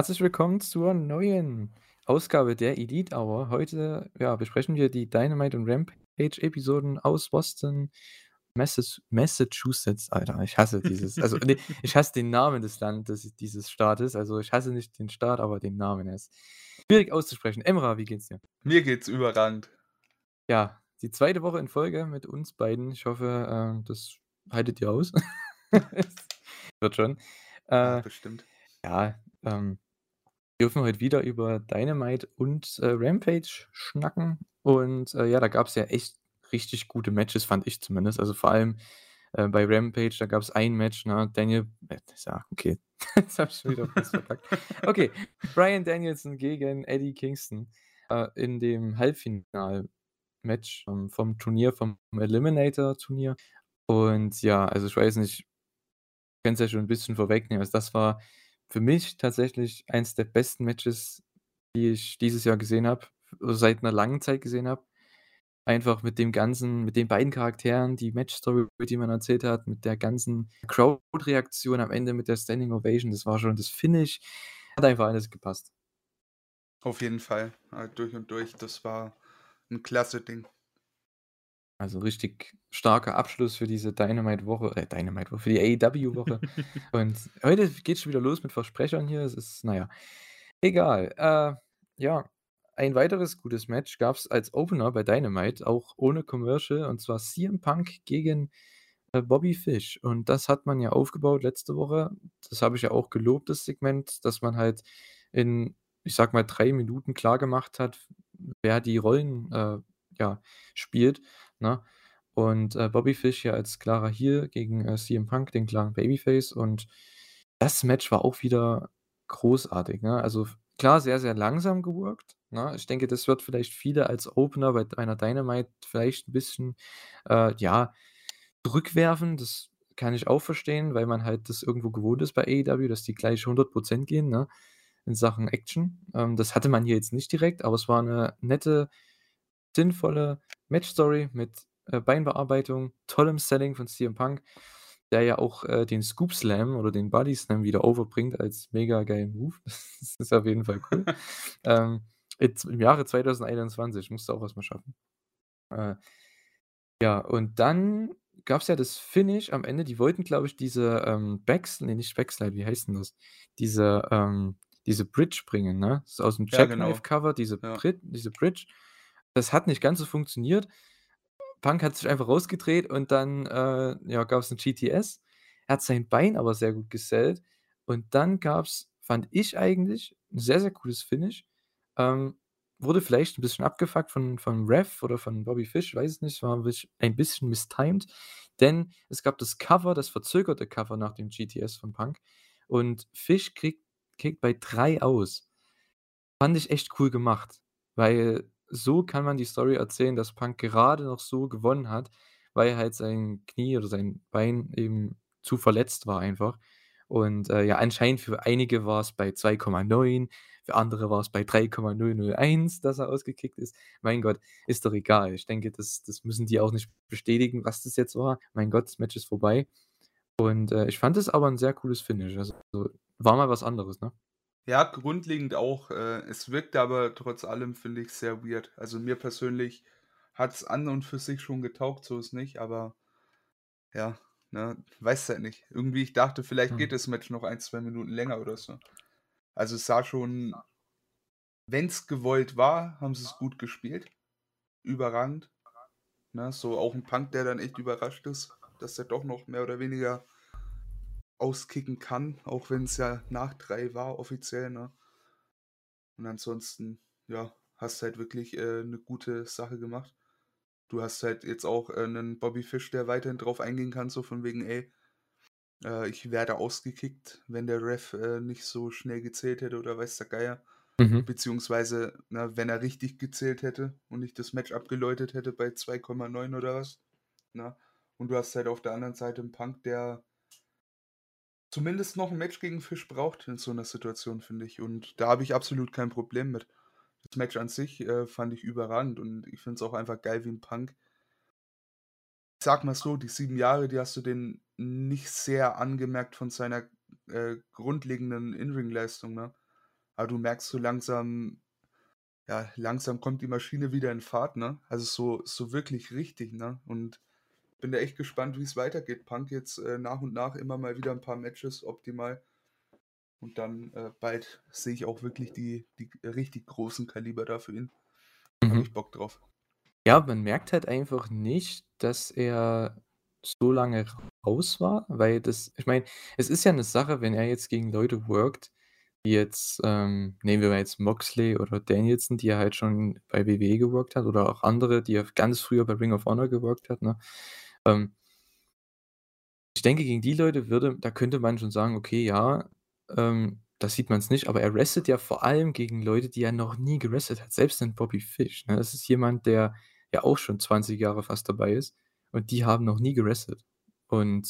Herzlich willkommen zur neuen Ausgabe der Elite Hour. Heute ja, besprechen wir die Dynamite und Rampage-Episoden aus Boston, Massachusetts. Alter, ich hasse dieses. Also, nee, ich hasse den Namen des Landes, dieses Staates. Also, ich hasse nicht den Staat, aber den Namen. Ist schwierig auszusprechen. Emra, wie geht's dir? Mir geht's überragend. Ja, die zweite Woche in Folge mit uns beiden. Ich hoffe, äh, das haltet ihr aus. Wird schon. Äh, Ja, bestimmt. ja, ähm, dürfen heute wieder über Dynamite und äh, Rampage schnacken. Und äh, ja, da gab es ja echt richtig gute Matches, fand ich zumindest. Also vor allem äh, bei Rampage, da gab es ein Match, ne? Daniel, äh, ja, okay, jetzt habe ich schon wieder was verkackt. Okay, Brian Danielson gegen Eddie Kingston äh, in dem Halbfinal-Match ähm, vom Turnier, vom Eliminator-Turnier. Und ja, also ich weiß nicht, ich kann es ja schon ein bisschen vorwegnehmen. Also das war für mich tatsächlich eins der besten Matches, die ich dieses Jahr gesehen habe, seit einer langen Zeit gesehen habe. Einfach mit dem ganzen, mit den beiden Charakteren, die Match-Story, die man erzählt hat, mit der ganzen Crowd-Reaktion am Ende mit der Standing Ovation, das war schon das Finish, hat einfach alles gepasst. Auf jeden Fall. Ja, durch und durch. Das war ein klasse Ding. Also richtig starker Abschluss für diese Dynamite-Woche, äh, Dynamite-Woche, für die AEW-Woche. und heute geht's schon wieder los mit Versprechern hier. Es ist, naja, egal. Äh, ja, ein weiteres gutes Match gab es als Opener bei Dynamite, auch ohne Commercial, und zwar CM Punk gegen äh, Bobby Fish. Und das hat man ja aufgebaut letzte Woche. Das habe ich ja auch gelobt, das Segment, dass man halt in, ich sag mal, drei Minuten klar gemacht hat, wer die Rollen äh, ja, spielt. Ne? Und äh, Bobby Fish ja als klarer Heel gegen äh, CM Punk, den klaren Babyface. Und das Match war auch wieder großartig. Ne? Also klar, sehr, sehr langsam geworkt. Ne? Ich denke, das wird vielleicht viele als Opener bei einer Dynamite vielleicht ein bisschen, äh, ja, zurückwerfen. Das kann ich auch verstehen, weil man halt das irgendwo gewohnt ist bei AEW, dass die gleich 100% gehen, ne? In Sachen Action. Ähm, das hatte man hier jetzt nicht direkt, aber es war eine nette, sinnvolle Match-Story mit äh, Beinbearbeitung, tollem Selling von CM Punk, der ja auch äh, den Scoop Slam oder den Body Slam wieder overbringt als mega geilen Move. Das ist auf jeden Fall cool. ähm, jetzt, Im Jahre 2021 musst du auch was mal schaffen. Äh, ja, und dann gab es ja das Finish am Ende. Die wollten, glaube ich, diese ähm, Backs, nee, nicht Backslide, wie heißt denn das? Diese, ähm, diese Bridge bringen, ne? Das ist aus dem Ja, genau. Jackknife-Cover, diese, Ja. Diese Bridge. Das hat nicht ganz so funktioniert. Punk hat sich einfach rausgedreht und dann äh, ja, gab es ein GTS. Er hat sein Bein aber sehr gut gesellt. Und dann gab es, fand ich eigentlich, ein sehr, sehr cooles Finish. Ähm, wurde vielleicht ein bisschen abgefuckt von, von Ref oder von Bobby Fish, weiß es nicht, war ein bisschen- mistimed. Denn es gab das Cover, das verzögerte Cover nach dem GTS von Punk. Und Fish kriegt, kriegt bei drei aus. Fand ich echt cool gemacht, weil so kann man die Story erzählen, dass Punk gerade noch so gewonnen hat, weil halt sein Knie oder sein Bein eben zu verletzt war einfach. Und äh, ja, anscheinend für einige war es bei 2,9, für andere war es bei 3,001, dass er ausgekickt ist. Mein Gott, ist doch egal. Ich denke, das, das müssen die auch nicht bestätigen, was das jetzt war. Mein Gott, das Match ist vorbei. Und äh, ich fand es aber ein sehr cooles Finish. Also war mal was anderes, ne? Ja, grundlegend auch. Äh, es wirkte aber trotz allem, finde ich, sehr weird. Also mir persönlich hat es an und für sich schon getaugt, so ist nicht, aber ja, ne, weiß halt nicht. Irgendwie, ich dachte, vielleicht Hm. geht das Match noch ein, zwei Minuten länger oder so. Also es sah schon, wenn es gewollt war, haben sie es gut gespielt. Überragend. Ne, so auch ein Punk, der dann echt überrascht ist, dass er doch noch mehr oder weniger auskicken kann, auch wenn es ja nach drei war offiziell, ne? Und ansonsten, ja, hast halt wirklich äh, eine gute Sache gemacht. Du hast halt jetzt auch äh, einen Bobby Fish, der weiterhin drauf eingehen kann, so von wegen, ey, äh, ich werde ausgekickt, wenn der Ref äh, nicht so schnell gezählt hätte oder weiß der Geier. Mhm. Beziehungsweise, na, wenn er richtig gezählt hätte und nicht das Match abgeläutet hätte bei 2,9 oder was. Na? Und du hast halt auf der anderen Seite einen Punk, der zumindest noch ein Match gegen Fisch braucht in so einer Situation, finde ich. Und da habe ich absolut kein Problem mit. Das Match an sich äh, fand ich überragend und ich finde es auch einfach geil wie ein Punk. Ich sag mal so, die sieben Jahre, die hast du den nicht sehr angemerkt von seiner äh, grundlegenden In-Ring-Leistung, ne? aber du merkst so langsam ja, langsam kommt die Maschine wieder in Fahrt, ne? Also so so wirklich richtig, ne? Und bin da echt gespannt, wie es weitergeht. Punk jetzt, äh, nach und nach immer mal wieder ein paar Matches optimal. Und dann, äh, bald sehe ich auch wirklich die die richtig großen Kaliber da für ihn. Habe Mhm. ich Bock drauf. Ja, man merkt halt einfach nicht, dass er so lange raus war, weil das ich meine, es ist ja 'ne Sache, wenn er jetzt gegen Leute workt, wie jetzt, ähm nehmen wir mal jetzt Moxley oder Danielson, die er halt schon bei WWE geworkt hat oder auch andere, die er ganz früher bei Ring of Honor geworkt hat, ne? Ähm ich denke, gegen die Leute würde da könnte man schon sagen: „Okay, ja, ähm, da sieht man's nicht“, aber er wrestelt ja vor allem gegen Leute, die er noch nie gewrestelt hat, selbst 'nen Bobby Fish, ne? Das ist jemand, der ja auch schon 20 Jahre fast dabei ist und die haben noch nie gewrestelt. Und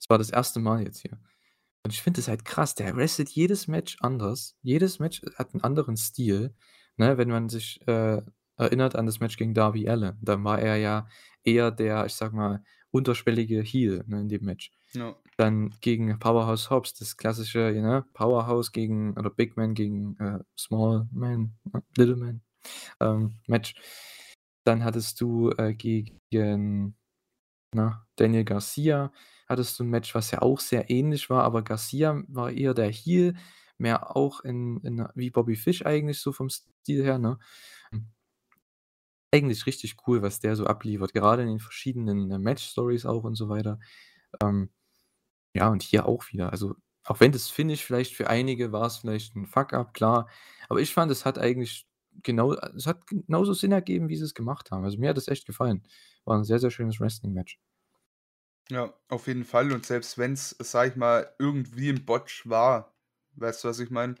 es war das 1. Mal jetzt hier. Und ich finde das halt krass, der wrestelt jedes Match anders. Jedes Match hat 'n anderen Stil, ne? Wenn man sich, äh, erinnert an das Match gegen Darby Allin, dann war er ja eher der, ich sage mal, unterschwellige Heel, ne, in dem Match. Ja. Dann gegen Powerhouse Hobbs, das klassische, ne, Powerhouse gegen oder Big Man gegen, äh, Small Man, ne, Little Man, ähm, Match. Dann hattest du, äh, gegen, na, Daniel Garcia hattest du 'n Match, was ja auch sehr ähnlich war, aber Garcia war eher der Heel, mehr auch in in wie Bobby Fish eigentlich so vom Stil her, ne? Eigentlich richtig cool, was der so abliefert, gerade in den verschiedenen, äh, Match-Stories auch und so weiter. Ähm, ja, und hier auch wieder. Also, auch wenn das Finish vielleicht für einige war's vielleicht 'n Fuck-up, klar, aber ich fand, es hat eigentlich genau es hat genauso Sinn ergeben, wie sie's gemacht haben. Also, mir hat das echt gefallen. War 'n sehr, sehr schönes Wrestling-Match. Ja, auf jeden Fall und selbst wenn's, sage ich mal, irgendwie 'n Botch war, weißt du, was ich meine?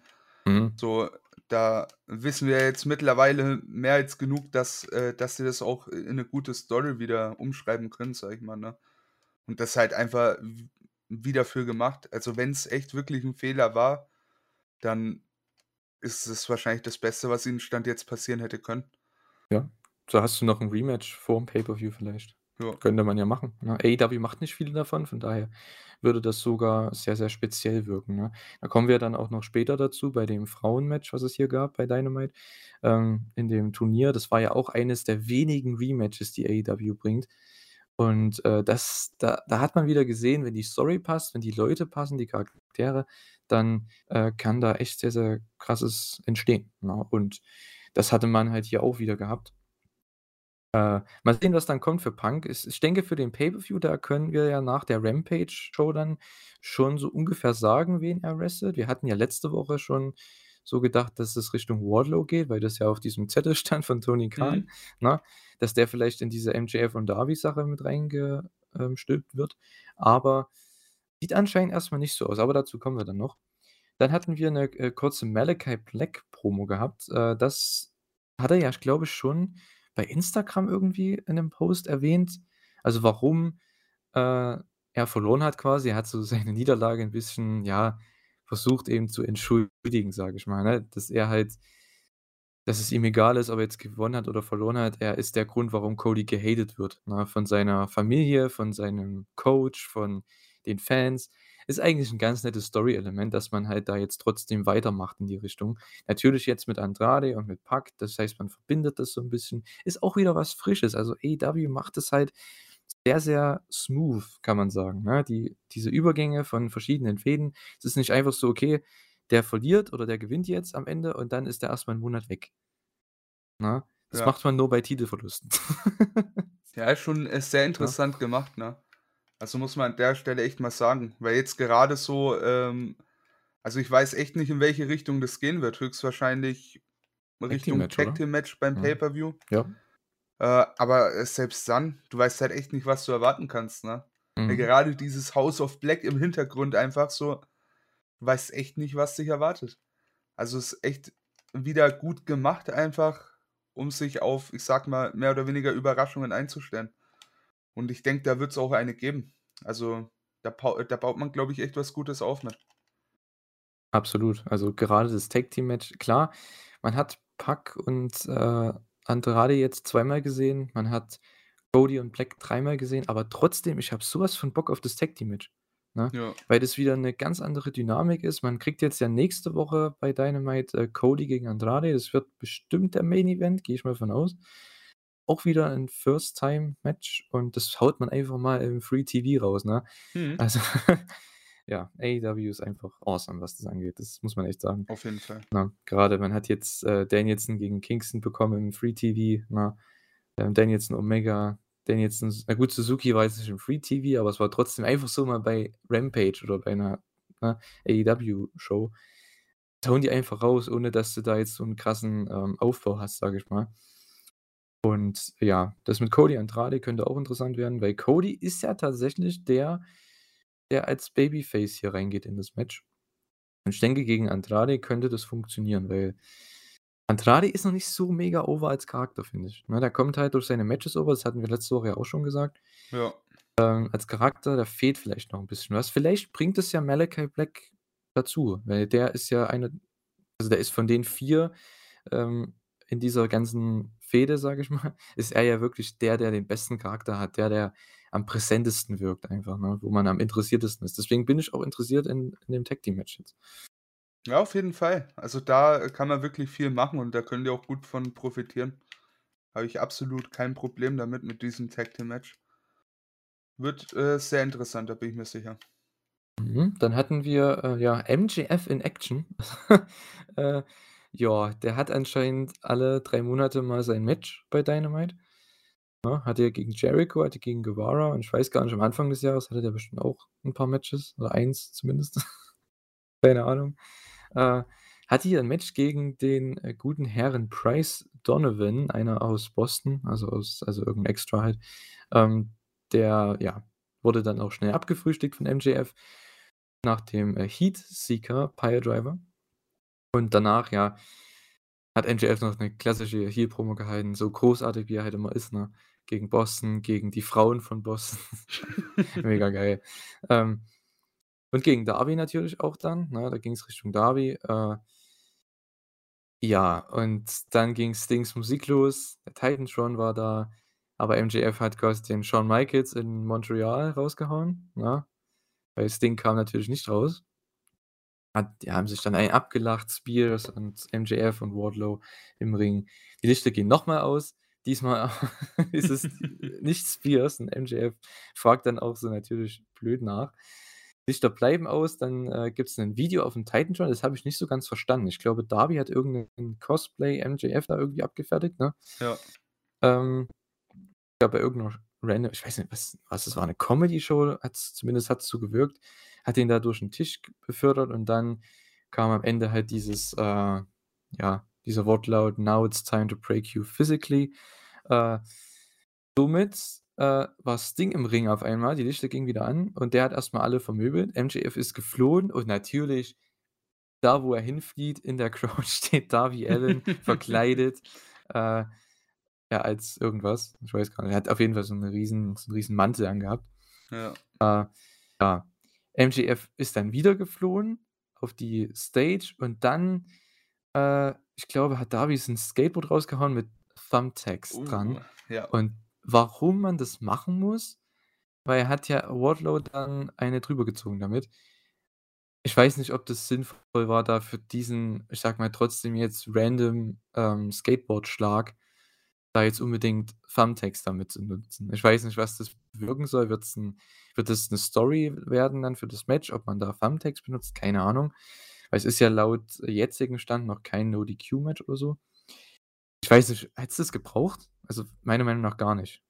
Mhm. So, da wissen wir jetzt mittlerweile mehr als genug, dass äh, dass sie das auch in 'ne gute Story wieder umschreiben können, sage ich mal, ne? Und das halt einfach w wie dafür gemacht. Also, wenn's echt wirklich 'n Fehler war, dann ist es wahrscheinlich das Beste, was ihnen Stand jetzt passieren hätte können. Ja, so hast du noch 'n Rematch vorm Pay-per-View vielleicht. Ja. Könnte man ja machen, ne? AEW macht nicht viele davon, von daher würde das sogar sehr, sehr speziell wirken, ne? Da kommen wir dann auch noch später dazu bei dem Frauenmatch, was es hier gab bei Dynamite, ähm, in dem Turnier. Das war ja auch eines der wenigen Rematches, die AEW bringt. Und, äh, das da da hat man wieder gesehen, wenn die Story passt, wenn die Leute passen, die Charaktere, dann, äh, kann da echt sehr, sehr Krasses entstehen, ne? Und das hatte man halt hier auch wieder gehabt. Äh, mal sehen, was dann kommt für Punk. Ich ich denke, für den Pay-per-View, da können wir ja nach der Rampage-Show dann schon so ungefähr sagen, wen er wrestelt. Wir hatten ja letzte Woche schon so gedacht, dass es Richtung Wardlow geht, weil das ja auf diesem Zettel stand von Tony Khan, Mhm. ne? Dass der vielleicht in diese MJF und Darby-Sache mit reinge ähm, stülpt wird. Aber sieht anscheinend erst mal nicht so aus, aber dazu kommen wir dann noch. Dann hatten wir 'ne, äh, kurze Malachi Black-Promo gehabt. Äh, das hat er ja, ich glaube, schon bei Instagram irgendwie in 'nem Post erwähnt. Also, warum, äh, er verloren hat quasi. Er hat so seine Niederlage 'n bisschen, ja, versucht eben zu entschuldigen, sage ich mal, ne? Dass er halt dass es ihm egal ist, ob er jetzt gewonnen hat oder verloren hat. Er ist der Grund, warum Cody gehatet wird, ne, von seiner Familie, von seinem Coach, von den Fans. Ist eigentlich 'n ganz nettes Story-Element, dass man halt da jetzt trotzdem weitermacht in die Richtung. Natürlich jetzt mit Andrade und mit Pac, das heißt, man verbindet das so 'n bisschen. Ist auch wieder was Frisches. Also, AEW macht es halt sehr, sehr smooth, kann man sagen, ne? Die diese Übergänge von verschiedenen Fäden. Es ist nicht einfach so: „Okay, der verliert oder der gewinnt jetzt am Ende und dann ist der erst mal 'n Monat weg.“ Ne? Das Ja. macht man nur bei Titelverlusten. Ja, ist schon, äh, sehr interessant gemacht, ne? Also, muss man an der Stelle echt mal sagen, weil jetzt gerade so, ähm also, ich weiß echt nicht, in welche Richtung das gehen wird. Höchstwahrscheinlich Richtung Tag-Team-Match, oder? Tag-Team-Match beim Mhm. Pay-per-View. Ja. Äh, aber, äh, selbst dann, du weißt halt echt nicht, was du erwarten kannst, ne? Mhm. gerade dieses House of Black im Hintergrund einfach so du weißt echt nicht, was dich erwartet. Also, ist echt wieder gut gemacht einfach, um sich auf, ich sage mal, mehr oder weniger Überraschungen einzustellen. Und ich denke, da wird's auch eine geben. Also, da pau da baut man, glaube ich, echt was Gutes auf mit. Absolut. Also, gerade das Tag-Team-Match klar, man hat Pac und, äh, Andrade jetzt zweimal gesehen. Man hat Cody und Black dreimal gesehen, aber trotzdem, ich habe so was von Bock auf das Tag-Team-Match, ne? Ja. Weil das wieder 'ne ganz andere Dynamik ist. Man kriegt jetzt ja nächste Woche bei Dynamite, äh, Cody gegen Andrade. Das wird bestimmt der Main Event, gehe ich mal von aus. Auch wieder 'n First-Time-Match und das haut man einfach mal im Free TV raus, ne? Mhm. Also, ja, AEW ist einfach awesome, was das angeht. Das muss man echt sagen. Auf jeden Fall. Ne? Gerade man hat jetzt, äh, Danielson gegen Kingston bekommen im Free TV, ne? Ähm, Danielson, Omega, Danielson na gut, Suzuki war jetzt nicht im Free TV, aber es war trotzdem einfach so mal bei Rampage oder bei 'ner, ne, AEW-Show. Hauen die einfach raus, ohne dass du da jetzt so 'n krassen, ähm, Aufbau hast, sage ich mal. Und ja, das mit Cody Andrade könnte auch interessant werden, weil Cody ist ja tatsächlich der, der als Babyface hier reingeht in das Match. Und ich denke, gegen Andrade könnte das funktionieren, weil Andrade ist noch nicht so mega over als Charakter, finde ich, ne? Der kommt halt durch seine Matches over, das hatten wir letzte Woche ja auch schon gesagt. Ja. Ähm, als Charakter, da fehlt vielleicht noch 'n bisschen was. Vielleicht bringt es ja Malachi Black dazu, weil der ist ja einer also, der ist von den 4, ähm, in dieser ganzen Fehde, sage ich mal, ist er ja wirklich der, der den besten Charakter hat, der, der am präsentesten wirkt einfach, ne, wo man am interessiertesten ist. Deswegen bin ich auch interessiert in in dem Tag-Team-Match jetzt. Ja, auf jeden Fall. Also, da, äh, kann man wirklich viel machen und da können die auch gut von profitieren. Habe ich absolut kein Problem damit mit diesem Tag-Team-Match. Wird, äh, sehr interessant, da bin ich mir sicher. Mhm, dann hatten wir, äh, ja, MJF in Action. Äh, ja, der hat anscheinend alle 3 Monate mal sein Match bei Dynamite, ne? Hatte ja gegen Jericho, hatte gegen Guevara und ich weiß gar nicht, am Anfang des Jahres hatte der bestimmt auch 'n paar Matches oder 1 zumindest. Keine Ahnung. Äh, hatte hier 'n Match gegen den, äh, guten Herren Bryce Donovan, einer aus Boston, also aus also irgend 'n Extra halt. Ähm, der, ja, wurde dann auch schnell abgefrühstückt von MJF nach dem, äh, Heat-Seeker Piledriver. Und danach, ja, hat MJF noch 'ne klassische Heel-Promo gehalten, so großartig wie er halt immer ist, ne? Gegen Boston, gegen die Frauen von Boston. Mega geil. Ähm, und gegen Darby natürlich auch dann, ne? Da ging's Richtung Darby. Äh ja, und dann ging Stings Musik los. Der Titantron war da, aber MJF hat quasi den Shawn Michaels in Montreal rausgehauen, ne? Weil Sting kam natürlich nicht raus. Hat die haben sich dann einen abgelacht, Spears und MJF und Wardlow im Ring. Die Lichter gehen noch mal aus. Diesmal ist es nicht Spears und MJF fragt dann auch so natürlich blöd nach. Lichter bleiben aus, dann, äh, gibt's 'nen Video aufm Titantron, das habe ich nicht so ganz verstanden. Ich glaube, Darby hat irgend 'nen Cosplay MJF da irgendwie abgefertigt, ne? Ja. Ähm, ich glaube, bei irgend 'ner random ich weiß nicht, was was das war, 'ne Comedy-Show, hat's zumindest hat's so gewirkt, hat den da durch 'n Tisch befördert und dann kam am Ende halt dieses, äh ja, dieser Wortlaut: „Now it's time to break you physically.“ Äh, somit, äh, war Sting im Ring auf einmal, die Lichter gingen wieder an und der hat erst mal alle vermöbelt. MJF ist geflohen und natürlich da, wo er hinflieht, in der Crowd steht Darby Allin verkleidet, äh, ja, als irgendwas. Ich weiß gar nicht. Er hat auf jeden Fall so 'ne riesen so 'n riesen Mantel angehabt. Ja. Äh, ja. MJF ist dann wieder geflohen auf die Stage und dann, äh, ich glaube, hat Darby sein Skateboard rausgehauen mit Thumbtacks dran. Uh, ja. Und warum man das machen muss? Weil er hat ja Wardlow dann eine drüber gezogen damit. Ich weiß nicht, ob das sinnvoll war, da für diesen, ich sage mal, trotzdem jetzt random, ähm, Skateboard-Schlag da jetzt unbedingt Thumbtacks damit zu nutzen. Ich weiß nicht, was das bewirken soll. Wird's 'n wird das 'ne Story werden dann für das Match, ob man da Thumbtacks benutzt? Keine Ahnung. Weil es ist ja laut jetzigem Stand noch kein No-DQ-Match oder so. Ich weiß nicht, hättest du's gebraucht? Also, meiner Meinung nach gar nicht,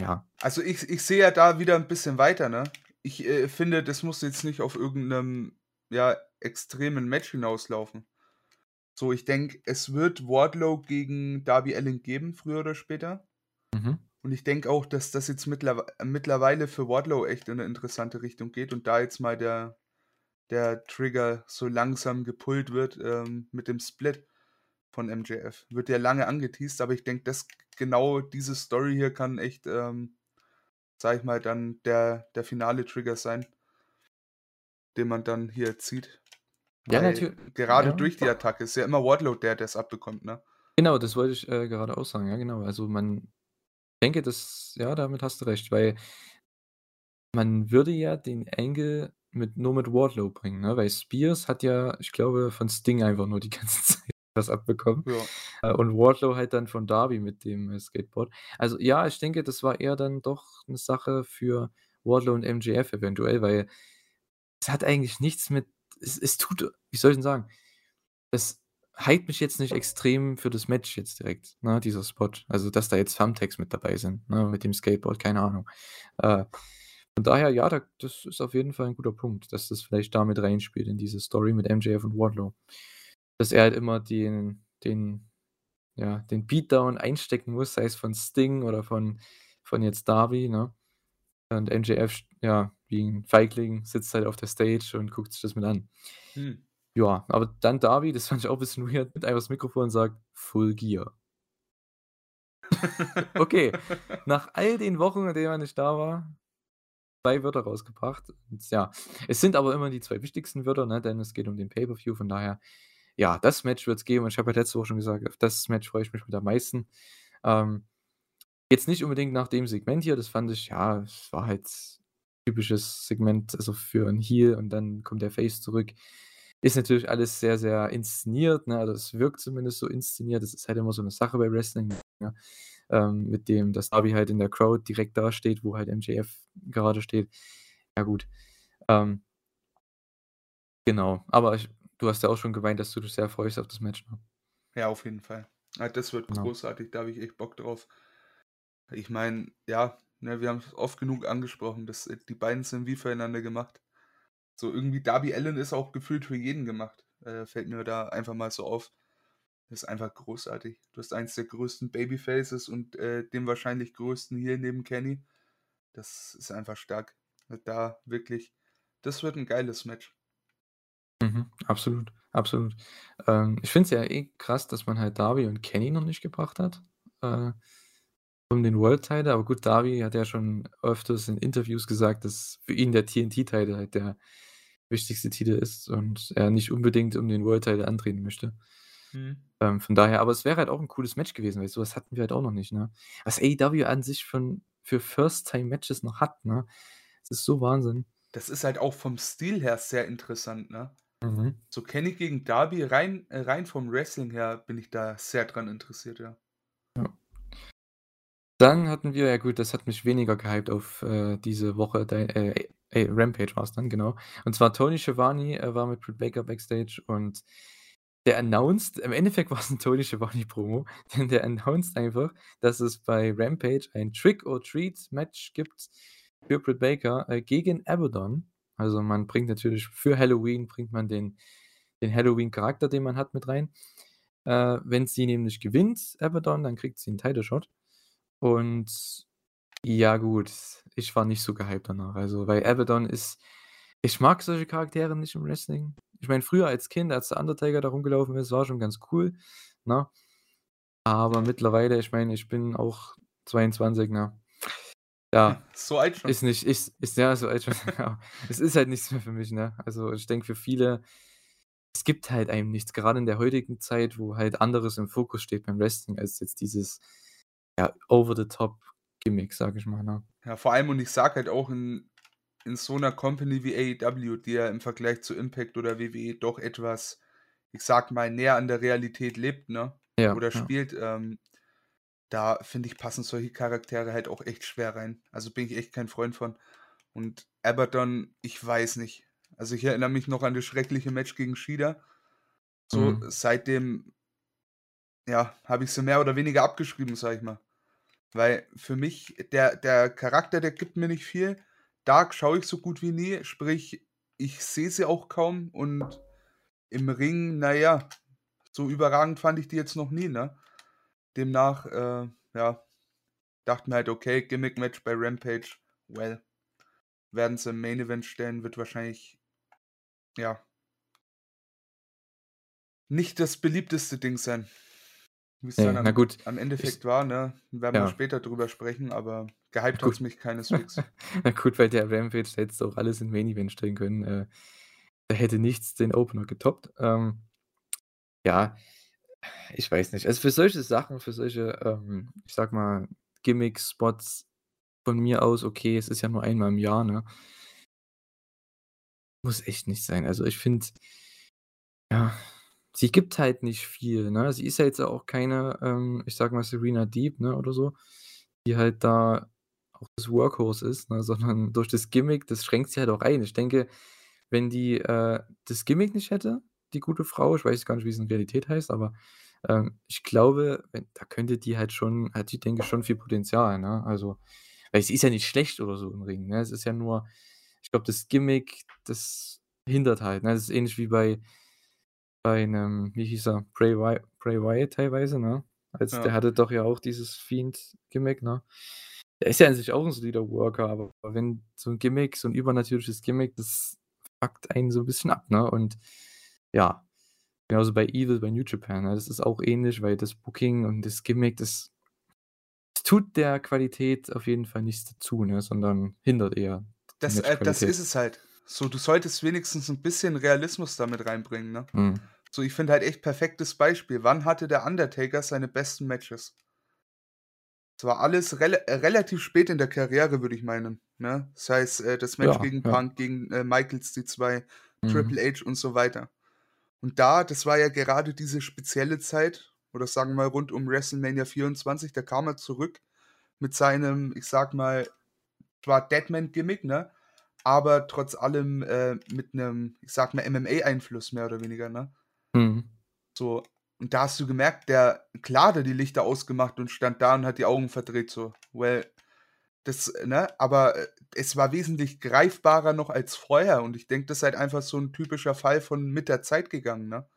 ja. Also, ich ich sehe ja da wieder 'n bisschen weiter, ne? Ich, äh, finde, das muss jetzt nicht auf irgend 'nem, ja, extremen Match hinauslaufen. So, ich denke, es wird Wardlow gegen Darby Allin geben, früher oder später. Mhm. Und ich denke auch, dass das jetzt mittlerwei mittlerweile für Wardlow echt in 'ne interessante Richtung geht und da jetzt mal der der Trigger so langsam gepullt wird, ähm, mit dem Split von MJF. Wird ja lange angeteast, aber ich denke, das genau diese Story hier kann echt, ähm, sage ich mal, dann der der finale Trigger sein den man dann hier zieht. Ja, Weil natür gerade ja. durch die Attacke ist ja immer Wardlow der, der's abbekommt, ne? Genau, das wollte ich, äh, gerade auch sagen. Ja, genau. Also, man denke, das ja, damit hast du recht, weil man würde ja den Angle mit nur mit Wardlow bringen, ne? Weil Spears hat ja, ich glaube, von Sting einfach nur die ganze Zeit was abbekommen. Ja. Äh, und Wardlow halt dann von Darby mit dem, äh, Skateboard. Also, ja, ich denke, das war eher dann doch 'ne Sache für Wardlow und MJF eventuell, weil es hat eigentlich nichts mit es es tut wie soll ich denn sagen? Es hypt mich jetzt nicht extrem für das Match jetzt direkt, ne, dieser Spot. Also, dass da jetzt Thumbtacks mit dabei sind, ne, mit dem Skateboard, keine Ahnung. Äh, von daher, ja, da das ist auf jeden Fall 'n guter Punkt, dass das vielleicht da mit reinspielt in diese Story mit MJF und Wardlow. Dass er halt immer den den ja, den Beatdown einstecken muss, sei es von Sting oder von von jetzt Darby, ne? Und MJF, ja, wie 'n Feigling sitzt halt auf der Stage und guckt sich das mit an. Hm. Ja, aber dann Darby, das fand ich auch bisschen weird, nimmt einfach das Mikrofon und sagt: „Full Gear.“ Okay, nach all den Wochen, in denen er nicht da war, 2 Wörter rausgebracht. Und ja, es sind aber immer die 2 wichtigsten Wörter, ne, denn es geht um den Pay-per-View, von daher, ja, das Match wird's geben und ich habe ja letzte Woche schon gesagt, auf das Match freue ich mich mit am meisten. Ähm, jetzt nicht unbedingt nach dem Segment hier, das fand ich ja, es war halt typisches Segment, also für 'n Heel und dann kommt der Face zurück. Ist natürlich alles sehr, sehr inszeniert, ne? Also, es wirkt zumindest so inszeniert. Das ist halt immer so 'ne Sache bei Wrestling, ne? Ähm, mit dem, dass Darby halt in der Crowd direkt dasteht, wo halt MJF gerade steht. Ja gut. Ähm Genau, aber ich du hast ja auch schon gemeint, dass du dich sehr freust auf das Match, ne? Ja, auf jeden Fall. Ah, das wird Genau. großartig, da habe ich echt Bock drauf. Ich meine, ja, ne, wir haben's oft genug angesprochen, dass, äh, die beiden sind wie füreinander gemacht. So irgendwie Darby Allin ist auch gefühlt für jeden gemacht, äh, fällt mir da einfach mal so auf. Ist einfach großartig. Du hast eins der größten Babyfaces und, äh, den wahrscheinlich größten Heel neben Kenny. Das ist einfach stark. Da wirklich das wird 'n geiles Match. Mhm, absolut, absolut. Ähm, ich finde es ja eh krass, dass man halt Darby und Kenny noch nicht gebracht hat, äh, um den World Title. Aber gut, Darby hat ja schon öfters in Interviews gesagt, dass für ihn der TNT Title halt der wichtigste Titel ist und er nicht unbedingt um den World Title antreten möchte. Mhm. Ähm, von daher aber es wäre halt auch 'n cooles Match gewesen, weil so was hatten wir halt auch noch nicht, ne? Was AEW an sich schon für First-Time-Matches noch hat, ne? Das ist so Wahnsinn. Das ist halt auch vom Stil her sehr interessant, ne? Mhm. So Kenny gegen Darby, rein äh, rein vom Wrestling her bin ich da sehr dran interessiert. Ja. Dann hatten wir ja gut, das hat mich weniger gehypt auf, äh, diese Woche, äh, äh, Rampage war's dann, genau. Und zwar Tony Schiavone, äh, war mit Britt Baker backstage und der announced im Endeffekt war's 'n Tony Schiavone Promo, denn der announced einfach, dass es bei Rampage ein Trick-or-Treat-Match gibt für Britt Baker, äh, gegen Abaddon. Also, man bringt natürlich für Halloween bringt man den den Halloween-Charakter, den man hat, mit rein. Äh, wenn sie nämlich gewinnt, Abaddon, dann kriegt sie 'n Title Shot. Und ja gut, ich war nicht so gehypt danach. Also, weil Abaddon ist ich mag solche Charaktere nicht im Wrestling. Ich meine, früher als Kind, als der Undertaker da rumgelaufen ist, war schon ganz cool, ne? Aber mittlerweile, ich meine, ich bin auch 22, ne? Ja, So alt schon. ist nicht ist ist ja, so alt schon, ja. Es ist halt nichts mehr für mich, ne? Also, ich denke für viele es gibt halt einem nichts, grade in der heutigen Zeit, wo halt anderes im Fokus steht beim Wrestling als jetzt dieses, ja, over the top Gimmick, sage ich mal, ne? Ja, vor allem und ich sage halt auch in in so 'ner Company wie AEW, die ja im Vergleich zu Impact oder WWE doch etwas, ich sage mal, näher an der Realität lebt, ne, Ja, oder ja. spielt, ähm, da finde ich, passen solche Charaktere halt auch echt schwer rein. Also, bin ich echt kein Freund von. Und Abaddon, ich weiß nicht. Also, ich erinnere mich noch an das schreckliche Match gegen Shida. So, Mhm. seitdem ja, habe ich sie mehr oder weniger abgeschrieben, sage ich mal. Weil für mich der der Charakter, der gibt mir nicht viel. Dark schaue ich so gut wie nie, sprich, ich sehe sie auch kaum und im Ring, na ja, so überragend fand ich die jetzt noch nie, ne? Demnach, äh, ja, dachte mir halt: „Okay, Gimmick-Match bei Rampage, well, werden sie im Main Event stellen, wird wahrscheinlich ja nicht das beliebteste Ding sein.“ Wie's Ne, dann na am gut, am ich Endeffekt war, ne, werden wir Ja. später drüber sprechen, aber gehypt Gut. hat's mich keineswegs. Na gut, weil der Rampage hättest du auch alles in Main Event stellen können. Äh, da hätte nichts den Opener getoppt. Ähm, ja, ich weiß nicht. Also, für solche Sachen, für solche, ähm, ich sage mal, Gimmick-Spots von mir aus, okay, es ist ja nur einmal im Jahr, ne? Muss echt nicht sein. Also, ich finde ja, sie gibt halt nicht viel, ne? Sie ist ja jetzt auch keine, ähm, ich sage mal, Serena Deeb, ne, oder so, die halt da auch das Workhorse ist, ne, sondern durch das Gimmick, das schränkt sie halt auch ein. Ich denke, wenn die, äh, das Gimmick nicht hätte, die gute Frau, ich weiß gar nicht, wie es in Realität heißt, aber, ähm, ich glaube, wenn da könnte die halt schon hat die, denke ich, schon viel Potenzial, ne? Also weil sie ist ja nicht schlecht oder so im Ring, ne? Es ist ja nur ich glaube, das Gimmick, das hindert halt, ne? Das ist ähnlich wie bei bei 'nem wie hieß er? Bray Wy Bray Wyatt teilweise, ne? Als der Ja. hatte doch ja auch dieses Fiend-Gimmick, ne? Der ist ja an sich auch 'n solider Worker, aber wenn so 'n Gimmick so 'n übernatürliches Gimmick, das fuckt einen so 'n bisschen ab, ne? Und ja, genauso bei Evil bei New Japan, ne? Das ist auch ähnlich, weil das Booking und das Gimmick, das es tut der Qualität auf jeden Fall nichts dazu, ne, sondern hindert eher Das äh, das ist es halt. So, du solltest wenigstens 'n bisschen Realismus da mit reinbringen, ne? Mhm. So, ich finde halt echt perfektes Beispiel. Wann hatte der Undertaker seine besten Matches? Es war alles rela äh, relativ spät in der Karriere, würde ich meinen, ne? Sei es, äh, das Match Ja, gegen ja. Punk, gegen, äh, Michaels die 2, Mhm. Triple H und so weiter. Und da das war ja gerade diese spezielle Zeit oder sagen wir mal rund um WrestleMania 24, da kam er zurück mit seinem, ich sage mal, zwar Deadman-Gimmick, ne, aber trotz allem, äh, mit 'nem, ich sage mal, MMA-Einfluss mehr oder weniger, ne? Mhm. So, und da hast du gemerkt, der klar hat er die Lichter ausgemacht und stand da und hat die Augen verdreht so. Well, das ne? Aber, äh, es war wesentlich greifbarer noch als vorher und ich denke, das ist halt einfach so 'n typischer Fall von mit der Zeit gegangen, ne?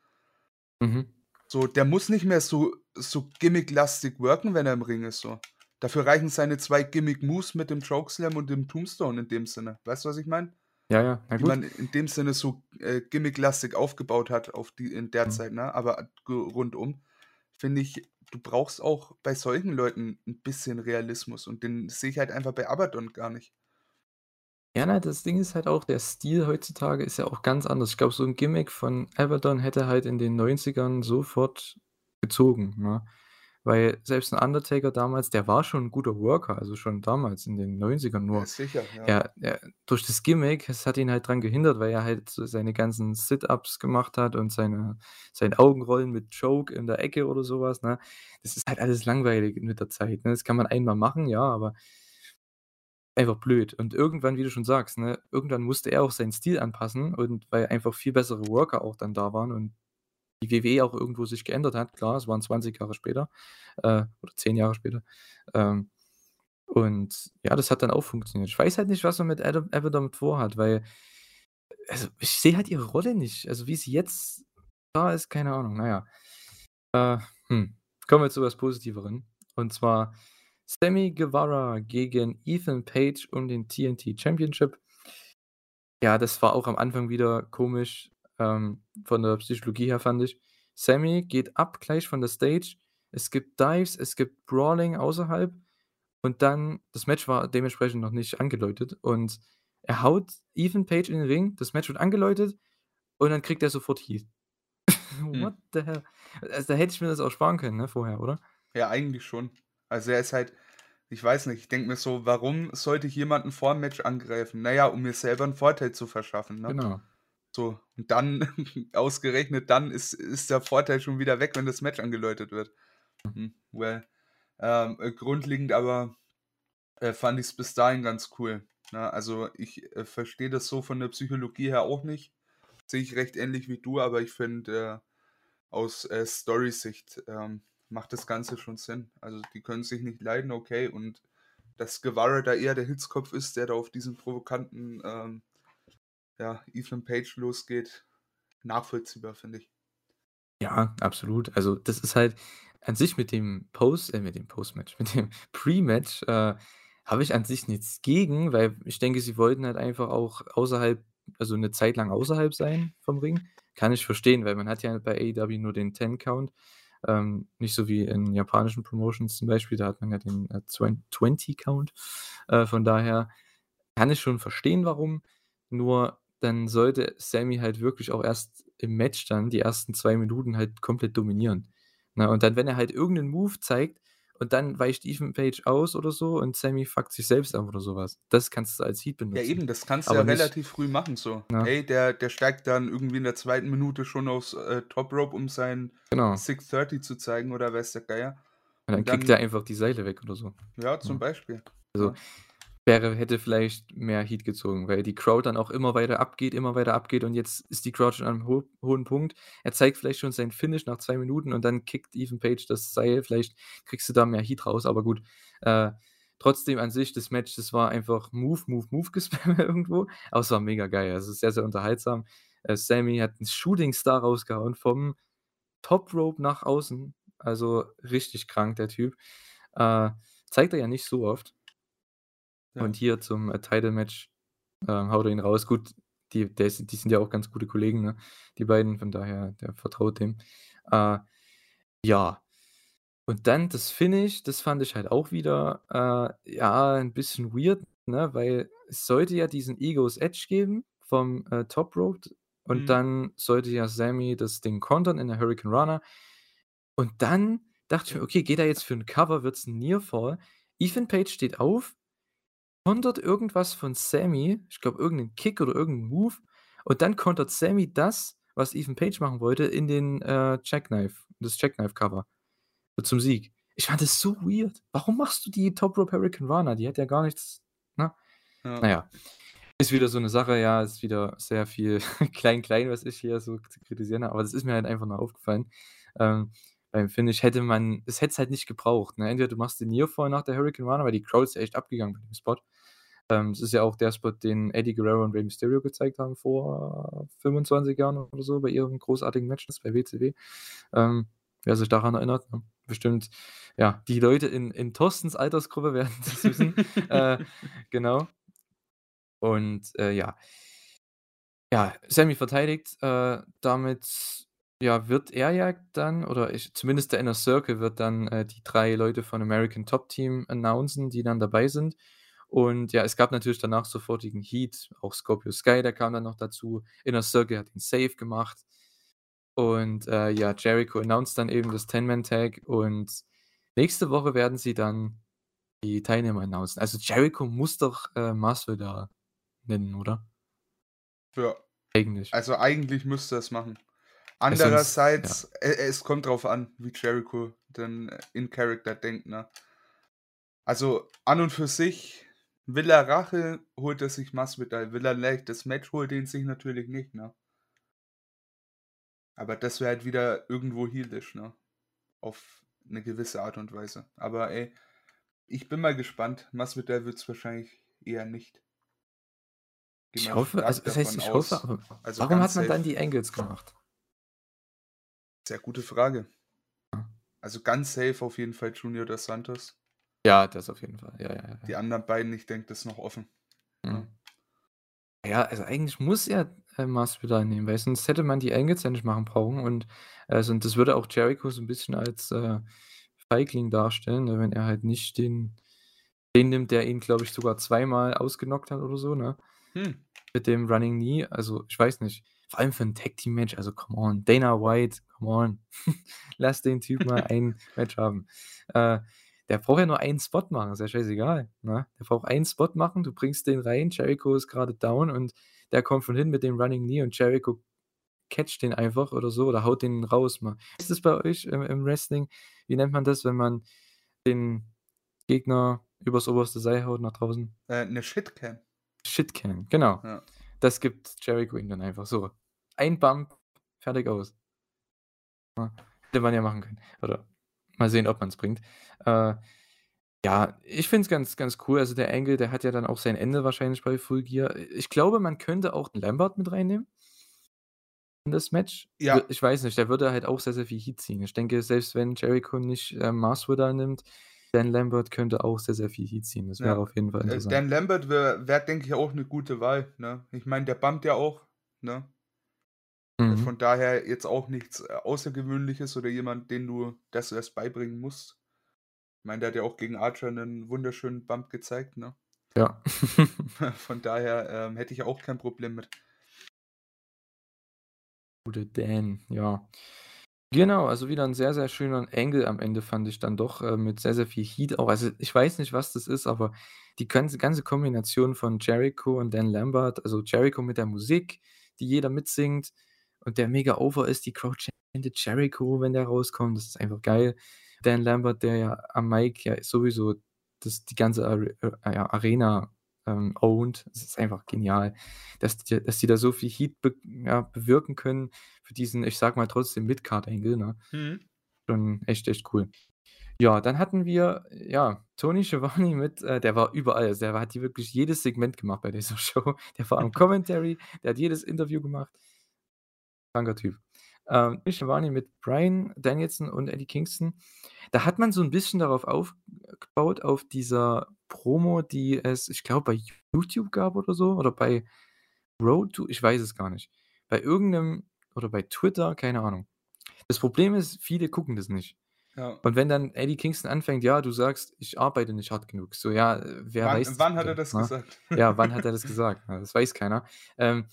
Mhm. So, der muss nicht mehr so so gimmicklastig worken, wenn er im Ring ist so. Dafür reichen seine 2 Gimmick-Moves mit dem Chokeslam und dem Tombstone in dem Sinne. Weißt du, was ich meine? Ja, ja, na Die gut. man in dem Sinne so, äh, gimmicklastig aufgebaut hat auf die in der Mhm. Zeit, ne? Aber rundum finde ich, du brauchst auch bei solchen Leuten 'n bisschen Realismus und den sehe ich halt einfach bei Abaddon gar nicht. Ja, ne, das Ding ist halt auch, der Stil heutzutage ist ja auch ganz anders. Ich glaube, so 'n Gimmick von Abaddon hätte halt in den 90ern sofort gezogen, ne? Weil selbst 'n Undertaker damals, der war schon 'n guter Worker, also schon damals in den 90ern, Ja, nur sicher, ja. er er durch das Gimmick, es hat ihn halt dran gehindert, weil er halt seine ganzen Sit-Ups gemacht hat und seine sein Augenrollen mit Choke in der Ecke oder so was, ne? Das ist halt alles langweilig mit der Zeit, ne? Das kann man einmal machen, ja, aber einfach blöd. Und irgendwann, wie du schon sagst, ne, irgendwann musste er auch seinen Stil anpassen und weil einfach viel bessere Worker auch dann da waren und die WWE auch irgendwo sich geändert hat. Klar, es waren 20 Jahre später, äh, oder 10 Jahre später. Ähm, und ja, das hat dann auch funktioniert. Ich weiß halt nicht, was er mit Adam Abaddon vorhat, weil also, ich sehe halt ihre Rolle nicht. Also, wie sie jetzt da ist, keine Ahnung. Na ja. Äh, hm, kommen wir zu was Positiveren. Und zwar Sammy Guevara gegen Ethan Page um den TNT Championship. Ja, das war auch am Anfang wieder komisch, ähm, von der Psychologie her, fand ich. Sammy geht ab gleich von der Stage. Es gibt Dives, es gibt Brawling außerhalb und dann das Match war dementsprechend noch nicht angeläutet und er haut Ethan Page in den Ring, das Match wird angeläutet und dann kriegt er sofort Heat. What Hm. the hell? Also, da hätte ich mir das auch sparen können, ne, vorher, oder? Ja, eigentlich schon. Also, er ist halt ich weiß nicht, ich denke mir so: „Warum sollte ich jemanden vorm Match angreifen?“ Na ja, um mir selber 'n Vorteil zu verschaffen, ne? Genau. So, und dann ausgerechnet dann ist ist der Vorteil schon wieder weg, wenn das Match angeläutet wird. Hm, well, ähm, äh, grundlegend aber, äh, fand ich's bis dahin ganz cool, ne? Also, ich, äh, verstehe das so von der Psychologie her auch nicht. Sehe ich recht ähnlich wie du, aber ich finde, äh, aus, äh, Story-Sicht, ähm, macht das Ganze schon Sinn. Also, die können sich nicht leiden, okay, und dass Guevara da eher der Hitzkopf ist, der da auf diesen provokanten, ähm, ja, Ethan Page losgeht, nachvollziehbar, finde ich. Ja, absolut. Also, das ist halt an sich mit dem Post äh, mit dem Post-Match, mit dem Pre-Match, äh, habe ich an sich nichts gegen, weil ich denke, sie wollten halt einfach auch außerhalb also, 'ne Zeit lang außerhalb sein vom Ring. Kann ich verstehen, weil man hat ja bei AEW nur den Ten-Count, ähm, nicht so wie in japanischen Promotions zum Beispiel, da hat man ja den, äh, Twen Twenty-Count. Äh, von daher kann ich schon verstehen, warum. Nur dann sollte Sammy halt wirklich auch erst im Match dann die ersten 2 Minuten halt komplett dominieren, ne? Und dann, wenn er halt irgend 'nen Move zeigt und dann weicht Ethan Page aus oder so und Sammy fuckt sich selbst ab oder sowas. Das kannst du als Heat benutzen. Ja, eben, das kannst du ja nicht- relativ früh machen so. Ja. Ey, der, der steigt dann irgendwie in der zweiten Minute schon aufs äh, Top Rope, um sein Genau. 630 zu zeigen oder weiß der Geier. Und dann und kickt dann- er einfach die Seile weg oder so. Ja, zum Ja. Beispiel. Also wäre, hätte vielleicht mehr Heat gezogen, weil die Crowd dann auch immer weiter abgeht, immer weiter abgeht und jetzt ist die Crowd schon an einem ho hohen Punkt. Er zeigt vielleicht schon sein Finish nach zwei Minuten und dann kickt Ethan Page das Seil. Vielleicht kriegst du da mehr Heat raus, aber gut. Äh, trotzdem an sich, das Match, das war einfach Move, Move, Move gespammt irgendwo, aber es war mega geil. Also sehr, sehr unterhaltsam. Äh, Sammy hat einen Shooting Star rausgehauen vom Top Rope nach außen. Also richtig krank, der Typ. Äh, zeigt er ja nicht so oft. Ja. Und hier zum äh, Title-Match ähm, haut er ihn raus. Gut, die, der die sind ja auch ganz gute Kollegen, ne? die beiden, von daher, der vertraut dem. Äh, ja. Und dann das Finish, das fand ich halt auch wieder, äh, ja, ein bisschen weird, ne? weil es sollte ja diesen Egos Edge geben vom äh, Top Rope und Mhm. dann sollte ja Sammy das Ding kontern in der Hurricane Runner. Und dann dachte ich mir, okay, geht er jetzt für ein Cover, wird es ein Nearfall. Ethan Page steht auf, kontert irgendwas von Sammy, ich glaube irgendeinen Kick oder irgendeinen Move, und dann kontert Sammy das, was Ethan Page machen wollte, in den äh, Jackknife, das Jackknife-Cover. Zum Sieg. Ich fand das so weird. Warum machst du die Top Rope Hurricane Runner? Die hat ja gar nichts. Ne? Ja. Naja. Ist wieder so eine Sache, ja, ist wieder sehr viel klein-klein, was ich hier so zu kritisieren habe, aber das ist mir halt einfach nur aufgefallen. Ähm, beim Finish hätte man, es hätte es halt nicht gebraucht. Ne? Entweder du machst den Nearfall nach der Hurricane Runner, weil die Crowd ist ja echt abgegangen bei dem Spot. Ähm, das ist ja auch der Spot, den Eddie Guerrero und Rey Mysterio gezeigt haben vor 25 Jahren oder so bei ihren großartigen Matches bei WCW. Ähm, wer sich daran erinnert, ne? bestimmt, ja, die Leute in, in Thorstens Altersgruppe werden das wissen. äh, genau. Und äh, ja. Ja, Sammy verteidigt. Äh, damit ja, wird er ja dann, oder ich, zumindest der Inner Circle wird dann äh, die drei Leute von American Top Team announcen, die dann dabei sind. Und ja, es gab natürlich danach sofortigen Heat. Auch Scorpio Sky, der kam dann noch dazu. Inner Circle hat den Save gemacht. Und äh, ja, Jericho announced dann eben das 10-Man-Tag. Und nächste Woche werden sie dann die Teilnehmer announcen. Also Jericho muss doch äh, Masvidal nennen, oder? Ja. Eigentlich. Also eigentlich müsste er es machen. Andererseits, äh, es kommt drauf an, wie Jericho denn äh, in Character denkt, ne? Also an und für sich, will er Rache, holt er sich Masvidal. Will er leicht das Match, holt ihn sich natürlich nicht, ne? Aber das wäre halt wieder irgendwo heelisch, ne? Auf eine gewisse Art und Weise. Aber ey, ich bin mal gespannt. Masvidal wird es wahrscheinlich eher nicht. Geh Ich hoffe, also das heißt, ich aus. hoffe, aber Also warum hat man safe. dann die Angles gemacht? Sehr gute Frage. Also ganz safe auf jeden Fall Junior dos Santos. Ja, das auf jeden Fall. Ja, ja, ja. Die anderen beiden, ich denke, das ist noch offen. Mhm. Ja, also eigentlich muss er äh, Masvidal nehmen, weil sonst hätte man die Angles ja nicht machen brauchen und also, und das würde auch Jericho so ein bisschen als äh, Feigling darstellen, ne, wenn er halt nicht den, den nimmt, der ihn, glaube ich, sogar zweimal ausgenockt hat oder so, ne? Hm. Mit dem Running Knee. Also, ich weiß nicht. Vor allem für ein Tag-Team-Match, also come on. Dana White, come on. Lass den Typ mal ein Match haben. Äh, der braucht ja nur einen Spot machen, ist ja scheißegal. Ne? Der braucht einen Spot machen, du bringst den rein, Jericho ist gerade down und der kommt von hin mit dem Running Knee und Jericho catcht den einfach oder so oder haut den raus mal. Ist das bei euch im, im Wrestling? Wie nennt man das, wenn man den Gegner übers oberste Seil haut nach draußen? Äh, eine Shitcam. Shitcan, genau. Ja. Das gibt Jericho ihm dann einfach so. Ein Bump, fertig aus. Ja, hätte man ja machen können. Oder mal sehen, ob man es bringt. Äh, ja, ich finde es ganz, ganz cool. Also der Angle, der hat ja dann auch sein Ende wahrscheinlich bei Full Gear. Ich glaube, man könnte auch den Lambert mit reinnehmen. In das Match. Ja. Ich weiß nicht, der würde halt auch sehr, sehr viel Heat ziehen. Ich denke, selbst wenn Jericho nicht äh, Masvidal nimmt, Dan Lambert könnte auch sehr, sehr viel Heat ziehen. Das Ja. wäre auf jeden Fall Äh, interessant. Dan Lambert wäre, wär, denke ich, auch eine gute Wahl. Ne? Ich meine, der bumpt ja auch. Ne? Mhm. Von daher jetzt auch nichts äh, Außergewöhnliches oder jemand, den du das erst beibringen musst. Ich meine, der hat ja auch gegen Archer einen wunderschönen Bump gezeigt. Ne? Ja. Von daher ähm, hätte ich auch kein Problem mit. Gute Dan, ja. Genau, also wieder 'n sehr, sehr schöner Angle am Ende fand ich dann doch, äh, mit sehr, sehr viel Heat auch. Also, ich weiß nicht, was das ist, aber die ganze ganze Kombination von Jericho und Dan Lambert, also Jericho mit der Musik, die jeder mitsingt und der mega over ist. Die Crowd chantet Jericho, wenn der rauskommt. Das ist einfach geil. Dan Lambert, der ja am Mic ja sowieso das die ganze Are äh, ja, Arena, ähm, ownt. Das ist einfach genial, dass die dass die da so viel Heat be ja, bewirken können für diesen, ich sage mal trotzdem Mid-Card-Angle, ne? Mhm. Schon echt, echt cool. Ja, dann hatten wir, ja, Tony Schiavone mit äh, der war überall. Also, der hat hier wirklich jedes Segment gemacht bei dieser Show. Der war am Commentary, der hat jedes Interview gemacht. Kranker Typ. Ähm, Schiavone mit Bryan Danielson und Eddie Kingston. Da hat man so 'n bisschen darauf aufgebaut auf dieser Promo, die es, ich glaube, bei YouTube gab oder so oder bei Road to ich weiß es gar nicht. Bei irgend 'nem oder bei Twitter, keine Ahnung. Das Problem ist, viele gucken das nicht. Ja. Und wenn dann Eddie Kingston anfängt: „Ja, du sagst, ich arbeite nicht hart genug.“ So, ja, wer Wann weiß wann hat er das ne? gesagt? Ja, wann hat er das gesagt? Ja, das weiß keiner. Ähm,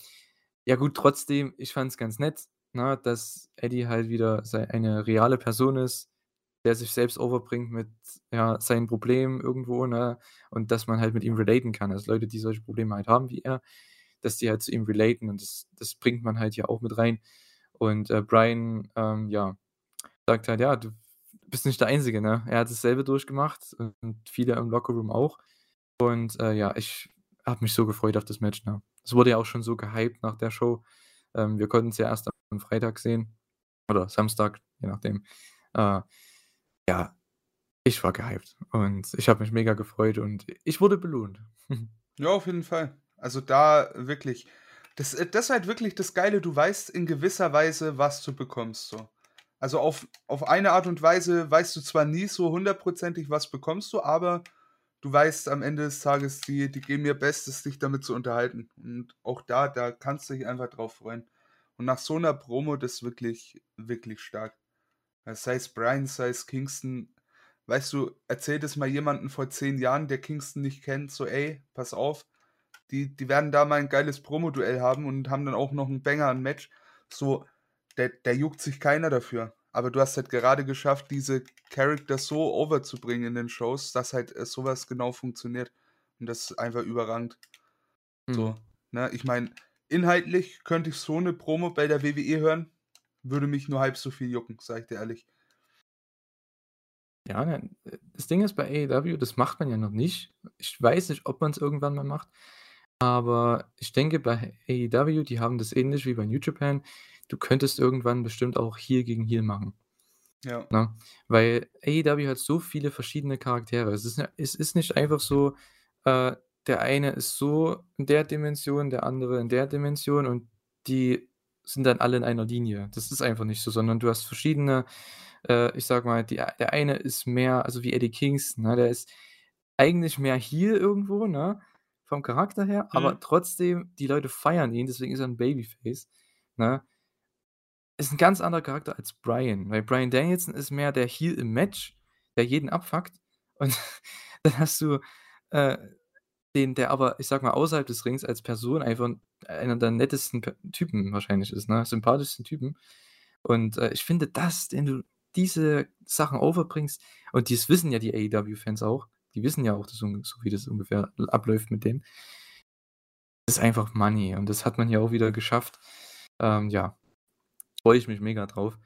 ja gut, trotzdem, ich fand's ganz nett, ne, dass Eddie halt wieder eine reale Person ist, der sich selbst overbringt mit, ja, seinen Problemen irgendwo, ne? Und dass man halt mit ihm relaten kann. Also, Leute, die solche Probleme halt haben wie er, dass die halt zu ihm relaten und das das bringt man halt hier auch mit rein. Und, äh, Bryan, ähm, ja, sagt halt: „Ja, du bist nicht der Einzige“, ne? Er hat dasselbe durchgemacht und viele im Lockerroom auch. Und, äh, ja, ich habe mich so gefreut auf das Match, ne? Es wurde ja auch schon so gehypt nach der Show. Ähm, wir konnten's ja erst am Freitag sehen oder Samstag, je nachdem. Äh, ja, ich war gehypt und ich habe mich mega gefreut und ich wurde belohnt. Ja, auf jeden Fall. Also, da wirklich das äh, das ist halt wirklich das Geile, du weißt in gewisser Weise, was du bekommst so. Also, auf auf eine Art und Weise weißt du zwar nie so hundertprozentig, was bekommst du, aber du weißt am Ende des Tages, die die geben ihr Bestes, dich damit zu unterhalten. Und auch da da kannst du dich einfach drauf freuen. Und nach so 'ner Promo, das ist wirklich, wirklich stark. Sei es Bryan, sei es Kingston. Weißt du, erzähl das mal jemandem vor 10 Jahren, der Kingston nicht kennt, so: „Ey, pass auf, die die werden da mal 'n geiles Promoduell haben und haben dann auch noch 'n Banger an Match.“ So, da da juckt sich keiner dafür. Aber du hast halt gerade geschafft, diese Character so over zu bringen in den Shows, dass halt, äh, so was genau funktioniert. Und das ist einfach überragend. So, Mhm. ne? Ich meine, inhaltlich könnte ich so 'ne Promo bei der WWE hören, würde mich nur halb so viel jucken, sage ich dir ehrlich. Ja, ne, das Ding ist bei AEW, das macht man ja noch nicht. Ich weiß nicht, ob man's irgendwann mal macht, aber ich denke bei AEW, die haben das ähnlich wie bei New Japan. Du könntest irgendwann bestimmt auch Heel gegen Heel machen. Ja. Ne? Weil AEW hat so viele verschiedene Charaktere. Es ist es ist nicht einfach so, äh, der eine ist so in der Dimension, der andere in der Dimension und die sind dann alle in einer Linie. Das ist einfach nicht so, sondern du hast verschiedene, äh, ich sage mal, die der eine ist mehr also wie Eddie Kingston, ne? Der ist eigentlich mehr Heel irgendwo, ne, vom Charakter her, aber Mhm. trotzdem, die Leute feiern ihn, deswegen ist er 'n Babyface, ne? Ist 'n ganz anderer Charakter als Bryan, weil Bryan Danielson ist mehr der Heel im Match, der jeden abfuckt. Und dann hast du, äh, den, der aber, ich sage mal, außerhalb des Rings als Person einfach einer der nettesten Typen wahrscheinlich ist, ne? Sympathischsten Typen. Und, äh, ich finde das, wenn du diese Sachen overbringst und das wissen ja die AEW-Fans auch. Die wissen ja auch, dass so wie das ungefähr abläuft mit denen. Ist einfach Money und das hat man hier auch wieder geschafft. Ähm, ja, freue ich mich mega drauf.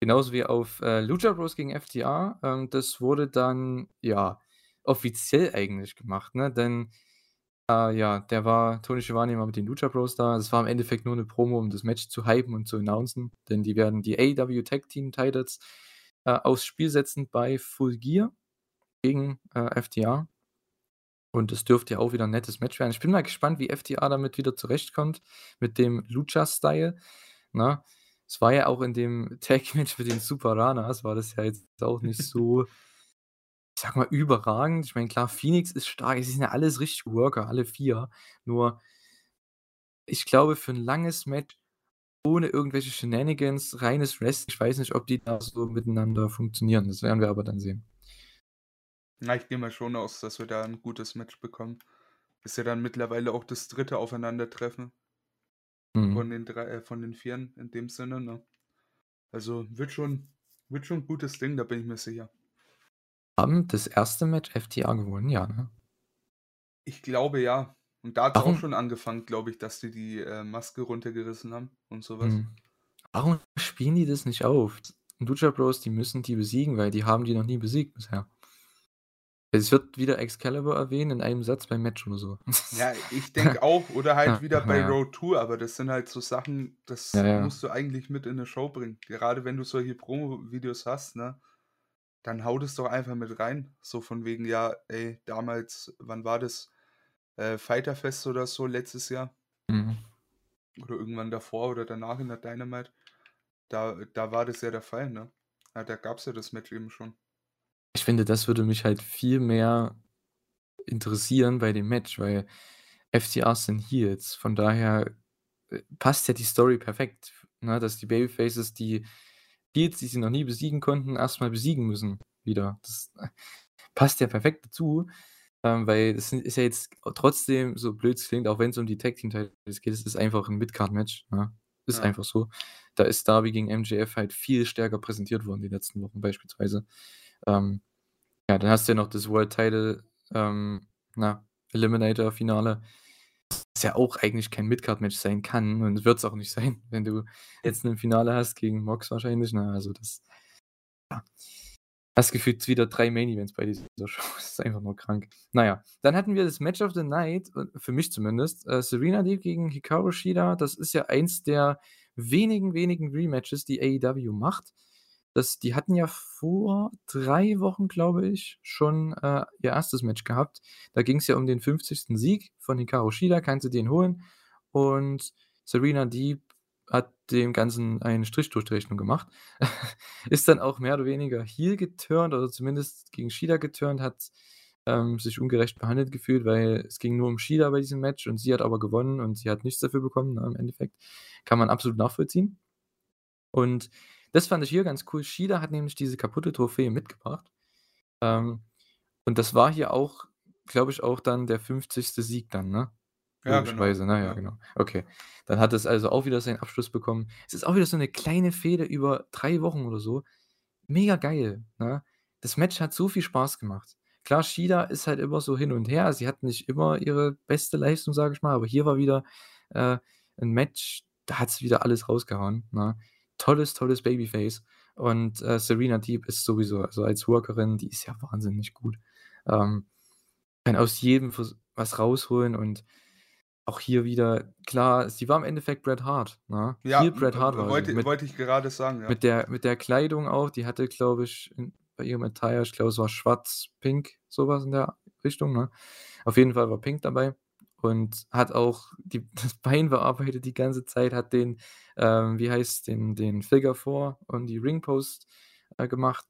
Genauso wie auf, äh, Lucha Bros gegen FTR. Ähm, das wurde dann, ja, offiziell eigentlich gemacht, ne? Denn, äh, ja, der war Tony Schiavone war mit den Lucha Bros da. Es war im Endeffekt nur 'ne Promo, um das Match zu hypen und zu announcen, denn die werden die AEW Tag Team Titles, äh, aufs Spiel setzen bei Full Gear gegen, äh, FTR. Und das dürfte ja auch wieder 'n nettes Match werden. Ich bin mal gespannt, wie FTR damit wieder zurechtkommt mit dem Lucha-Style, ne? Es war ja auch in dem Tag-Match mit den Superanas war das ja jetzt auch nicht so ich sage mal, überragend. Ich meine, klar, Phoenix ist stark. Sie sind ja alles richtige Worker, alle 4. Nur ich glaube, für 'n langes Match ohne irgendwelche Shenanigans, reines Wrestling ich weiß nicht, ob die da so miteinander funktionieren. Das werden wir aber dann sehen. Na, ich gehe mal schon aus, dass wir da 'n gutes Match bekommen. Ist ja dann mittlerweile auch das 3. Aufeinandertreffen Mhm. von den 3 äh, von den 4 in dem Sinne, ne? Also, wird schon wird schon 'n gutes Ding, da bin ich mir sicher. Haben das 1. Match FTR gewonnen? Ja, ne? Ich glaube, ja. Und da hat's auch Warum schon angefangen, glaube ich, dass die die, äh, Maske runtergerissen haben und so was. Mhm. Warum spielen die das nicht auf? Lucha Bros, die müssen die besiegen, weil die haben die noch nie besiegt bisher. Es wird wieder Excalibur erwähnt in einem Satz beim Match oder so. Ja, ich denke auch oder halt Ja, wieder bei ja. Road to, aber das sind halt so Sachen, Ja, das ja. musst du eigentlich mit in 'ne Show bringen. Gerade wenn du solche Promo-Videos hast, ne? Dann hau das doch einfach mit rein. So von wegen, ja, ey, damals wann war das? Äh, Fyter Fest oder so letztes Jahr Mhm. oder irgendwann davor oder danach in der Dynamite. Da da war das ja der Fall, ne? Ja, da gab's ja das Match eben schon. Ich finde, das würde mich halt viel mehr interessieren bei dem Match, weil FTRs sind Heels. Von daher, äh, passt ja die Story perfekt, ne, dass die Babyfaces die Heels, die sie noch nie besiegen konnten, erst mal besiegen müssen wieder. Das, äh, passt ja perfekt dazu, ähm, weil sind ist ja jetzt trotzdem, so blöd es klingt, auch wenn's um die Tag Team Titles geht, es ist einfach 'n Mid-Card-Match, ne? Ist Ja. einfach so. Da ist Darby gegen MJF halt viel stärker präsentiert worden die letzten Wochen beispielsweise. Ähm, ja, dann hast du ja noch das World Title, ähm, na, Eliminator-Finale, was ja auch eigentlich kein Mid-Card-Match sein kann und wird's auch nicht sein, wenn du jetzt 'nen Finale hast gegen Mox wahrscheinlich, ne? Also, das ja. Hast gefühlt wieder 3 Main Events bei dieser Show. Das ist einfach nur krank. Na ja, dann hatten wir das Match of the Night, äh, für mich zumindest, äh, Serena Deeb gegen Hikaru Shida. Das ist ja eins der wenigen, wenigen Rematches, die AEW macht. Das die hatten ja vor 3 Wochen, glaube ich, schon, äh, ihr 1. Match gehabt. Da ging's ja um den 50. Sieg von Hikaru Shida, kann sie den holen? Und Serena Deeb hat dem Ganzen einen Strich durch die Rechnung gemacht. Ist dann auch mehr oder weniger heel geturnt oder zumindest gegen Shida geturnt, hat, ähm, sich ungerecht behandelt gefühlt, weil es ging nur um Shida bei diesem Match und sie hat aber gewonnen und sie hat nichts dafür bekommen, ne, im Endeffekt. Kann man absolut nachvollziehen. Und das fand ich hier ganz cool. Shida hat nämlich diese kaputte Trophäe mitgebracht. Ähm, und das war hier auch, glaube ich, auch dann der 50. Sieg dann, ne? Ja, genau. Ne? Ja, genau. Okay. Dann hat es also auch wieder seinen Abschluss bekommen. Es ist auch wieder so 'ne kleine Fehde über 3 Wochen oder so. Mega geil, ne? Das Match hat so viel Spaß gemacht. Klar, Shida ist halt immer so hin und her. Sie hat nicht immer ihre beste Leistung, sage ich mal, aber hier war wieder, äh, 'n Match, da hat sie wieder alles rausgehauen, ne? Tolles, tolles Babyface. Und, äh, Serena Deeb ist sowieso also, als Workerin, die ist ja wahnsinnig gut. Ähm, kann aus jedem was rausholen und auch hier wieder klar, sie war im Endeffekt Bret Hart, ne? Ja, Heel Bret Hart war wollte mit wollte ich gerade sagen, ja. mit der mit der Kleidung auch, die hatte, glaube ich, in bei ihrem Attire ich glaube, es war schwarz-pink, so was in der Richtung, ne? Auf jeden Fall war pink dabei und hat auch die das Bein bearbeitet die ganze Zeit, hat den, ähm, wie heißt's, den den Figure Four und die Ring Post, äh, gemacht.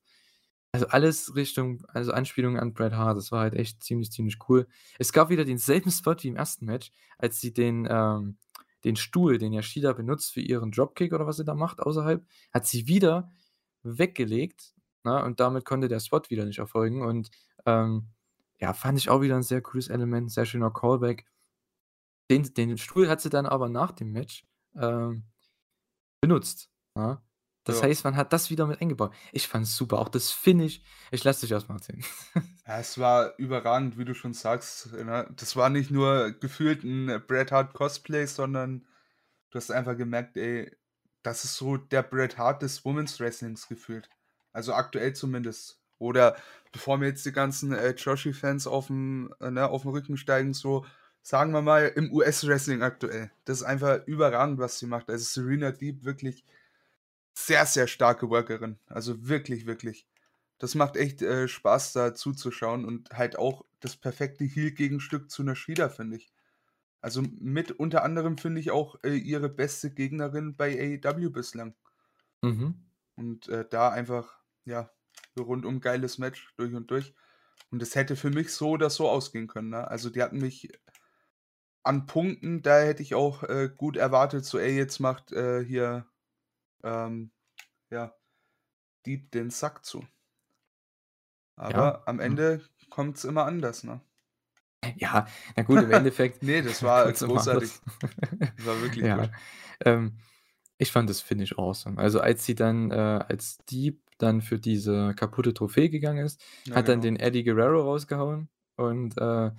Also, alles Richtung also, Anspielung an Bret Hart. Das war halt echt ziemlich, ziemlich cool. Es gab wieder denselben Spot wie im 1. Match, als sie den, ähm den Stuhl, den ja Shida benutzt für ihren Dropkick oder was sie da macht außerhalb, hat sie wieder weggelegt, ne? Und damit konnte der Spot wieder nicht erfolgen und, ähm, ja, fand ich auch wieder 'n sehr cooles Element, sehr schöner Callback. Den den Stuhl hat sie dann aber nach dem Match, ähm, benutzt, ne? Das Ja. heißt, man hat das wieder mit eingebaut. Ich fand's super, auch das Finish. Ich lasse dich erst mal erzählen. Ja, es war überragend, wie du schon sagst, ne? Das war nicht nur gefühlt 'n Bret Hart Cosplay, sondern du hast einfach gemerkt, ey, das ist so der Bret Hart des Women's Wrestlings gefühlt. Also, aktuell zumindest. Oder bevor mir jetzt die ganzen, äh, Joshi-Fans auf'm äh, ne, Rücken steigen, so, sagen wir mal, im US-Wrestling aktuell. Das ist einfach überragend, was sie macht. Also, Serena Deeb wirklich sehr, sehr starke Workerin. Also, wirklich, wirklich. Das macht echt, äh, Spaß, da zuzuschauen und halt auch das perfekte Heel-Gegenstück zu 'ner Shida, finde ich. Also, mit unter anderem finde ich auch, äh, ihre beste Gegnerin bei AEW bislang. Mhm. Und, äh, da einfach, ja, rundum geiles Match durch und durch. Und das hätte für mich so oder so ausgehen können, ne? Also, die hatten mich an Punkten, da hätte ich auch, äh, gut erwartet, so: „Ey, jetzt macht, äh, hier, ähm, ja, Deeb den Sack zu.“ Ja, Aber am ja. Ende kommt's immer anders, ne? Ja, na gut, im Endeffekt Ne, das war großartig. Das war wirklich Ja, gut. ähm Ich fand das Finish awesome. Also, als sie dann, äh als Deeb dann für diese kaputte Trophäe gegangen ist, Ja, hat dann genau. den Eddie Guerrero rausgehauen und, äh,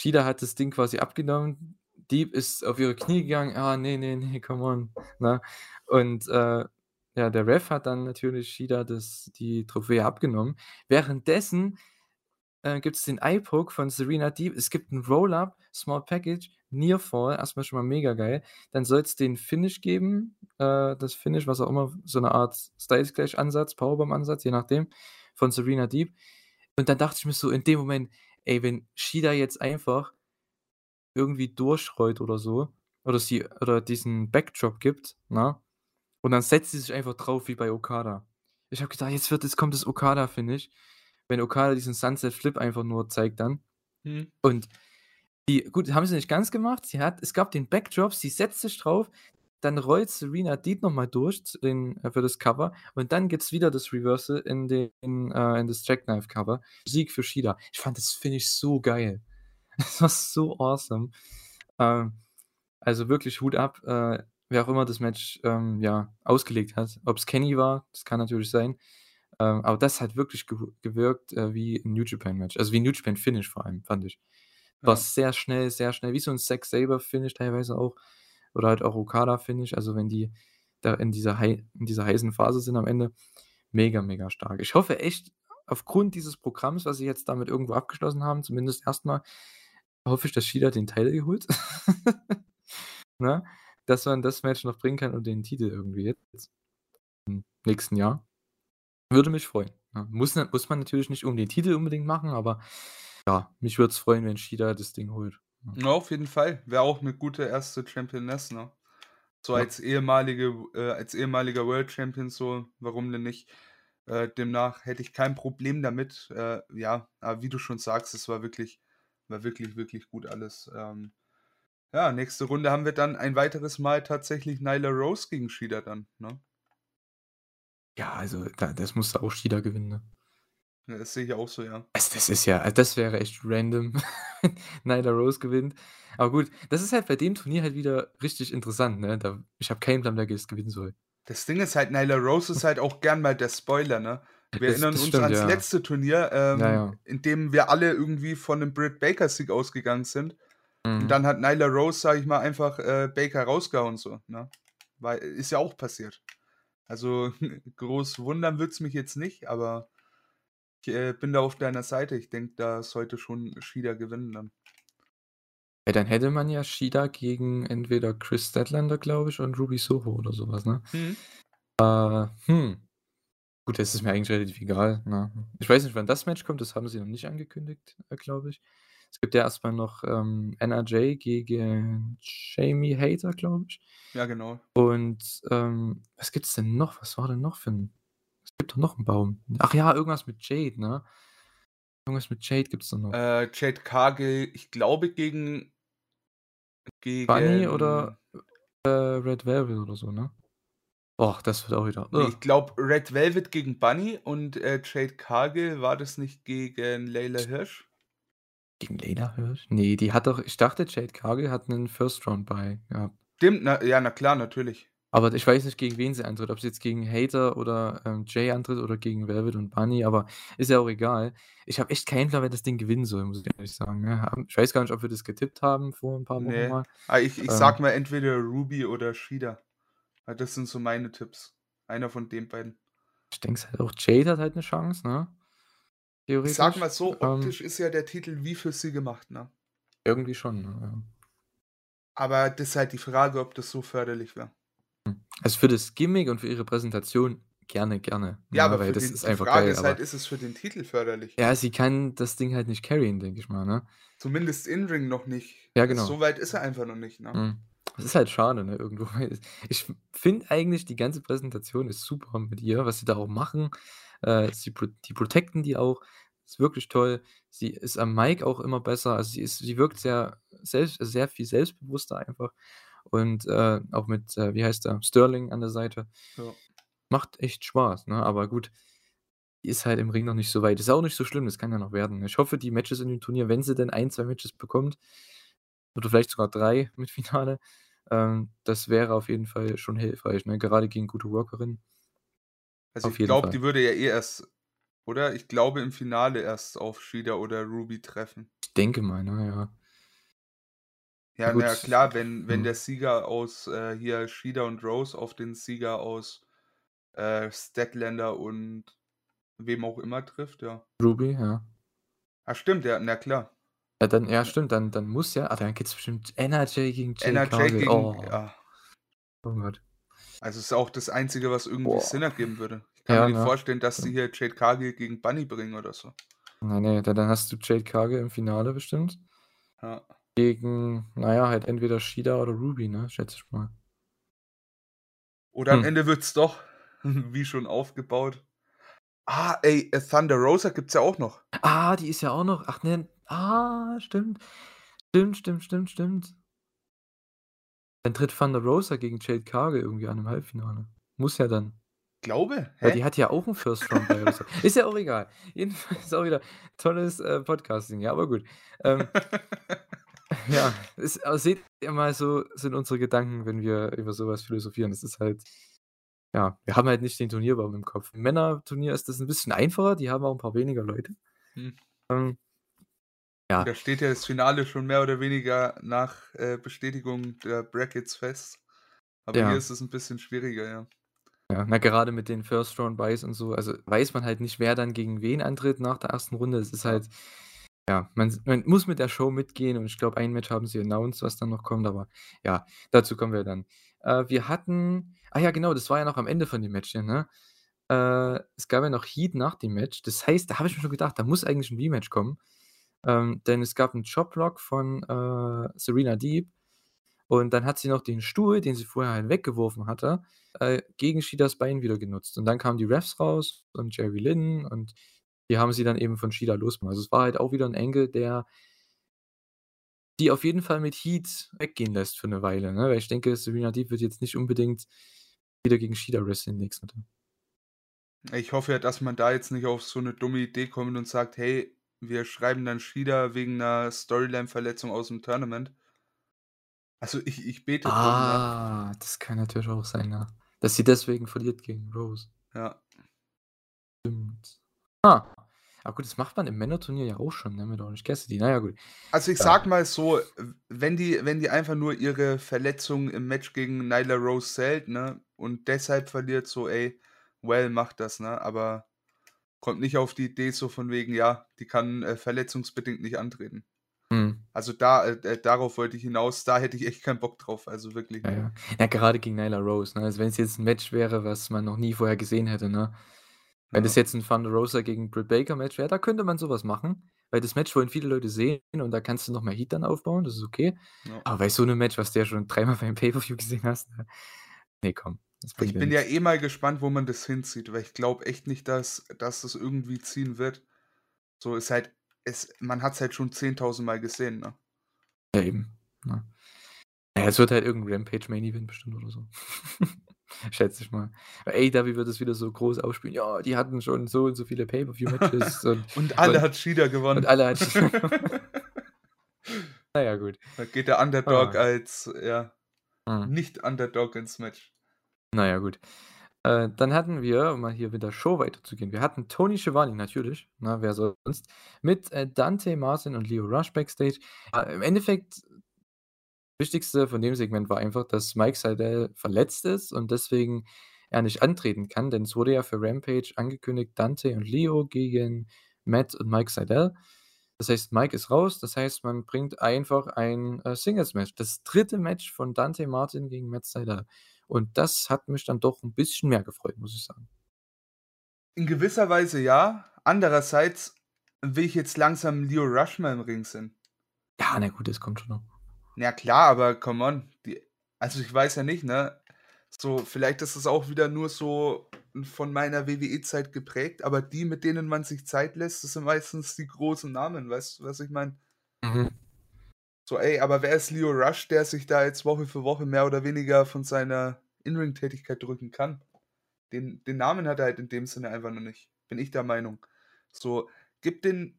Shida hat das Ding quasi abgenommen. Deeb ist auf ihre Knie gegangen: „Ah, ne, ne, ne, come on“, ne? Und, äh, ja, der Ref hat dann natürlich Shida das die Trophäe abgenommen. Währenddessen, äh, gibt's den Eye-Poke von Serena Deeb. Es gibt 'n Roll-Up, Small Package, Near Fall, erst mal schon mal mega geil. Dann soll's den Finish geben, äh, das Finish, was auch immer, so 'ne Art Styles Clash-Ansatz, Powerbomb-Ansatz, je nachdem, von Serena Deeb. Und dann dachte ich mir so in dem Moment: „Ey, wenn Shida jetzt einfach irgendwie durchrollt oder so oder sie oder diesen Backdrop gibt, ne, und dann setzt sie sich einfach drauf wie bei Okada.“ Ich habe gedacht: „Jetzt wird jetzt kommt das Okada-Finish“, wenn Okada diesen Sunset Flip einfach nur zeigt dann. Mhm. Und die gut, haben sie nicht ganz gemacht. Sie hat es gab den Backdrop, sie setzt sich drauf, dann rollt Serena Deeb noch mal durch den äh, für das Cover und dann gibt's wieder das Reversal in den äh, in das Jackknife Cover. Sieg für Shida. Ich fand das Finish so geil. Es war so awesome. Ähm, also wirklich Hut ab, äh, wer auch immer das Match, ähm, ja, ausgelegt hat. Ob's Kenny war, das kann natürlich sein. Ähm, aber das hat wirklich gew gewirkt, äh, wie 'n New Japan Match. Also, wie 'n New Japan Finish vor allem, fand ich. War Ja. sehr schnell, sehr schnell, wie so 'n Zack Sabre Finish teilweise auch oder halt auch Okada Finish. Also, wenn die da in dieser in dieser heißen Phase sind am Ende. Mega, mega stark. Ich hoffe echt, aufgrund dieses Programms, was sie jetzt damit irgendwo abgeschlossen haben, zumindest erst mal, hoffe ich, dass Shida den Title holt. Ne? Dass man das Match noch bringen kann und den Titel irgendwie jetzt im nächsten Jahr. Würde mich freuen, ne? Muss na muss man natürlich nicht um den Titel unbedingt machen, aber ja, mich würde es freuen, wenn Shida das Ding holt, ja. Auf jeden Fall. Wäre auch 'ne gute 1. Championess, ne? So Ja. als ehemalige äh, als ehemaliger World Champion so, warum denn nicht? Äh, demnach hätte ich kein Problem damit. Äh, ja, aber wie du schon sagst, es war wirklich war wirklich, wirklich gut alles. Ähm, ja, nächste Runde haben wir dann ein weiteres Mal tatsächlich Nyla Rose gegen Shida dann, ne? Ja, also da das musste auch Shida gewinnen, ne? Ja, das sehe ich auch so, ja. Also, das ist ja also, das wäre echt random, Nyla Rose gewinnt. Aber gut, das ist halt bei dem Turnier halt wieder richtig interessant, ne? Da ich habe keinen Plan, wer es gewinnen soll. Das Ding ist halt, Nyla Rose ist halt auch gern mal der Spoiler, ne? Wir Das erinnern das uns stimmt, ans ja. letzte Turnier, Ja, ähm, ja. in dem wir alle irgendwie von 'nem Britt Baker-Sieg ausgegangen sind. Und Mhm. dann hat Nyla Rose, sage ich mal, einfach, äh, Baker rausgehauen so, ne? Weil ist ja auch passiert. Also, groß wundern würde es mich jetzt nicht, aber ich, äh, bin da auf deiner Seite. Ich denke, da sollte schon Shida gewinnen dann. Ja, dann hätte man ja Shida gegen entweder Chris Statlander, glaube ich, und Ruby Soho oder so was, ne? Mhm. Äh, hm. Gut, das ist mir eigentlich relativ egal, ne? Ich weiß nicht, wann das Match kommt, das haben sie noch nicht angekündigt, äh, glaube ich. Es gibt ja erst mal noch, ähm, NRJ gegen Jamie Hayter, glaube ich. Ja, genau. Und, ähm, was gibt's denn noch? Was war denn noch für 'n es gibt doch noch 'n Baum. Ach ja, irgendwas mit Jade, ne? Irgendwas mit Jade gibt's doch noch. Äh, Jade Cargill, ich glaube gegen Bunny oder, gegen äh, Red Velvet oder so, ne? Och, das wird auch wieder Ne, ich glaube Red Velvet gegen Bunny und, äh, Jade Cargill, war das nicht gegen Leyla Hirsch? Gegen Leyla Hirsch? Ne, die hat doch ich dachte, Jade Cargill hat 'nen First Round Bye gehabt. Stimmt, na ja, na klar, natürlich. Aber ich weiß nicht, gegen wen sie antritt, ob sie jetzt gegen Hayter oder, ähm, Jay antritt oder gegen Velvet und Bunny, aber ist ja auch egal. Ich habe echt keinen Plan, wer das Ding gewinnen soll, muss ich ehrlich sagen, ne? Ich weiß gar nicht, ob wir das getippt haben vor 'n paar Wochen Ne, mal. ah, ich ich Ähm sage mal entweder Ruby oder Shida. Weil das sind so meine Tipps. Einer von den beiden. Ich denke halt auch Jade hat halt 'ne Chance, ne? Ich sage Theoretisch, mal so, ähm optisch ist ja der Titel wie für sie gemacht, ne? Irgendwie schon, ne, ja. Aber das ist halt die Frage, ob das so förderlich wäre. Also, für das Gimmick und für ihre Präsentation gerne, gerne, Ja, ne, aber weil das den ist die einfach Frage geil, ist halt, ist es für den Titel förderlich? Ja, sie kann das Ding halt nicht carryen, denke ich mal, ne? Zumindest in Ring noch nicht. Ja, Also, genau. so weit ist er einfach noch nicht, ne? Mhm. Das ist halt schade, ne, irgendwo, ich finde eigentlich, die ganze Präsentation ist super mit ihr, was sie da auch machen. Äh, sie die protecten die auch, ist wirklich toll. Sie ist am Mic auch immer besser. Also, sie ist sie wirkt sehr selbst sehr viel selbstbewusster einfach und, äh, auch mit, äh, wie heißt der, Sterling an der Seite. Ja. Macht echt Spaß, ne? Aber gut, ist halt im Ring noch nicht so weit. Ist auch nicht so schlimm, das kann ja noch werden. Ich hoffe, die Matches in dem Turnier, wenn sie denn 1, 2 Matches bekommt oder vielleicht sogar 3 mit Finale, Ähm, das wäre auf jeden Fall schon hilfreich, ne? Gerade gegen gute Workerinnen. Also, Auf ich glaube, die würde ja eh erst oder? Ich glaube im Finale erst auf Shida oder Ruby treffen. Ich denke mal, ne, ja. Ja, gut, na ja, klar, wenn wenn mhm. der Sieger aus, äh, hier Shida und Rose auf den Sieger aus, äh, Statlander und wem auch immer trifft, ja. Ruby, ja. Ah, stimmt, ja, na klar. Ja, dann ja, Ja. stimmt, dann dann muss ja ah, dann geht's bestimmt NRJ gegen Jade NRJ Cargill. gegen Oh. ja. Oh Gott. Also, ist auch das Einzige, was irgendwie Boah. Sinn ergeben würde. Ich kann Ja, mir nicht ne? vorstellen, dass Stimmt. hier Jade Cargill gegen Bunny bringen oder so. Ne, ne, da dann hast du Jade Cargill im Finale bestimmt. Ja. Gegen, na ja, halt entweder Shida oder Ruby, ne, schätze ich mal. Oder am Hm. Ende wird's doch, wie schon aufgebaut ah, ey, äh, Thunder Rosa gibt's ja auch noch. Ah, die ist ja auch noch ach ne, ah, stimmt. Stimmt, stimmt, stimmt, stimmt. Dann tritt Thunder Rosa gegen Jade Cargill irgendwie an im Halbfinale. Muss ja dann. Glaube? Hä? die hat ja auch 'n First Round oder so. Ist ja auch egal. Jedenfalls auch wieder tolles, äh, Podcasting, ja, aber gut. Ähm, ja, es aber seht ihr mal, so sind unsere Gedanken, wenn wir über so was philosophieren. Das ist halt ja, wir haben halt nicht den Turnierbaum im Kopf. Im Männerturnier ist das 'n bisschen einfacher, die haben auch 'n paar weniger Leute. Hm. Ähm, ja. Da steht ja das Finale schon mehr oder weniger nach, äh, Bestätigung der Brackets fest. Aber Ja. hier ist es 'n bisschen schwieriger, ja. Ja, na, gerade mit den First Round Byes und so, also, weiß man halt nicht, wer dann gegen wen antritt nach der 1. Runde. Es ist Ja. halt ja, man man muss mit der Show mitgehen und ich glaube, ein Match haben sie announced, was dann noch kommt, aber ja, dazu kommen wir dann. Äh, wir hatten ah ja, genau, das war ja noch am Ende von dem Match hier, ne? Äh, es gab ja noch Heat nach dem Match. Das heißt, da habe ich mir schon gedacht, da muss eigentlich 'n Rematch kommen. Ähm, denn es gab 'n Chop-Block von, äh, Serena Deeb und dann hat sie noch den Stuhl, den sie vorher halt weggeworfen hatte, äh, gegen Shidas Bein wieder genutzt. Und dann kamen die Refs raus und Jerry Lynn und die haben sie dann eben von Shida losgemacht. Also, es war halt auch wieder 'n Angle, der die auf jeden Fall mit Heat weggehen lässt für 'ne Weile, ne? Weil ich denke, Serena Deeb wird jetzt nicht unbedingt wieder gegen Shida wresteln nächste Woche. Ich hoffe ja, dass man da jetzt nicht auf so 'ne dumme Idee kommt und sagt: „Hey, wir schreiben dann Shida wegen 'ner Storyline-Verletzung aus'm Tournament.“ Also, ich ich bete drum. Ah, das kann natürlich auch sein, ja. Dass sie deswegen verliert gegen Rose. Ja. Stimmt. Ah. Ah gut, das macht man im Männerturnier ja auch schon, ne, mit Orange Cassidy. Na ja, gut. Also, ich Ja. sage mal so, wenn die wenn die einfach nur ihre Verletzung im Match gegen Nyla Rose zählt, ne, und deshalb verliert, so, ey, well, macht das, ne? Aber kommt nicht auf die Idee so von wegen, ja, die kann, äh, verletzungsbedingt nicht antreten. Mhm. Also, da äh, äh, darauf wollte ich hinaus. Da hätte ich echt keinen Bock drauf, also wirklich Ja, ja. Ja, gerade gegen Nyla Rose, ne? Also, wenn's jetzt 'n Match wäre, was man noch nie vorher gesehen hätte, ne? Wenn das Ja. jetzt 'n Thunder Rosa gegen Britt Baker Match wäre, da könnte man so was machen, weil das Match wollen viele Leute sehen und da kannst du noch mehr Heat dann aufbauen, das ist okay. Ja. Aber bei so 'nem Match, was du ja schon dreimal beim Pay-per-View gesehen hast, ne? Ne, komm, das Ich bin ja eh mal gespannt, wo man das hinzieht, weil ich glaube echt nicht, dass dass das irgendwie ziehen wird. So, ist halt es man hat's halt schon 10.000 Mal gesehen, ne? Ja, eben, ne? Ja, es wird halt irgend 'n Rampage Main Event bestimmt oder so. Schätze ich mal. Bei AEW wird es wieder so groß ausspielen: „Ja, die hatten schon so und so viele Pay-per-View-Matches und Und alle und hat Shida gewonnen. und alle hat Shida gewonnen.“ Na ja, gut. Da geht der Underdog Ah. als, ja, Mhm. Nicht-Underdog ins Match. Na ja, gut. Äh, dann hatten wir, um mal hier mit der Show weiterzugehen wir hatten Tony Schiavone natürlich, ne, wer sonst, mit, äh, Dante Martin und Lio Rush backstage. Äh, im Endeffekt Wichtigste von dem Segment war einfach, dass Mike Sydal verletzt ist und deswegen er nicht antreten kann, denn es wurde ja für Rampage angekündigt, Dante und Lio gegen Matt und Mike Sydal. Das heißt, Mike ist raus, das heißt, man bringt einfach ein, äh, Singles-Match. Das 3. Match von Dante Martin gegen Matt Sydal. Und das hat mich dann doch 'n bisschen mehr gefreut, muss ich sagen. In gewisser Weise ja. Andererseits will ich jetzt langsam Lio Rush mal im Ring sehen. Ja, na gut, das kommt schon noch. Ja klar, aber come on, die also, ich weiß ja nicht, ne? So, vielleicht ist es auch wieder nur so von meiner WWE-Zeit geprägt, aber die, mit denen man sich Zeit lässt, das sind meistens die großen Namen. Weißt du, was ich meine? Mhm. So, ey, aber wer ist Lio Rush, der sich da jetzt Woche für Woche mehr oder weniger von seiner In-Ring-Tätigkeit drücken kann? Den den Namen hat er halt in dem Sinne einfach noch nicht, bin ich der Meinung. So, gib den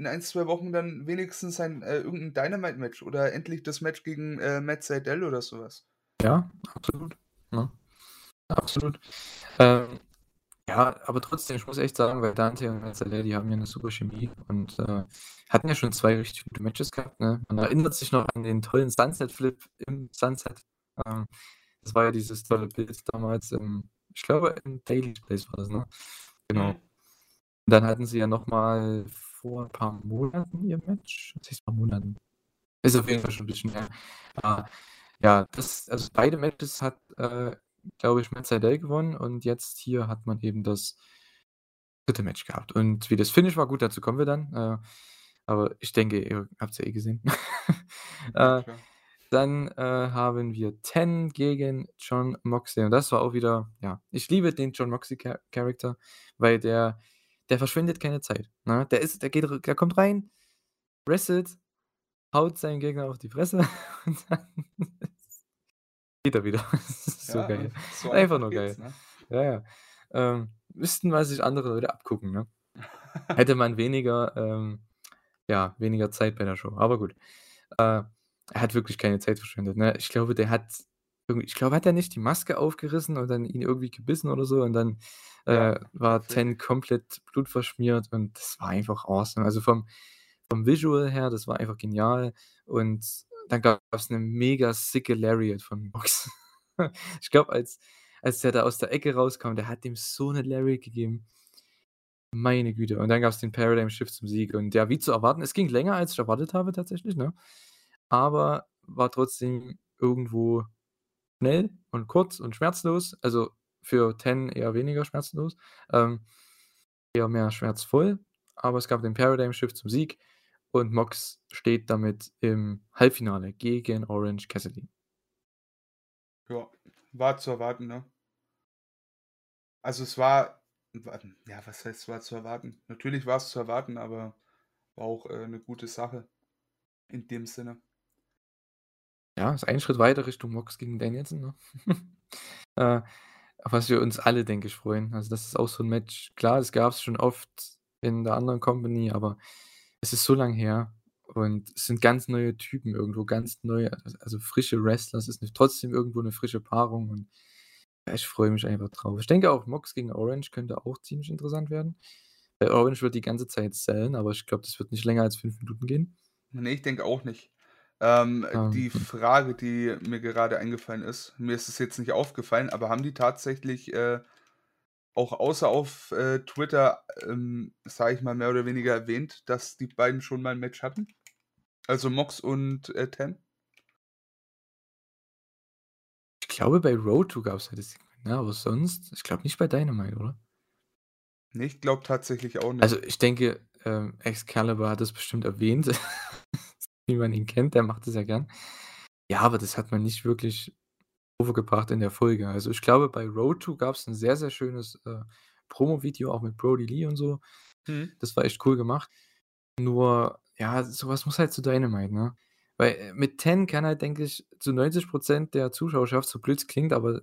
in 1, 2 Wochen dann wenigstens ein äh, irgend Dynamite-Match oder endlich das Match gegen, äh, Matt Sydal oder sowas. Ja, absolut, ne? Absolut. Ähm, ja, aber trotzdem, ich muss echt sagen, weil Dante und Matt Sydal, die haben ja 'ne super Chemie und, äh, hatten ja schon 2 richtig gute Matches gehabt, ne? Man erinnert sich noch an den tollen Sunset Flip im Sunset. Ähm, das war ja dieses tolle Bild damals im ich glaube, im Daily's Place war das, ne? Genau. Mhm. Dann hatten sie ja noch mal vor 'n paar Monaten ihr Match. Was heißt paar Monaten? Ist auf jeden Fall schon 'n bisschen her. Ah, ja, das also beide Matches hat, äh, glaube ich, Matt gewonnen und jetzt hier hat man eben das 3. Match gehabt. Und wie das Finish war, gut, dazu kommen wir dann. Äh, aber ich denke, ihr habt's ja eh gesehen. Äh, dann, äh, haben wir Ten gegen Jon Moxley und das war auch wieder ja, ich liebe den Jon Moxley Cha Character, weil der der verschwendet keine Zeit, ne? Der ist der geht der kommt rein, wrestelt, haut seinen Gegner auf die Fresse und dann geht er wieder. Das ist so Ja, geil. so Einfach einfach nur geil. ne? Ja, ja. Ähm, müssten mal sich andere Leute abgucken, ne? Hätte man weniger ähm, ja, weniger Zeit bei der Show, aber gut. Äh, er hat wirklich keine Zeit verschwendet, ne? Ich glaube, der hat ich glaube, hat er nicht die Maske aufgerissen und dann ihn irgendwie gebissen oder so und dann, Ja, äh, war Ten komplett blutverschmiert und das war einfach awesome. Also, vom vom Visual her, das war einfach genial und dann gab's 'ne mega sicke Lariat von Mox. Ich glaube, als als der da aus der Ecke rauskam, der hat dem so 'ne Lariat gegeben. Meine Güte. Und dann gab's den Paradigm Shift zum Sieg und ja, wie zu erwarten, es ging länger, als ich erwartet habe tatsächlich, ne? Aber war trotzdem irgendwo schnell und kurz und schmerzlos. Also, für Ten eher weniger schmerzlos, ähm, eher mehr schmerzvoll, aber es gab den Paradigm Shift zum Sieg und Mox steht damit im Halbfinale gegen Orange Cassidy. Ja, war zu erwarten, ne? Also, es war wa ja, was heißt, war zu erwarten? Natürlich war's zu erwarten, aber war auch, äh, 'ne gute Sache in dem Sinne. Ja, ist ein Schritt weiter Richtung Mox gegen Danielson, ne? Äh, auf was wir uns alle, denke ich, freuen. Also, das ist auch so 'n Match. Klar, das gab's schon oft in der anderen Company, aber es ist so lang her und es sind ganz neue Typen irgendwo, ganz neue al also, frische Wrestler. Es ist trotzdem irgendwo 'ne frische Paarung und ja, ich freue mich einfach drauf. Ich denke auch, Mox gegen Orange könnte auch ziemlich interessant werden. Weil Orange wird die ganze Zeit sellen, aber ich glaube, das wird nicht länger als 5 Minuten gehen. Ne, ich denke auch nicht. Ähm, Ähm, die hm. Frage, die mir gerade eingefallen ist mir ist es jetzt nicht aufgefallen, aber haben die tatsächlich, äh, auch außer auf, äh, Twitter, ähm, sage ich mal, mehr oder weniger erwähnt, dass die beiden schon mal 'n Match hatten? Also, Mox und, äh, Ten? Ich glaube, bei Road to gab's ja das Segment, ne, aber sonst ich glaube nicht bei Dynamite, oder? Ne, ich glaube tatsächlich auch nicht. Also, ich denke, ähm, Excalibur hat das bestimmt erwähnt, wie man ihn kennt, der macht das ja gern. Ja, aber das hat man nicht wirklich overgebracht in der Folge. Also, ich glaube, bei Road to gab's 'n sehr, sehr schönes, äh, Promovideo, auch mit Brodie Lee und so. Mhm. Das war echt cool gemacht. Nur, ja, so was muss halt zu Dynamite, ne? Weil, äh, mit Ten kann halt, denke ich, zu 90 % der Zuschauerschaft, so blöd es klingt, aber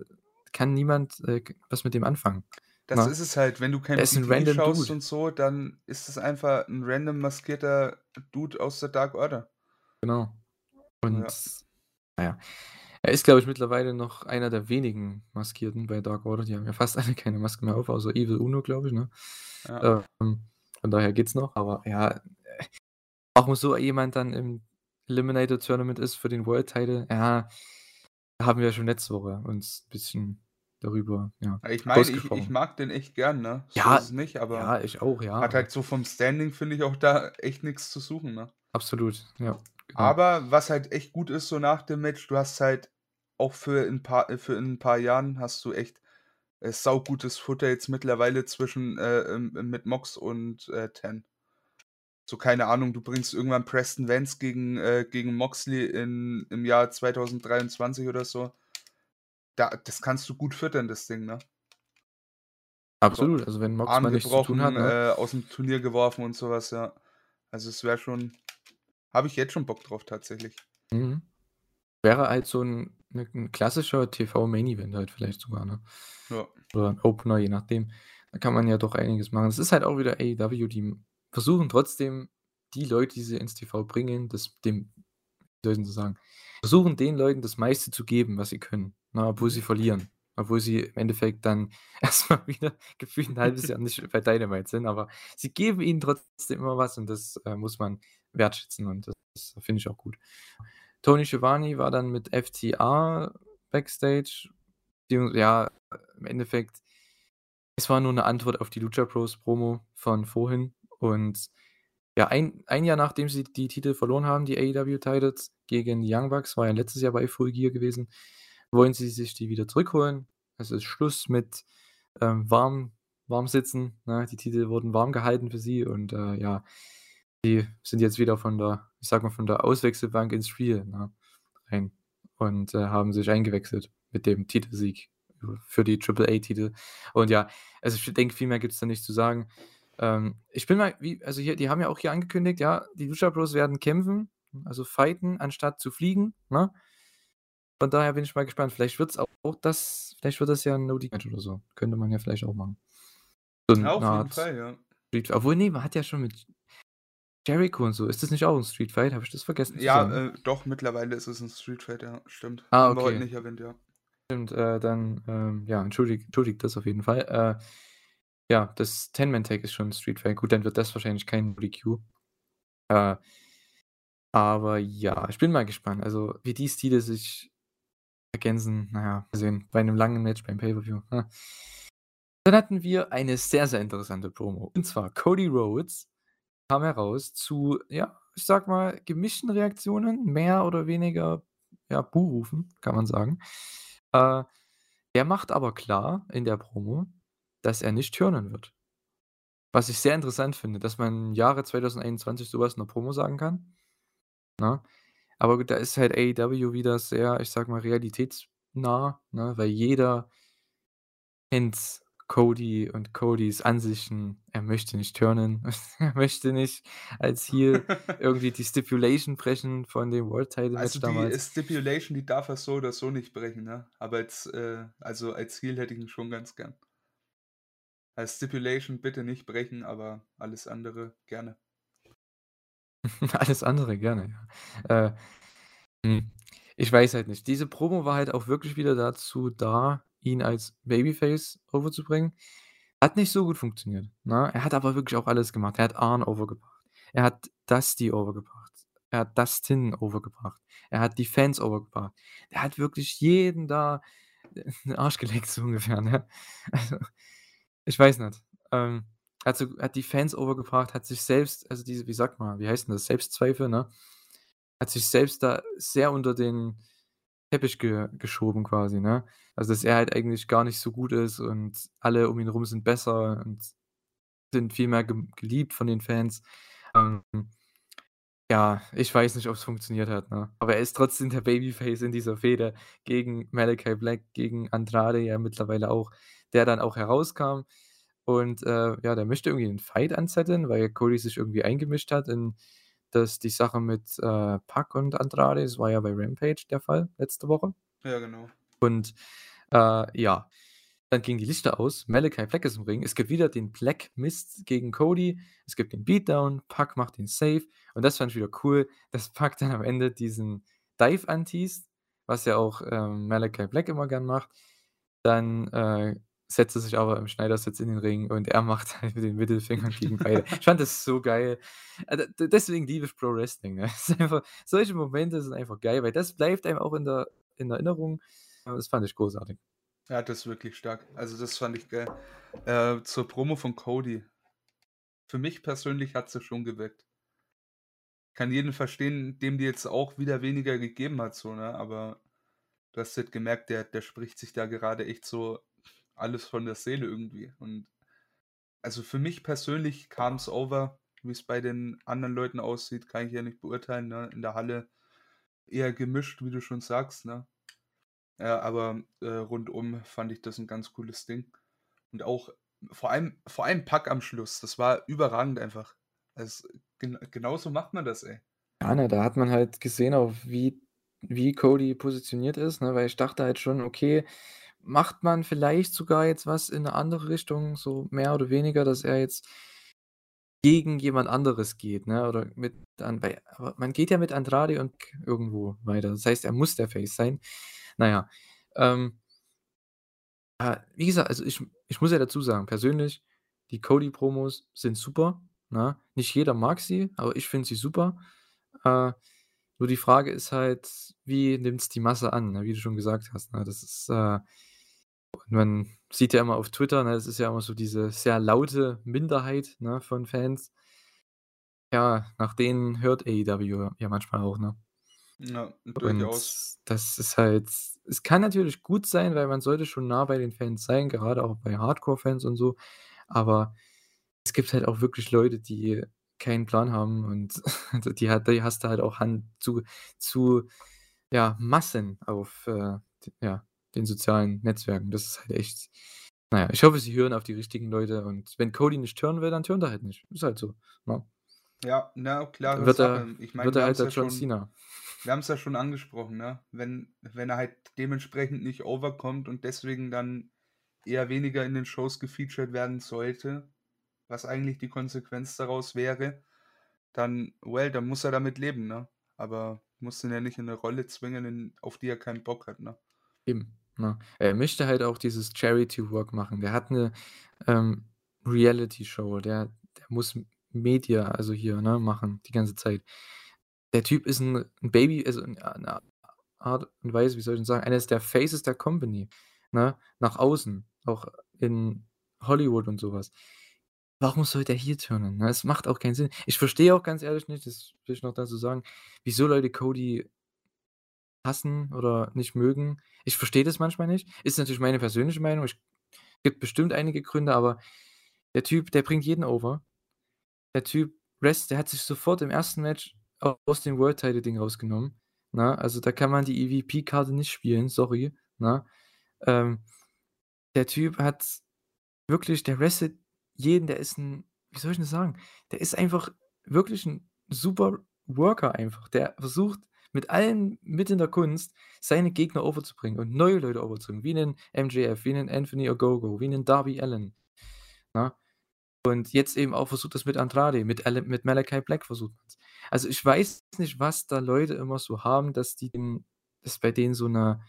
kann niemand, äh, was mit dem anfangen, Das ne? ist es halt, wenn du kein random schaust Dude. und so, dann ist es einfach 'n random maskierter Dude aus der Dark Order. Genau. Und, ja, er ist, glaube ich, mittlerweile noch einer der wenigen Maskierten bei Dark Order. Die haben ja fast alle keine Maske mehr auf, außer Evil Uno, glaube ich, ne? Ja. Ähm, von daher geht's noch, aber ja, äh, warum so jemand dann im Eliminator Tournament ist für den World Title, ja, haben wir schon letzte Woche uns bisschen darüber, ja, Ich meine, ich ich mag den echt gern, ne? So Ja, ist es nicht, aber ja, ich auch, ja, hat halt so vom Standing, finde ich, auch da echt nix zu suchen, ne? Absolut, ja, genau. Aber was halt echt gut ist so nach dem Match, du hast halt auch für 'n paar für in 'n paar Jahren hast du echt, äh, saugutes Futter jetzt mittlerweile zwischen äh, ähm, mit Mox und, äh, Ten. So, keine Ahnung, du bringst irgendwann Preston Vance gegen äh, gegen Moxley in im Jahr 2023 oder so. Da das kannst du gut füttern, das Ding, ne? So, Absolut, also, wenn Mox mal nichts zu tun hat, ne? äh, aus'm Turnier geworfen und so was, ja. Also, es wäre schon habe ich jetzt schon Bock drauf tatsächlich. Mhm. Wäre halt so 'n 'ne 'n klassischer TV-Main-Event halt vielleicht sogar, ne? Ja. Oder 'n Opener, je nachdem. Da kann man ja doch einiges machen. Es ist halt auch wieder AEW, die versuchen trotzdem die Leute, die sie ins TV bringen, das dem wie soll ich denn sagen, versuchen den Leuten das meiste zu geben, was sie können, ne, obwohl sie verlieren. Obwohl sie im Endeffekt dann erst mal wieder gefühlt 'n halbes Jahr nicht bei Dynamite sind, aber sie geben ihnen trotzdem immer was und das, äh, muss man wertschätzen und das finde ich auch gut. Tony Schiavone war dann mit FTR backstage, beziehungs ja, im Endeffekt es war nur 'ne Antwort auf die Lucha Bros Promo von vorhin und ja, ein ein Jahr nachdem sie die Titel verloren haben, die AEW Titles gegen die Young Bucks, war ja letztes Jahr bei Full Gear gewesen, wollen sie sich die wieder zurückholen. Es ist Schluss mit, ähm, warm warm sitzen, ne? Die Titel wurden warm gehalten für sie und, äh, ja, die sind jetzt wieder von der ich sage mal, von der Auswechselbank ins Spiel, ne, rein und, äh, haben sich eingewechselt mit dem Titelsieg für die Triple-A-Titel. Und ja, also ich denke, viel mehr gibt's da nicht zu sagen. Ähm, ich bin mal wie also hier die haben ja auch hier angekündigt, ja, die Lucha Bros werden kämpfen, also fighten, anstatt zu fliegen, ne? Von daher bin ich mal gespannt. Vielleicht wird's auch das vielleicht wird das ja 'n No-DQ-Match oder so. Könnte man ja vielleicht auch machen. So Ja, auf jeden Art Fall, ja. Street obwohl, ne, man hat ja schon mit Jericho und so. Ist das nicht auch 'n Street Fight? Habe ich das vergessen Ja, äh, doch, mittlerweile ist es 'n Street Fight, ja, stimmt. Ah, Haben wir heute okay. nicht erwähnt, ja. Stimmt, äh, dann, ähm, ja, entschuldigt entschuldigt das auf jeden Fall. Äh, ja, das Ten-Man-Tag ist schon 'n Street Fight. Gut, dann wird das wahrscheinlich kein No-DQ. Äh, aber ja, ich bin mal gespannt. Also, wie die Stile sich ergänzen, na ja, mal sehen. Bei 'nem langen Match beim Pay-Per-View? Dann hatten wir eine sehr, sehr interessante Promo. Und zwar Cody Rhodes kam heraus zu, ja, ich sage mal, gemischten Reaktionen, mehr oder weniger, ja, Buhrufen, kann man sagen. Äh, er macht aber klar in der Promo, dass er nicht turnen wird. Was ich sehr interessant finde, dass man im Jahre 2021 so was in 'ner Promo sagen kann, ne? Aber gut, da ist halt AEW wieder sehr, ich sage mal, realitätsnah, ne, weil jeder kennt Cody und Codys Ansichten. Er möchte nicht turnen. Er möchte nicht als Heel irgendwie die Stipulation brechen von dem World Title Match Also, die damals. Stipulation, die darf er so oder so nicht brechen, ne? Aber als äh, also, als Heel hätte ich ihn schon ganz gern. Als Stipulation bitte nicht brechen, aber alles andere gerne. Alles andere gerne, ja. Äh, hm, ich weiß halt nicht. Diese Promo war halt auch wirklich wieder dazu da, ihn als Babyface overzubringen. Hat nicht so gut funktioniert, ne? Er hat aber wirklich auch alles gemacht. Er hat Arn overgebracht. Er hat Dusty overgebracht. Er hat Dustin overgebracht. Er hat die Fans overgebracht. Er hat wirklich jeden da in den Arsch geleckt, so ungefähr, ne? Also, ich weiß nicht. Ähm, hat so hat die Fans overgebracht, hat sich selbst also diese wie sagt man, wie heißt denn das, Selbstzweifel, ne? Hat sich selbst da sehr unter den Teppich ge geschoben quasi, ne? Also, dass er halt eigentlich gar nicht so gut ist und alle um ihn rum sind besser und sind viel mehr gem geliebt von den Fans. Ähm, ja, ich weiß nicht, ob's funktioniert hat, ne? Aber er ist trotzdem der Babyface in dieser Fehde gegen Malachi Black, gegen Andrade ja mittlerweile auch, der dann auch herauskam und, äh, ja, der möchte irgendwie 'n Fight anzetteln, weil Cody sich irgendwie eingemischt hat in das die Sache mit, äh, Pac und Andrade. Das war ja bei Rampage der Fall letzte Woche. Ja, genau. Und, äh, ja, dann gingen die Lichter aus. Malachi Black ist im Ring. Es gibt wieder den Black Mist gegen Cody. Es gibt den Beatdown. Pac macht den Save. Und das fand ich wieder cool, dass Pac dann am Ende diesen Dive anteast, was ja auch, ähm, Malachi Black immer gern macht. Dann, äh, setzt er sich aber im Schneidersitz in den Ring und er macht halt den Mittelfinger gegen beide. Ich fand das so geil. Äh, deswegen liebe ich Pro Wrestling, ne? Einfach solche Momente sind einfach geil, weil das bleibt einem auch in der in Erinnerung. Das fand ich großartig. Ja, das ist wirklich stark. Also, das fand ich geil. Äh, zur Promo von Cody. Für mich persönlich hat sie schon gewirkt. Kann jeden verstehen, dem die jetzt auch wieder weniger gegeben hat so, ne? Aber du hast halt gemerkt, der der spricht sich da gerade echt so alles von der Seele irgendwie. Und also, für mich persönlich kam's over. Wie's bei den anderen Leuten aussieht, kann ich ja nicht beurteilen, ne? In der Halle eher gemischt, wie du schon sagst, ne? Ja, aber, äh, rundum fand ich das 'n ganz cooles Ding. Und auch vor allem vor allem Pac am Schluss, das war überragend einfach. Es gen genauso macht man das, ey. Ja, ne, da hat man halt gesehen, auch wie wie Cody positioniert ist, ne? Weil ich dachte halt schon: „Okay, macht man vielleicht sogar jetzt was in 'ne andere Richtung, so mehr oder weniger, dass er jetzt“ gegen jemand anderes geht, ne? Oder mit an aber man geht ja mit Andrade und irgendwo weiter. Das heißt, er muss der Face sein. Na ja, ähm äh, wie gesagt, also ich ich muss ja dazu sagen, persönlich, die Cody-Promos sind super, ne? Nicht jeder mag sie, aber ich finde sie super. Äh, nur die Frage ist halt, wie nimmt's die Masse an, ne, wie du schon gesagt hast, ne? Das ist, äh man sieht ja immer auf Twitter, ne, es ist ja immer so diese sehr laute Minderheit, ne, von Fans. Ja, nach denen hört AEW ja manchmal auch, ne? Ja, Und durchaus. das ist halt es kann natürlich gut sein, weil man sollte schon nah bei den Fans sein, gerade auch bei Hardcore-Fans und so, aber es gibt halt auch wirklich Leute, die keinen Plan haben und die hat die hast du halt auch Hand zu zu, ja, Massen auf, äh, ja, den sozialen Netzwerken. Das ist halt echt na ja, ich hoffe, sie hören auf die richtigen Leute und wenn Cody nicht hören will, dann turnt er halt nicht. Ist halt so, ne? Ja, na, klare Wird er. Ich meine, wird wir er halt der ja John schon Cena. wir haben's ja schon angesprochen, ne? Wenn wenn er halt dementsprechend nicht overkommt und deswegen dann eher weniger in den Shows gefeatured werden sollte, was eigentlich die Konsequenz daraus wäre, dann well, dann muss er damit leben, ne? Aber musst ihn ja nicht in 'ne Rolle zwingen, in auf die er keinen Bock hat, ne? Eben, ne? Er möchte halt auch dieses Charity Work machen. Der hat 'ne, ähm, Reality-Show. Der der muss Media, also hier, ne, machen die ganze Zeit. Der Typ ist 'n 'n Baby, also 'ner Art und Weise, wie soll ich denn sagen, eines der Faces der Company, ne, nach außen, auch in Hollywood und so was. Warum soll der hier turnen, ne? Es macht auch keinen Sinn. Ich verstehe auch ganz ehrlich nicht, das will ich noch dazu sagen, wieso Leute Cody hassen oder nicht mögen. Ich verstehe das manchmal nicht. Ist natürlich meine persönliche Meinung. Ich gibt bestimmt einige Gründe, aber der Typ, der bringt jeden over. Der Typ rest der hat sich sofort im 1. Match aus dem World Title Ding rausgenommen, ne? Also, da kann man die EVP-Karte nicht spielen, sorry, ne? Ähm, der Typ hat wirklich der wrestelt jeden, der ist 'n wie soll ich das sagen? Der ist einfach wirklich 'n super Worker einfach. Der versucht mit allen Mitteln der Kunst, seine Gegner overzubringen und neue Leute overzubringen, wie 'nen MJF, wie 'nen Anthony Ogogo, wie 'nen Darby Allin, ne? Und jetzt eben auch versucht er's mit Andrade, mit Al mit Malachi Black versucht man's. Also, ich weiß nicht, was da Leute immer so haben, dass die dass bei denen so 'ne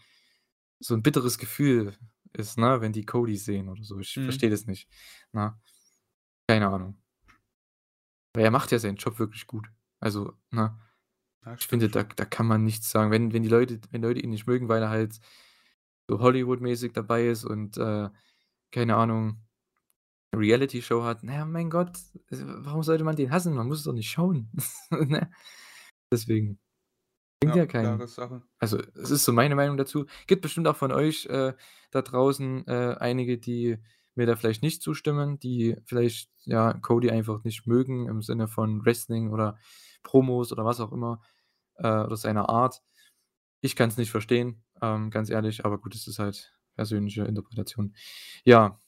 so 'n bitteres Gefühl ist, ne, wenn die Cody sehen oder so. Ich Mhm. verstehe das nicht, ne? Keine Ahnung. Weil er macht ja seinen Job wirklich gut. Also, ne? Ich finde, da da kann man nichts sagen. Wenn wenn die Leute wenn Leute ihn nicht mögen, weil er halt so Hollywood-mäßig dabei ist und, äh, keine Ahnung, Reality-Show hat, na ja, mein Gott, warum sollte man den hassen? Man muss es doch nicht schauen, ne? Deswegen bringt Ja, ja keinen also, es ist so meine Meinung dazu. Gibt bestimmt auch von euch, äh, da draußen, äh, einige, die mir da vielleicht nicht zustimmen, die vielleicht, ja, Cody einfach nicht mögen im Sinne von Wrestling oder Promos oder was auch immer, äh, oder seiner Art. Ich kann's nicht verstehen, ähm, ganz ehrlich, aber gut, das ist halt persönliche Interpretation. Ja.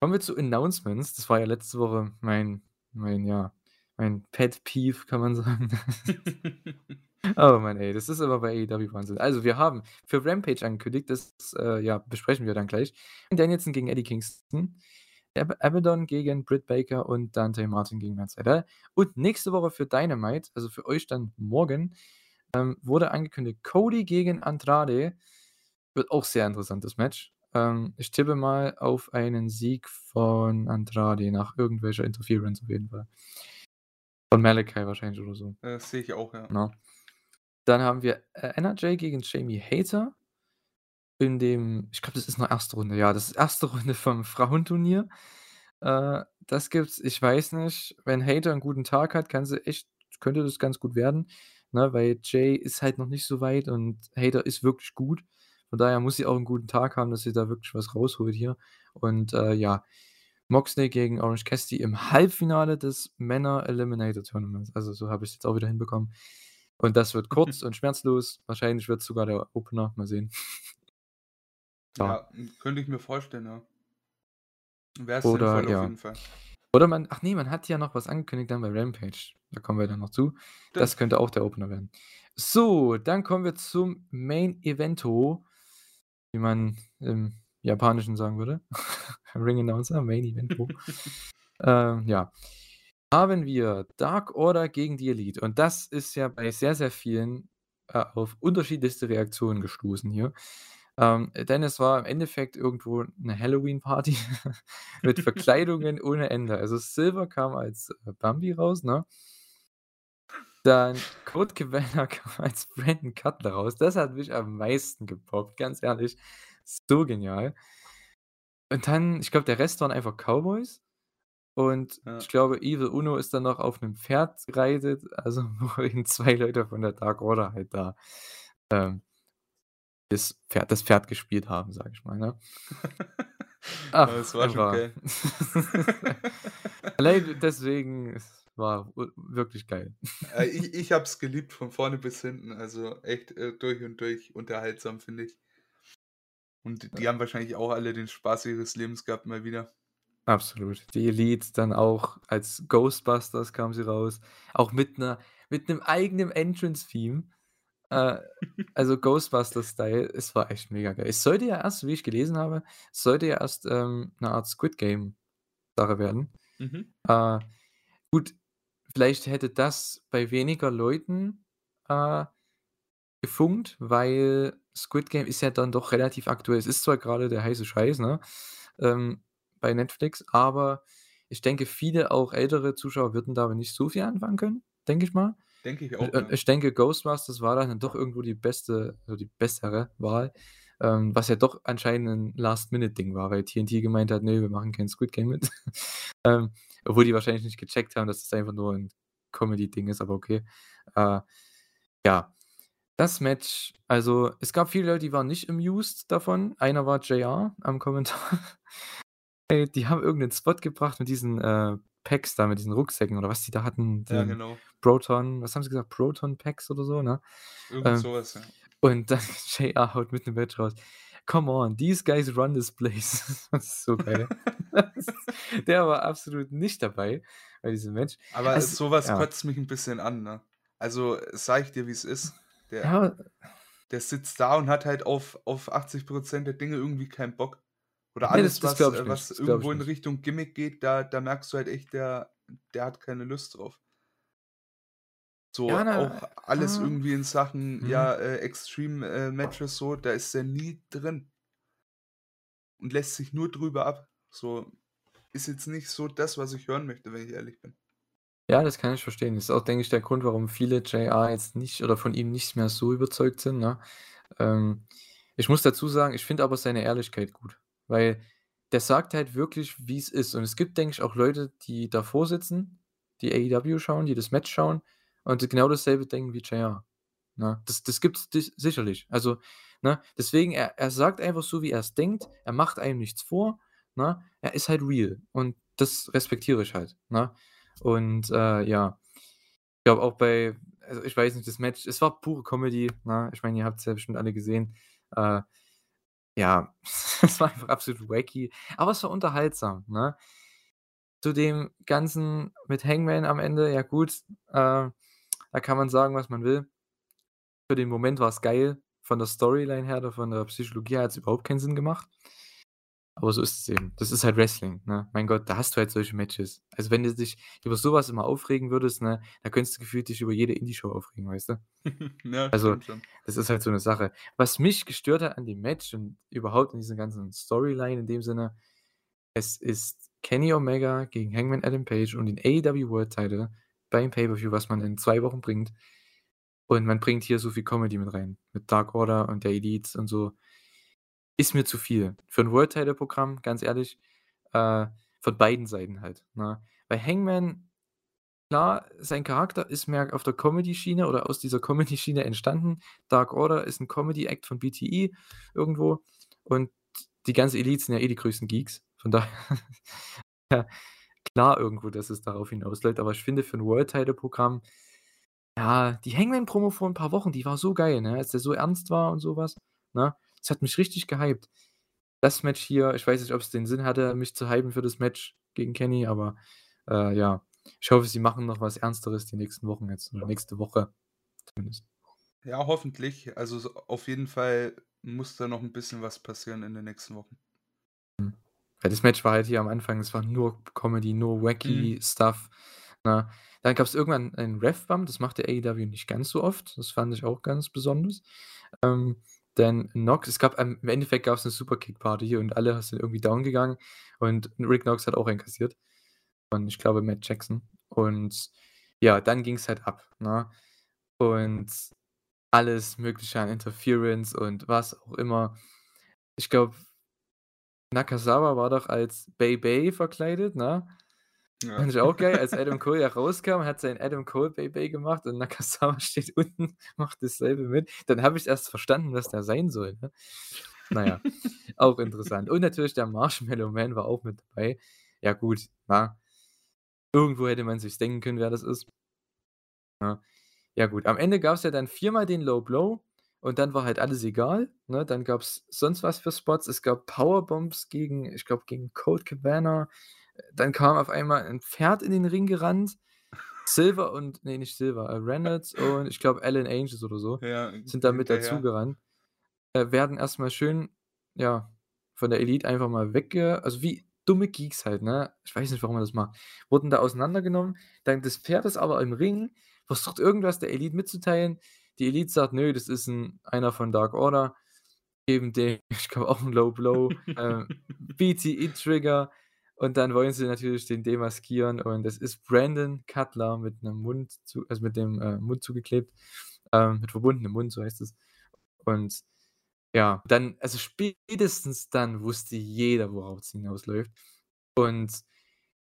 Kommen wir zu Announcements. Das war ja letzte Woche mein mein, ja mein Pet Peeve, kann man sagen. Oh Mann, ey, das ist aber bei AEW Wahnsinn. Also, wir haben für Rampage angekündigt, das, äh, ja, besprechen wir dann gleich. Danielson gegen Eddie Kingston, Abaddon gegen Britt Baker und Dante Martin gegen Matt Sydal. Und nächste Woche für Dynamite, also für euch dann morgen, ähm, wurde angekündigt Cody gegen Andrade. Wird auch sehr interessantes Match. Ähm, ich tippe mal auf einen Sieg von Andrade nach irgendwelcher Interference auf jeden Fall. Von Malachi wahrscheinlich oder so. Das sehe ich auch, ja. Ne? Dann haben wir, äh, NRJ gegen Jamie Hayter. In dem ich glaube, das ist 'ne 1. Runde. Ja, das ist 1. Runde vom Frauenturnier. Äh, das gibt's ich weiß nicht, wenn Hayter 'n guten Tag hat, kann sie echt könnte das ganz gut werden, ne, weil Jay ist halt noch nicht so weit und Hayter ist wirklich gut. Von daher muss sie auch 'n guten Tag haben, dass sie da wirklich was rausholt hier. Und, äh, ja, Moxley gegen Orange Cassidy im Halbfinale des Männer Eliminator Tournaments. Also, so habe ich's jetzt auch wieder hinbekommen. Und das wird kurz und schmerzlos. Wahrscheinlich wird's sogar der Opener, mal sehen. Ja. Könnte ich mir vorstellen, ja. Wäre Oder sinnvoll auf ja. jeden Fall. Oder man ach ne, man hat ja noch was angekündigt dann bei Rampage. Da kommen wir dann noch zu. Das Stimmt. könnte auch der Opener werden. So, dann kommen wir zum Main Evento, wie man im Japanischen sagen würde. Ring Announcer, Main Evento. Ähm, ja. Haben wir Dark Order gegen die Elite. Und das ist ja bei sehr, sehr vielen äh, auf unterschiedlichste Reaktionen gestoßen hier. Ähm, denn es war im Endeffekt irgendwo eine Halloween-Party mit Verkleidungen ohne Ende. Also Silver kam als äh, Bambi raus, ne? Dann Code Cabana kam als Brandon Cutler raus. Das hat mich am meisten gepoppt, ganz ehrlich. So genial. Und dann, ich glaube, der Rest waren einfach Cowboys. Und Ja. ich glaube, Evil Uno ist dann noch auf einem Pferd gereitet, also wo eben zwei Leute von der Dark Order halt da ähm, das, Pferd, das Pferd gespielt haben, sag ich mal. Ne? Ja, Ach, das war schon geil. Allein deswegen, es war wirklich geil. Äh, ich ich habe es geliebt von vorne bis hinten. Also echt äh, durch und durch unterhaltsam, finde ich. Und die haben wahrscheinlich auch alle den Spaß ihres Lebens gehabt, mal wieder. Absolut. Die Elite dann auch als Ghostbusters kam sie raus. Auch mit einer mit einem eigenen Entrance-Theme. Äh, also Ghostbusters-Style. Es war echt mega geil. Es sollte ja erst, wie ich gelesen habe, es sollte ja erst ähm, eine Art Squid Game-Sache werden. Mhm. Äh, gut, vielleicht hätte das bei weniger Leuten äh, gefunkt, weil Squid Game ist ja dann doch relativ aktuell. Es ist zwar gerade der heiße Scheiß, ne? Ähm, bei Netflix, aber ich denke, viele auch ältere Zuschauer würden damit nicht so viel anfangen können, denke ich mal. Denke ich auch. Und, Ja. ich denke, Ghostbusters war dann doch irgendwo die beste, also die bessere Wahl, ähm, was ja doch anscheinend ein Last-Minute-Ding war, weil TNT gemeint hat, nee, wir machen kein Squid Game mit. ähm, obwohl die wahrscheinlich nicht gecheckt haben, dass das einfach nur ein Comedy-Ding ist, aber okay. Äh, ja, das Match, also es gab viele Leute, die waren nicht amused davon. Einer war JR am Kommentar. Ey, die haben irgendeinen Spot gebracht mit diesen äh, Packs da, mit diesen Rucksäcken oder was die da hatten. ja, genau. Proton, was haben sie gesagt? Proton Packs oder so, ne? Irgend Ähm, sowas, ja. und dann JR haut mit dem Match raus. Come on, these guys run this place. das ist so geil. Der war absolut nicht dabei bei diesem Match. Aber Es- sowas ja. kotzt mich ein bisschen an, ne? Also, sag ich dir, wie es ist. Der, Ja, der sitzt da und hat halt auf, auf 80% der Dinge irgendwie keinen Bock. Oder Nee, alles, das- das was, äh, was Das irgendwo in. Richtung Gimmick geht, da, da merkst du halt echt, der, der hat keine Lust drauf. So, Ja, na, auch alles ah. irgendwie in Sachen, Mhm. ja, äh, Extreme-Matches so, da ist er nie drin. Und lässt sich nur drüber ab. So, ist jetzt nicht so das, was ich hören möchte, wenn ich ehrlich bin. Ja, das kann ich verstehen. Das ist auch, denke ich, der Grund, warum viele JR jetzt nicht oder von ihm nicht mehr so überzeugt sind. Ne? Ähm, ich muss dazu sagen, ich finde aber seine Ehrlichkeit gut, weil der sagt halt wirklich, wie es ist. Und es gibt, denke ich, auch Leute, die davor sitzen, die AEW schauen, die das Match schauen und genau dasselbe denken wie JR. Ne? Das, das gibt es sicherlich. Also, ne? deswegen, er, er sagt einfach so, wie er es denkt. Er macht einem nichts vor. Ne? Er ist halt real. Und das respektiere ich halt. Ne? Und äh, ja, ich glaube auch bei, also ich weiß nicht, das Match, es war pure Comedy. Ne? Ich meine, ihr habt es ja bestimmt alle gesehen. Äh, ja, es war einfach absolut wacky, aber es war unterhaltsam. Ne? Zu dem Ganzen mit Hangman am Ende, ja gut, äh, da kann man sagen, was man will. Für den Moment war es geil. Von der Storyline her oder von der Psychologie her hat es überhaupt keinen Sinn gemacht. Aber so ist es eben. Das ist halt Wrestling, ne? Mein Gott, da hast du halt solche Matches. Also wenn du dich über sowas immer aufregen würdest, ne, da könntest du gefühlt dich über jede Indie-Show aufregen, weißt du? ja, Also. Das ist halt so eine Sache. Was mich gestört hat an dem Match und überhaupt in dieser ganzen Storyline in dem Sinne, es ist Kenny Omega gegen Hangman Adam Page und den AEW World Title beim Pay-Per-View, was man in zwei Wochen bringt. Und man bringt hier so viel Comedy mit rein. Mit Dark Order und der Elite und so. Ist mir zu viel. Für ein World Title Programm, ganz ehrlich, äh, von beiden Seiten halt. Ne? Bei Hangman, klar, sein Charakter ist mehr auf der Comedy-Schiene oder aus dieser Comedy-Schiene entstanden. Dark Order ist ein Comedy-Act von BTE irgendwo. Und die ganze Elite sind ja eh die größten Geeks. Von daher, ja, klar irgendwo, dass es darauf hinausläuft. Aber ich finde, für ein World Title Programm, ja, die Hangman-Promo vor ein paar Wochen, die war so geil, ne? als der so ernst war und sowas. Ne? Das hat mich richtig gehypt. Das Match hier, ich weiß nicht, ob es den Sinn hatte, mich zu hypen für das Match gegen Kenny, aber äh, ja, ich hoffe, sie machen noch was Ernsteres die nächsten Wochen jetzt, oder nächste Woche zumindest. Ja, hoffentlich. Also so- auf jeden Fall muss da noch ein bisschen was passieren in den nächsten Wochen. Weil das Match war halt hier am Anfang, es war nur Comedy, nur wacky Mhm. Stuff, ne? Dann gab's irgendwann einen Ref-Bump, das macht der AEW nicht ganz so oft. Das fand ich auch ganz besonders. Ähm, dann Knox es gab im Endeffekt gab's 'ne Superkick-Party hier und alle sind irgendwie down gegangen und Rick Knox hat auch einen kassiert. Und ich glaube Matt Jackson. Und ja, dann ging's halt ab, ne? Und alles Mögliche an Interference und was auch immer. Ich glaube Nakazawa war doch als Bay-Bay verkleidet, ne? Ja. Fand ich auch geil, als Adam Cole ja rauskam, hat sein Adam Cole Bay-Bay gemacht und Nakazawa steht unten, macht dasselbe mit. Dann habe ich erst verstanden, was der sein soll, ne? Na ja, auch interessant. Und natürlich der Marshmallow Man war auch mit dabei. Ja gut, na, irgendwo hätte man sich's denken können, wer das ist. Ja. Ja gut, am Ende gab's ja dann viermal den Low Blow und dann war halt alles egal, ne? Dann gab's sonst was für Spots. Es gab Powerbombs gegen ich glaube, gegen Colt Cabana. Dann kam auf einmal 'n Pferd in den Ring gerannt. Silver und ne, nicht Silver, äh, Reynolds und ich glaube Alan Angels oder so Ja, sind da mit hinterher. dazugerannt. Äh, werden erst mal schön, ja, von der Elite einfach mal wegge also wie dumme Geeks halt, ne? Ich weiß nicht, warum man das macht. Wurden da auseinandergenommen, dann das Pferd ist aber im Ring, versucht irgendwas der Elite mitzuteilen. Die Elite sagt: „Nö, das ist 'n einer von Dark Order.“ Geben dem, ich glaube auch 'n Low Blow, äh, BTE-Trigger und dann wollen sie natürlich den demaskieren und es ist Brandon Cutler mit 'nem Mund zu also mit dem, äh, Mund zugeklebt, ähm, mit verbundenem Mund, so heißt es. Und ja, dann also spätestens dann wusste jeder, worauf's hinausläuft. Und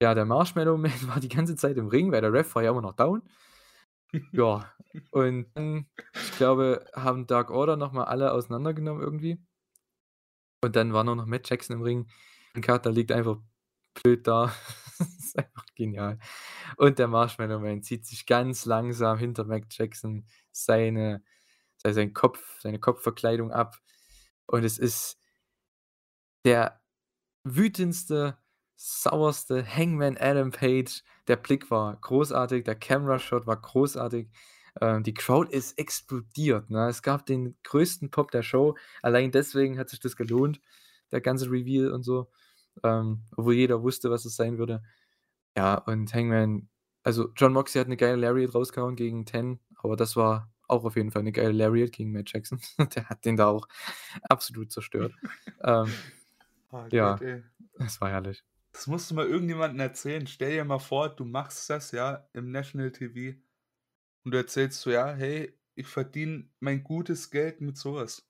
ja, der Marshmallow Man war die ganze Zeit im Ring, weil der Ref war ja immer noch down. Ja, und dann, ich glaube, haben Dark Order noch mal alle auseinandergenommen irgendwie. Und dann war nur noch Matt Jackson im Ring und Cutler liegt einfach blöd da. Das ist einfach genial. Und der Marshmallow Man zieht sich ganz langsam hinter Matt Jackson seine sei sein Kopf seine Kopfverkleidung ab. Und es ist der wütendste, sauerste Hangman Adam Page. Der Blick war großartig, der Camera Shot war großartig. Ähm, die Crowd ist explodiert, ne? Es gab den größten Pop der Show. Allein deswegen hat sich das gelohnt, der ganze Reveal und so, ähm, obwohl jeder wusste, was es sein würde. Ja, und Hangman also Jon Moxley hat 'ne geile Lariat rausgehauen gegen Ten, aber das war auch auf jeden Fall 'ne geile Lariat gegen Matt Jackson. Der hat den da auch absolut zerstört. Ähm, Oh ja, ey. es war herrlich. Das musst du mal irgendjemandem erzählen. Stell dir mal vor, du machst das, ja, im National TV und du erzählst so: „Ja, hey, ich verdiene mein gutes Geld mit so was.“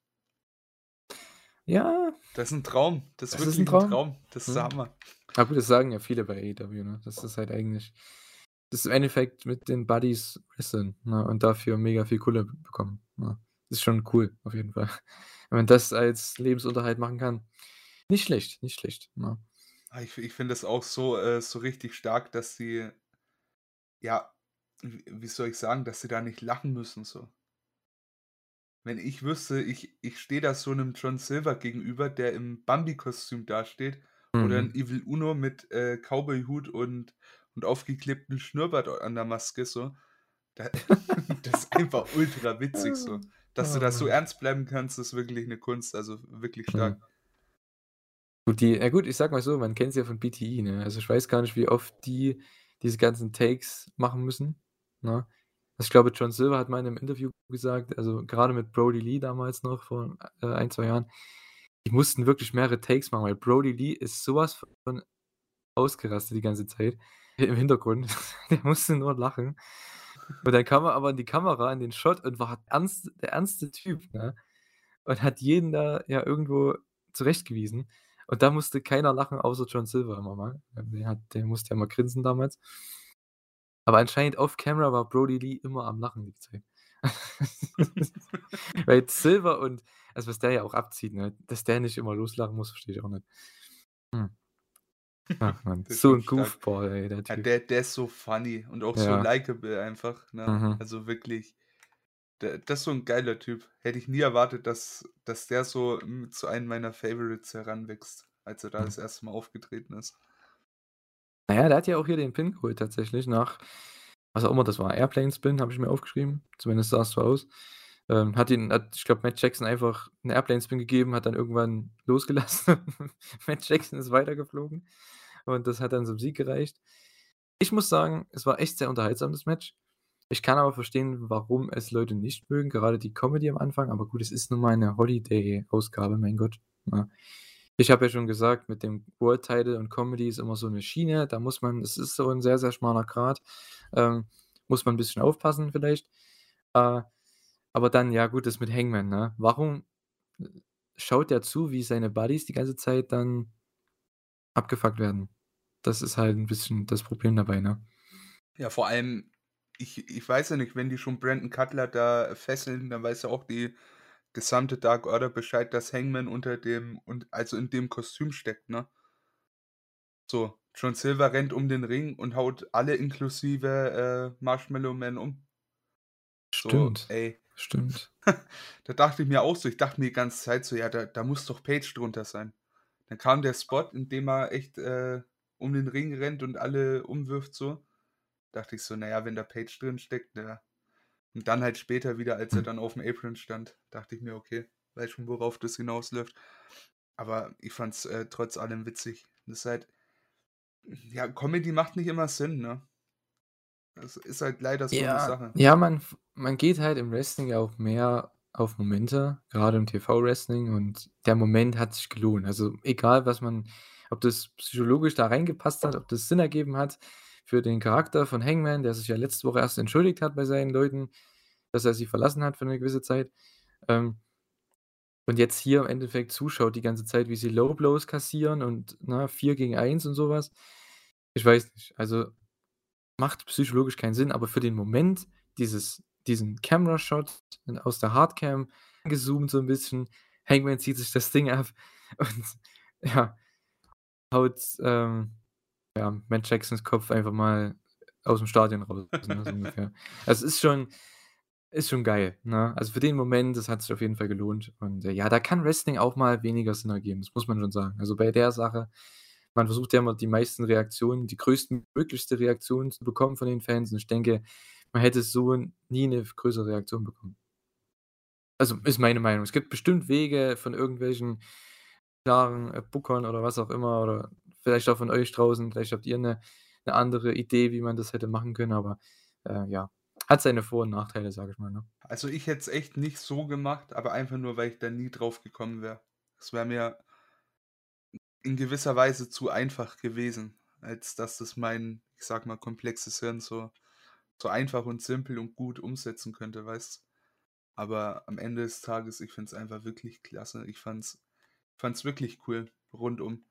Ja. Das ist 'n Traum. Das ist Das ist 'n wirklich 'n Traum. Traum. Das ist Mhm. Hammer. Aber gut, das sagen ja viele bei AEW, ne? Das ist halt eigentlich das ist im Endeffekt mit den Buddies wresteln, ne, und dafür mega viel Kohle bekommen, ne? Ist schon cool, auf jeden Fall. Wenn man das als Lebensunterhalt machen kann. Nicht schlecht, nicht schlecht, ne? Ah, ich ich finde das auch so äh, so richtig stark, dass sie ja, wie soll ich sagen, dass sie da nicht lachen müssen so. Wenn ich wüsste, ich ich stehe da so 'nem John Silver gegenüber, der im Bambi-Kostüm dasteht oder 'n Mhm. Evil Uno mit, äh, Cowboyhut und und aufgeklebtem Schnurrbart an der Maske so. Da das ist einfach ultra witzig so. Dass du Oh da so ernst bleiben kannst, ist wirklich 'ne Kunst, also wirklich stark. Mhm. Gut, die ja gut, ich sage mal so, man kennt's ja von BTE, ne? Also, ich weiß gar nicht, wie oft die diese ganzen Takes machen müssen, ne? Also, ich glaube, John Silver hat mal in 'nem Interview gesagt, also grade mit Brodie Lee damals noch vor, äh, 1, 2 Jahren, die mussten wirklich mehrere Takes machen, weil Brodie Lee ist so was von ausgerastet die ganze Zeit im Hintergrund. Der musste nur lachen. Und dann kam er aber in die Kamera, in den Shot und war ernst der ernste Typ, ne? Und hat jeden da ja irgendwo zurechtgewiesen. Und da musste keiner lachen, außer John Silver immer mal. Der hat der musste ja immer grinsen damals. Aber anscheinend off camera war Brodie Lee immer am Lachen die Zeit. Weil Silver und also, was der ja auch abzieht, ne, dass der nicht immer loslachen muss, verstehe ich auch nicht. Hm. Ach ist so schon 'n stark. Goofball, ey, der Ja, Typ. der der ist so funny und auch so Ja. likeable einfach, ne? Mhm. Also wirklich, der das ist so 'n geiler Typ. Hätte ich nie erwartet, dass dass der so, hm, zu einem meiner Favorites heranwächst, als er da Mhm. das 1. Mal aufgetreten ist. Na ja, der hat ja auch hier den Pin geholt tatsächlich nach was auch immer das war. Airplane Spin habe ich mir aufgeschrieben. Zumindest sah's so aus. Ähm, hat ihn hat ich glaube, Matt Jackson einfach 'n Airplane Spin gegeben, hat dann irgendwann losgelassen. Matt Jackson ist weitergeflogen und das hat dann zum Sieg gereicht. Ich muss sagen, es war echt sehr unterhaltsam, das Match. Ich kann aber verstehen, warum es Leute nicht mögen, gerade die Comedy am Anfang, aber gut, es ist nun mal 'ne Holiday-Ausgabe, mein Gott, ne? Ich habe ja schon gesagt, mit dem World Title und Comedy ist immer so 'ne Schiene, da muss man es ist so 'n sehr, sehr schmaler Grat, ähm, muss man 'n bisschen aufpassen vielleicht. Äh, aber dann, ja gut, das mit Hangman, ne? Warum, äh, schaut der zu, wie seine Buddies die ganze Zeit dann abgefuckt werden? Das ist halt 'n bisschen das Problem dabei, ne? Ja, vor allem, ich ich weiß ja nicht, wenn die schon Brandon Cutler da fesseln, dann weiß ja auch die gesamte Dark Order Bescheid, dass Hangman unter dem und also in dem Kostüm steckt, ne? So, John Silver rennt um den Ring und haut alle inklusive, äh, Marshmallow Man um. So, Stimmt, ey. stimmt. Da dachte ich mir auch so ich dachte mir die ganze Zeit so: „Ja, da da muss doch Page drunter sein.“ Dann kam der Spot, in dem er echt, äh, um den Ring rennt und alle umwirft so. Dachte ich so: „Na ja, wenn da Page drin steckt, ja.“ Und dann halt später wieder, als er Hm. dann aufm Apron stand, dachte ich mir: „Okay, weiß schon, worauf das hinausläuft.“ Aber ich fand's, äh, trotz allem witzig. Das ist halt ja, Comedy macht nicht immer Sinn, ne? Das ist halt leider so Ja, Sache. ja, man man geht halt im Wrestling ja auch mehr auf Momente, grade im TV-Wrestling und der Moment hat sich gelohnt. Also, egal, was man ob das psychologisch da reingepasst hat, ob das Sinn ergeben hat für den Charakter von Hangman, der sich ja letzte Woche erst entschuldigt hat bei seinen Leuten, dass er sie verlassen hat für 'ne gewisse Zeit. Ähm und jetzt hier im Endeffekt zuschaut die ganze Zeit, wie sie Low Blows kassieren und, ne, 4 gegen 1 und so was. Ich weiß nicht, also, macht psychologisch keinen Sinn, aber für den Moment dieses diesen Camera Shot aus der Hardcam gezoomt so 'n bisschen. Hangman zieht sich das Ding ab und ja, haut, ähm, ja, Matt Jacksons Kopf einfach mal aus'm Stadion raus, ne, so ungefähr. Es ist schon ist schon geil, ne? Also, für den Moment, das hat sich auf jeden Fall gelohnt und, äh, ja, da kann Wrestling auch mal weniger Sinn ergeben, das muss man schon sagen. Also, bei der Sache man versucht ja immer die meisten Reaktionen die größtmöglichste Reaktion zu bekommen von den Fans und ich denke, man hätte so nie 'ne f größere Reaktion bekommen. Also, ist meine Meinung. Es gibt bestimmt Wege von irgendwelchen klaren, äh, Bookern oder was auch immer oder vielleicht auch von euch draußen. Vielleicht habt ihr 'ne 'ne andere Idee, wie man das hätte machen können, aber, äh, ja, hat seine Vor und Nachteile, sage ich mal, ne? Also, ich hätte es echt nicht so gemacht, aber einfach nur, weil ich da nie drauf gekommen wäre. Es wäre mir in gewisser Weise zu einfach gewesen, als dass das mein, ich sage mal, komplexes Hirn so so einfach und simpel und gut umsetzen könnte, weißt? Aber am Ende des Tages, ich finde es einfach wirklich klasse. Ich fand's fand's wirklich cool rundum.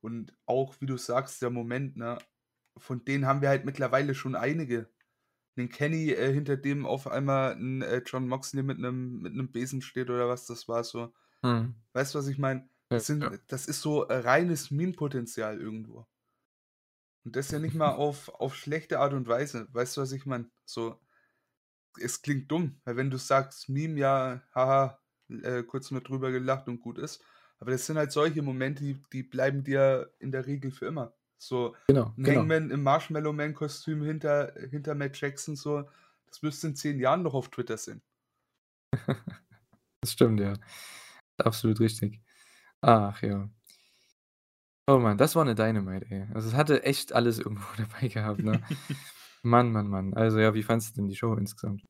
Und auch, wie du sagst, der Moment, ne, von denen haben wir halt mittlerweile schon einige. 'Nen Kenny, äh, hinter dem auf einmal 'n, äh, Jon Moxley mit 'nem mit Besen steht oder was das war so. Mhm. Weißt du, was ich meine? Das ja. das ist so, äh, reines Meme-Potenzial irgendwo. Und das ja nicht mal auf auf schlechte Art und Weise. Weißt du, was ich meine? So es klingt dumm, weil wenn du sagst: „Meme, ja, haha, äh, kurz mal drüber gelacht und gut ist.“ Aber das sind halt solche Momente, die die bleiben dir in der Regel für immer. So Genau, 'n genau. Hangman im Marshmallow Man-Kostüm hinter hinter Matt Jackson so, das wirst du in 10 Jahren noch auf Twitter sehen. Das stimmt, ja. Absolut richtig. Ach ja. Oh Mann, das war 'ne Dynamite, ey. Also, es hatte echt alles irgendwo dabei gehabt, ne? Mann, Mann, Mann. Also, ja, wie fandest du denn die Show insgesamt?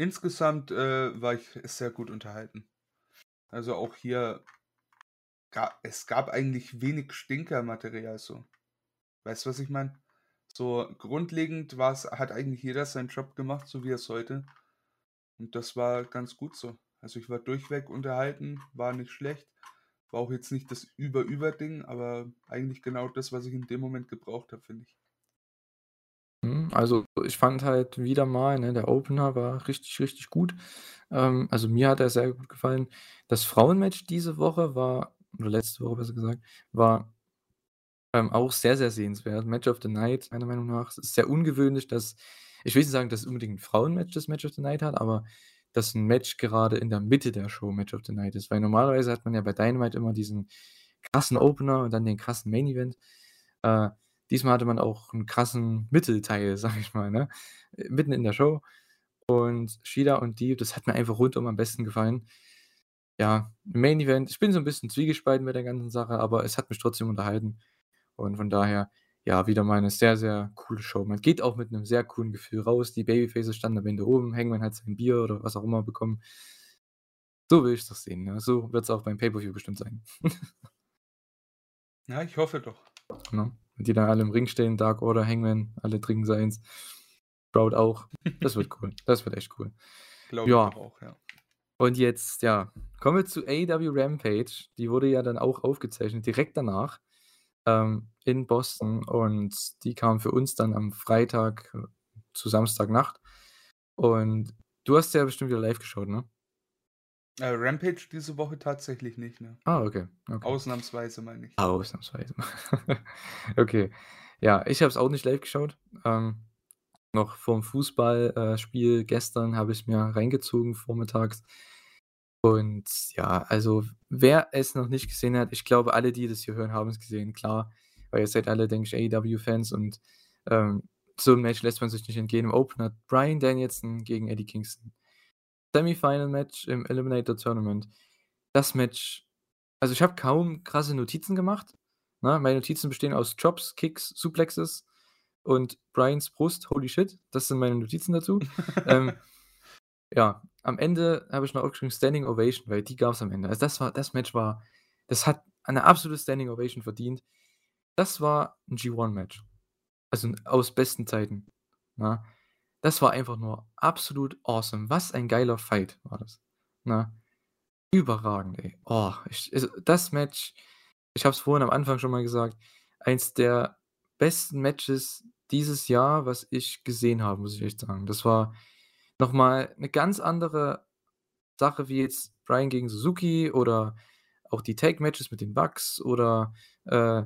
Insgesamt, äh, war ich sehr gut unterhalten. Also, auch hier ga es gab eigentlich wenig Stinkermaterial so. Weißt du, was ich meine? So grundlegend war's hat eigentlich jeder seinen Job gemacht, so wie er sollte. Und das war ganz gut so. Also, ich war durchweg unterhalten, war nicht schlecht. War auch jetzt nicht das Über-Über-Ding, aber eigentlich genau das, was ich in dem Moment gebraucht habe, finde ich. Mhm, also, ich fand halt wieder mal, ne, der Opener war richtig, richtig gut. Ähm, also, mir hat er sehr gut gefallen. Das Frauenmatch diese Woche war oder letzte Woche besser gesagt, war, ähm, auch sehr, sehr sehenswert. Match of the Night meiner Meinung nach. Es ist sehr ungewöhnlich, dass ich will nicht sagen, dass unbedingt 'n Frauenmatch das Match of the Night hat, aber dass 'n Match gerade in der Mitte der Show Match of the Night ist. Weil normalerweise hat man ja bei Dynamite immer diesen krassen Opener und dann den krassen Main Event. Äh, diesmal hatte man auch 'n krassen Mittelteil, sage ich mal, ne, äh, mitten in der Show. und Shida und Deep, das hat mir einfach rundum am besten gefallen. Ja, Main Event, ich bin so ein bisschen zwiegespalten mit der ganzen Sache, aber es hat mich trotzdem unterhalten. Und von daher, ja, wieder mal eine sehr, sehr coole Show. Man geht auch mit einem sehr coolen Gefühl raus. Die Babyfaces standen am Ende oben, Hangman hat sein Bier oder was auch immer bekommen. So will ich das sehen. Ne? So wird es auch beim Pay-Per-View bestimmt sein. Ja, ich hoffe doch. Ne? Und die dann alle im Ring stehen, Dark Order, Hangman, alle trinken seins. Proud auch. Das wird cool. Das wird echt cool. Glaube Ja. ich auch, ja. Und jetzt, ja, kommen wir zu AEW Rampage. Die wurde ja dann auch aufgezeichnet, direkt danach ähm, in Boston. Und die kam für uns dann am Freitag zu Samstagnacht. Und du hast ja bestimmt wieder live geschaut, ne? Äh, Rampage diese Woche tatsächlich nicht, ne? Ah, okay. okay. Ausnahmsweise meine ich. Ausnahmsweise. okay. Ja, ich habe es auch nicht live geschaut. Ähm, noch vorm Fußballspiel gestern habe ich mir reingezogen vormittags. Und ja, also wer es noch nicht gesehen hat, ich glaube, alle, die das hier hören, haben es gesehen, klar. Weil ihr seid alle, denke ich, AEW-Fans und ähm, so ein Match lässt man sich nicht entgehen. Im Open hat Brian Danielson gegen Eddie Kingston. Semifinal-Match im Eliminator Tournament. Das Match, also ich habe kaum krasse Notizen gemacht. Ne? Meine Notizen bestehen aus Chops, Kicks, Suplexes und Brians Brust. Holy shit, das sind meine Notizen dazu. ähm, ja, am Ende habe ich noch aufgeschrieben Standing Ovation, weil die gab es am Ende. Also das war, das Match war, das hat eine absolute Standing Ovation verdient. Das war ein G1-Match. Also aus besten Zeiten. Na? Das war einfach nur absolut awesome. Was ein geiler Fight war das. Na? Überragend, ey. Oh, ich, also das Match, ich habe es vorhin am Anfang schon mal gesagt, eins der besten Matches dieses Jahr, was ich gesehen habe, muss ich echt sagen. Das war nochmal eine ganz andere Sache wie jetzt Brian gegen Suzuki oder auch die Tag-Matches mit den Bucks oder äh,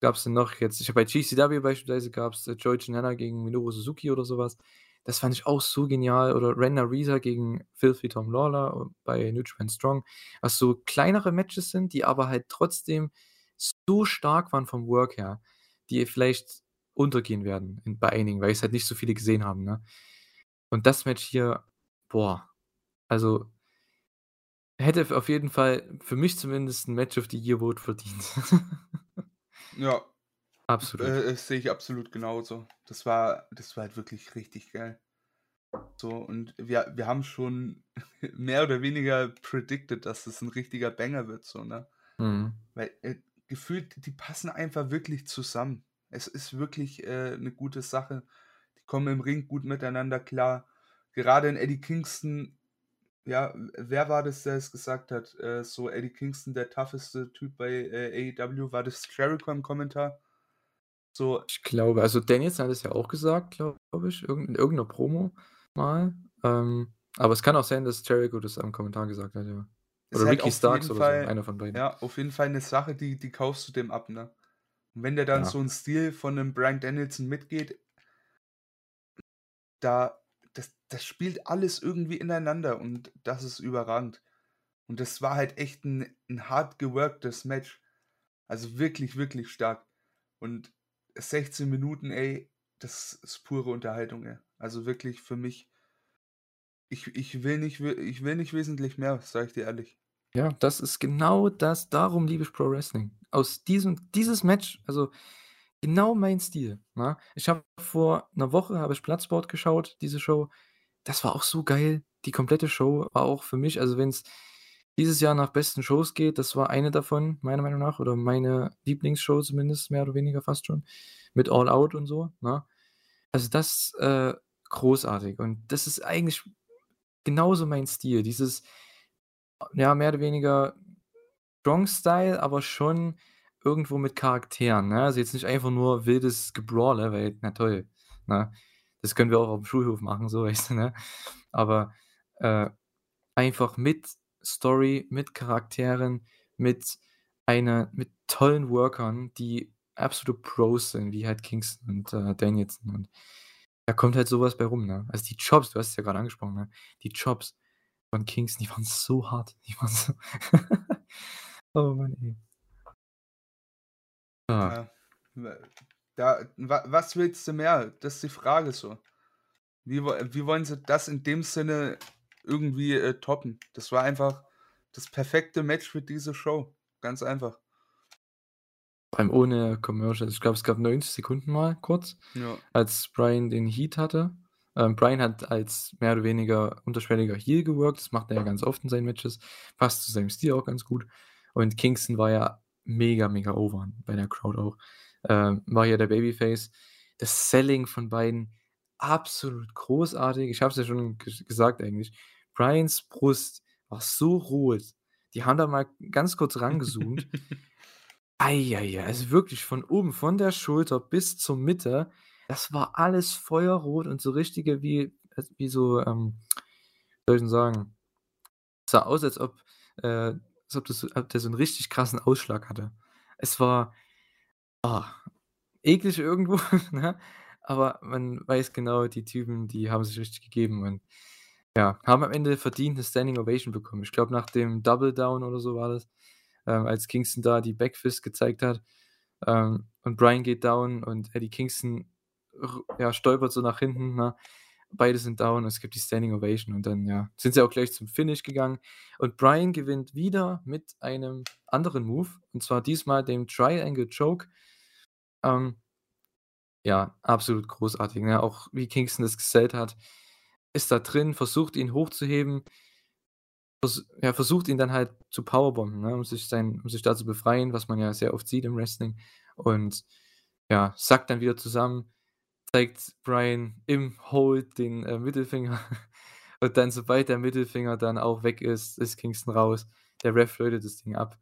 gab es denn noch jetzt, ich habe bei GCW beispielsweise gab es äh, Joey Janela gegen Minoru Suzuki oder sowas. Das fand ich auch so genial. Oder Renda Reza gegen Filthy Tom Lawler bei New Japan Strong. Was so kleinere Matches sind, die aber halt trotzdem so stark waren vom Work her, die vielleicht untergehen werden in, bei einigen, weil es halt nicht so viele gesehen haben. Ne? Und das Match hier, boah, also hätte auf jeden Fall für mich zumindest ein Match of the Year Vote verdient. Ja, Absolut. äh, das sehe ich absolut genauso. Das war, das war halt wirklich richtig geil. So, und wir, wir haben schon mehr oder weniger predicted, dass es ein richtiger Banger wird, so, ne? Mhm. Weil äh, gefühlt, die passen einfach wirklich zusammen. Es ist wirklich äh, eine gute Sache. Die kommen im Ring gut miteinander klar. Gerade in Eddie Kingston, ja, wer war das, der es gesagt hat? Äh, so Eddie Kingston, der tougheste Typ bei äh, AEW, war das Jericho im Kommentar? So, Ich glaube, also Danielson hat es ja auch gesagt, glaube ich, in irgendeiner Promo mal. Ähm, aber es kann auch sein, dass Jericho das am Kommentar gesagt hat, ja. Oder halt Ricky auf Starks oder Fall, so, einer von beiden. ja, auf jeden Fall eine Sache, die, die kaufst du dem ab, ne? Und wenn der dann Ja. so einen Stil von einem Brian Danielson mitgeht, da, das, das spielt alles irgendwie ineinander und das ist überragend. Und das war halt echt ein, ein hart geworktes Match. Also wirklich, wirklich stark. Und 16 Minuten, ey, das ist pure Unterhaltung, ey. Also wirklich für mich, ich, ich, will, nicht, ich will nicht wesentlich mehr, sag ich dir ehrlich. Ja, das ist genau das. Darum liebe ich Pro Wrestling. Aus diesem, dieses Match, also genau mein Stil. Ne? Ich habe vor einer Woche habe ich Platzsport geschaut, diese Show. Das war auch so geil. Die komplette Show war auch für mich, also wenn es dieses Jahr nach besten Shows geht, das war eine davon, meiner Meinung nach, oder meine Lieblingsshow zumindest, mehr oder weniger fast schon, mit All Out und so. Ne? Also das äh, großartig. Und das ist eigentlich genauso mein Stil. Dieses, ja, mehr oder weniger Strong-Style, aber schon irgendwo mit Charakteren. Ne? Also jetzt nicht einfach nur wildes Gebrawle, weil, na toll, ne? das können wir auch auf dem Schulhof machen, so weißt du, ne? Aber äh, einfach mit Story, mit Charakteren, mit einer, mit tollen Workern, die absolute Pros sind, wie halt Kingston und äh, Danielson. Und da kommt halt sowas bei rum, ne? Also die Chops, du hast es ja gerade angesprochen, ne? Die Chops von Kingston, die waren so hart. Die waren so. oh Mann, ey. Ah, Ja. Da, wa- was willst du mehr? Das ist die Frage so. Wie wie wollen sie das in dem Sinne irgendwie, äh, toppen? Das war einfach das perfekte Match für diese Show. Ganz einfach. Vor allem ohne Commercials. Ich glaube, es gab 90 Sekunden mal kurz, Ja. als Bryan den Heat hatte. Ähm, Bryan hat als mehr oder weniger unterschwelliger Heel geworkt. Das macht er ja ganz oft in seinen Matches. Passt zu seinem Stil auch ganz gut. Und Kingston war ja mega, mega over bei der Crowd auch. Ähm, war ja der Babyface. Das Selling von beiden absolut großartig. Ich habe es ja schon gesagt eigentlich. Bryans Brust war so rot. Die haben da mal ganz kurz rangezoomt. Eieiei, also wirklich von oben, von der Schulter bis zur Mitte, das war alles feuerrot und so richtige wie äh, wie so, ähm, soll ich denn sagen? Sah aus, als ob äh, als ob das ob der so 'n richtig krassen Ausschlag hatte. Es war, ah, eklig irgendwo, ne? Aber man weiß genau, die Typen, die haben sich richtig gegeben und ja, haben am Ende verdient 'ne Standing Ovation bekommen. Ich glaube, nach dem Double Down oder so war das, ähm, als Kingston da die Backfist gezeigt hat, ähm, und Bryan geht down und Eddie Kingston ja, stolpert so nach hinten, ne? Beide sind down, es gibt die Standing Ovation und dann, ja, sind sie auch gleich zum Finish gegangen und Bryan gewinnt wieder mit einem anderen Move und zwar diesmal dem Triangle Choke. Ähm ja, absolut großartig, ne? Auch wie Kingston das gesellt hat. Ist da drin, versucht ihn hochzuheben. Vers ja, versucht ihn dann halt zu powerbomben, ne, um sich sein um sich da zu befreien, was man ja sehr oft sieht im Wrestling. Und ja, sackt dann wieder zusammen, zeigt Bryan im Hold den, äh, Mittelfinger und dann, sobald der Mittelfinger dann auch weg ist, ist Kingston raus. Der Ref läutet das Ding ab.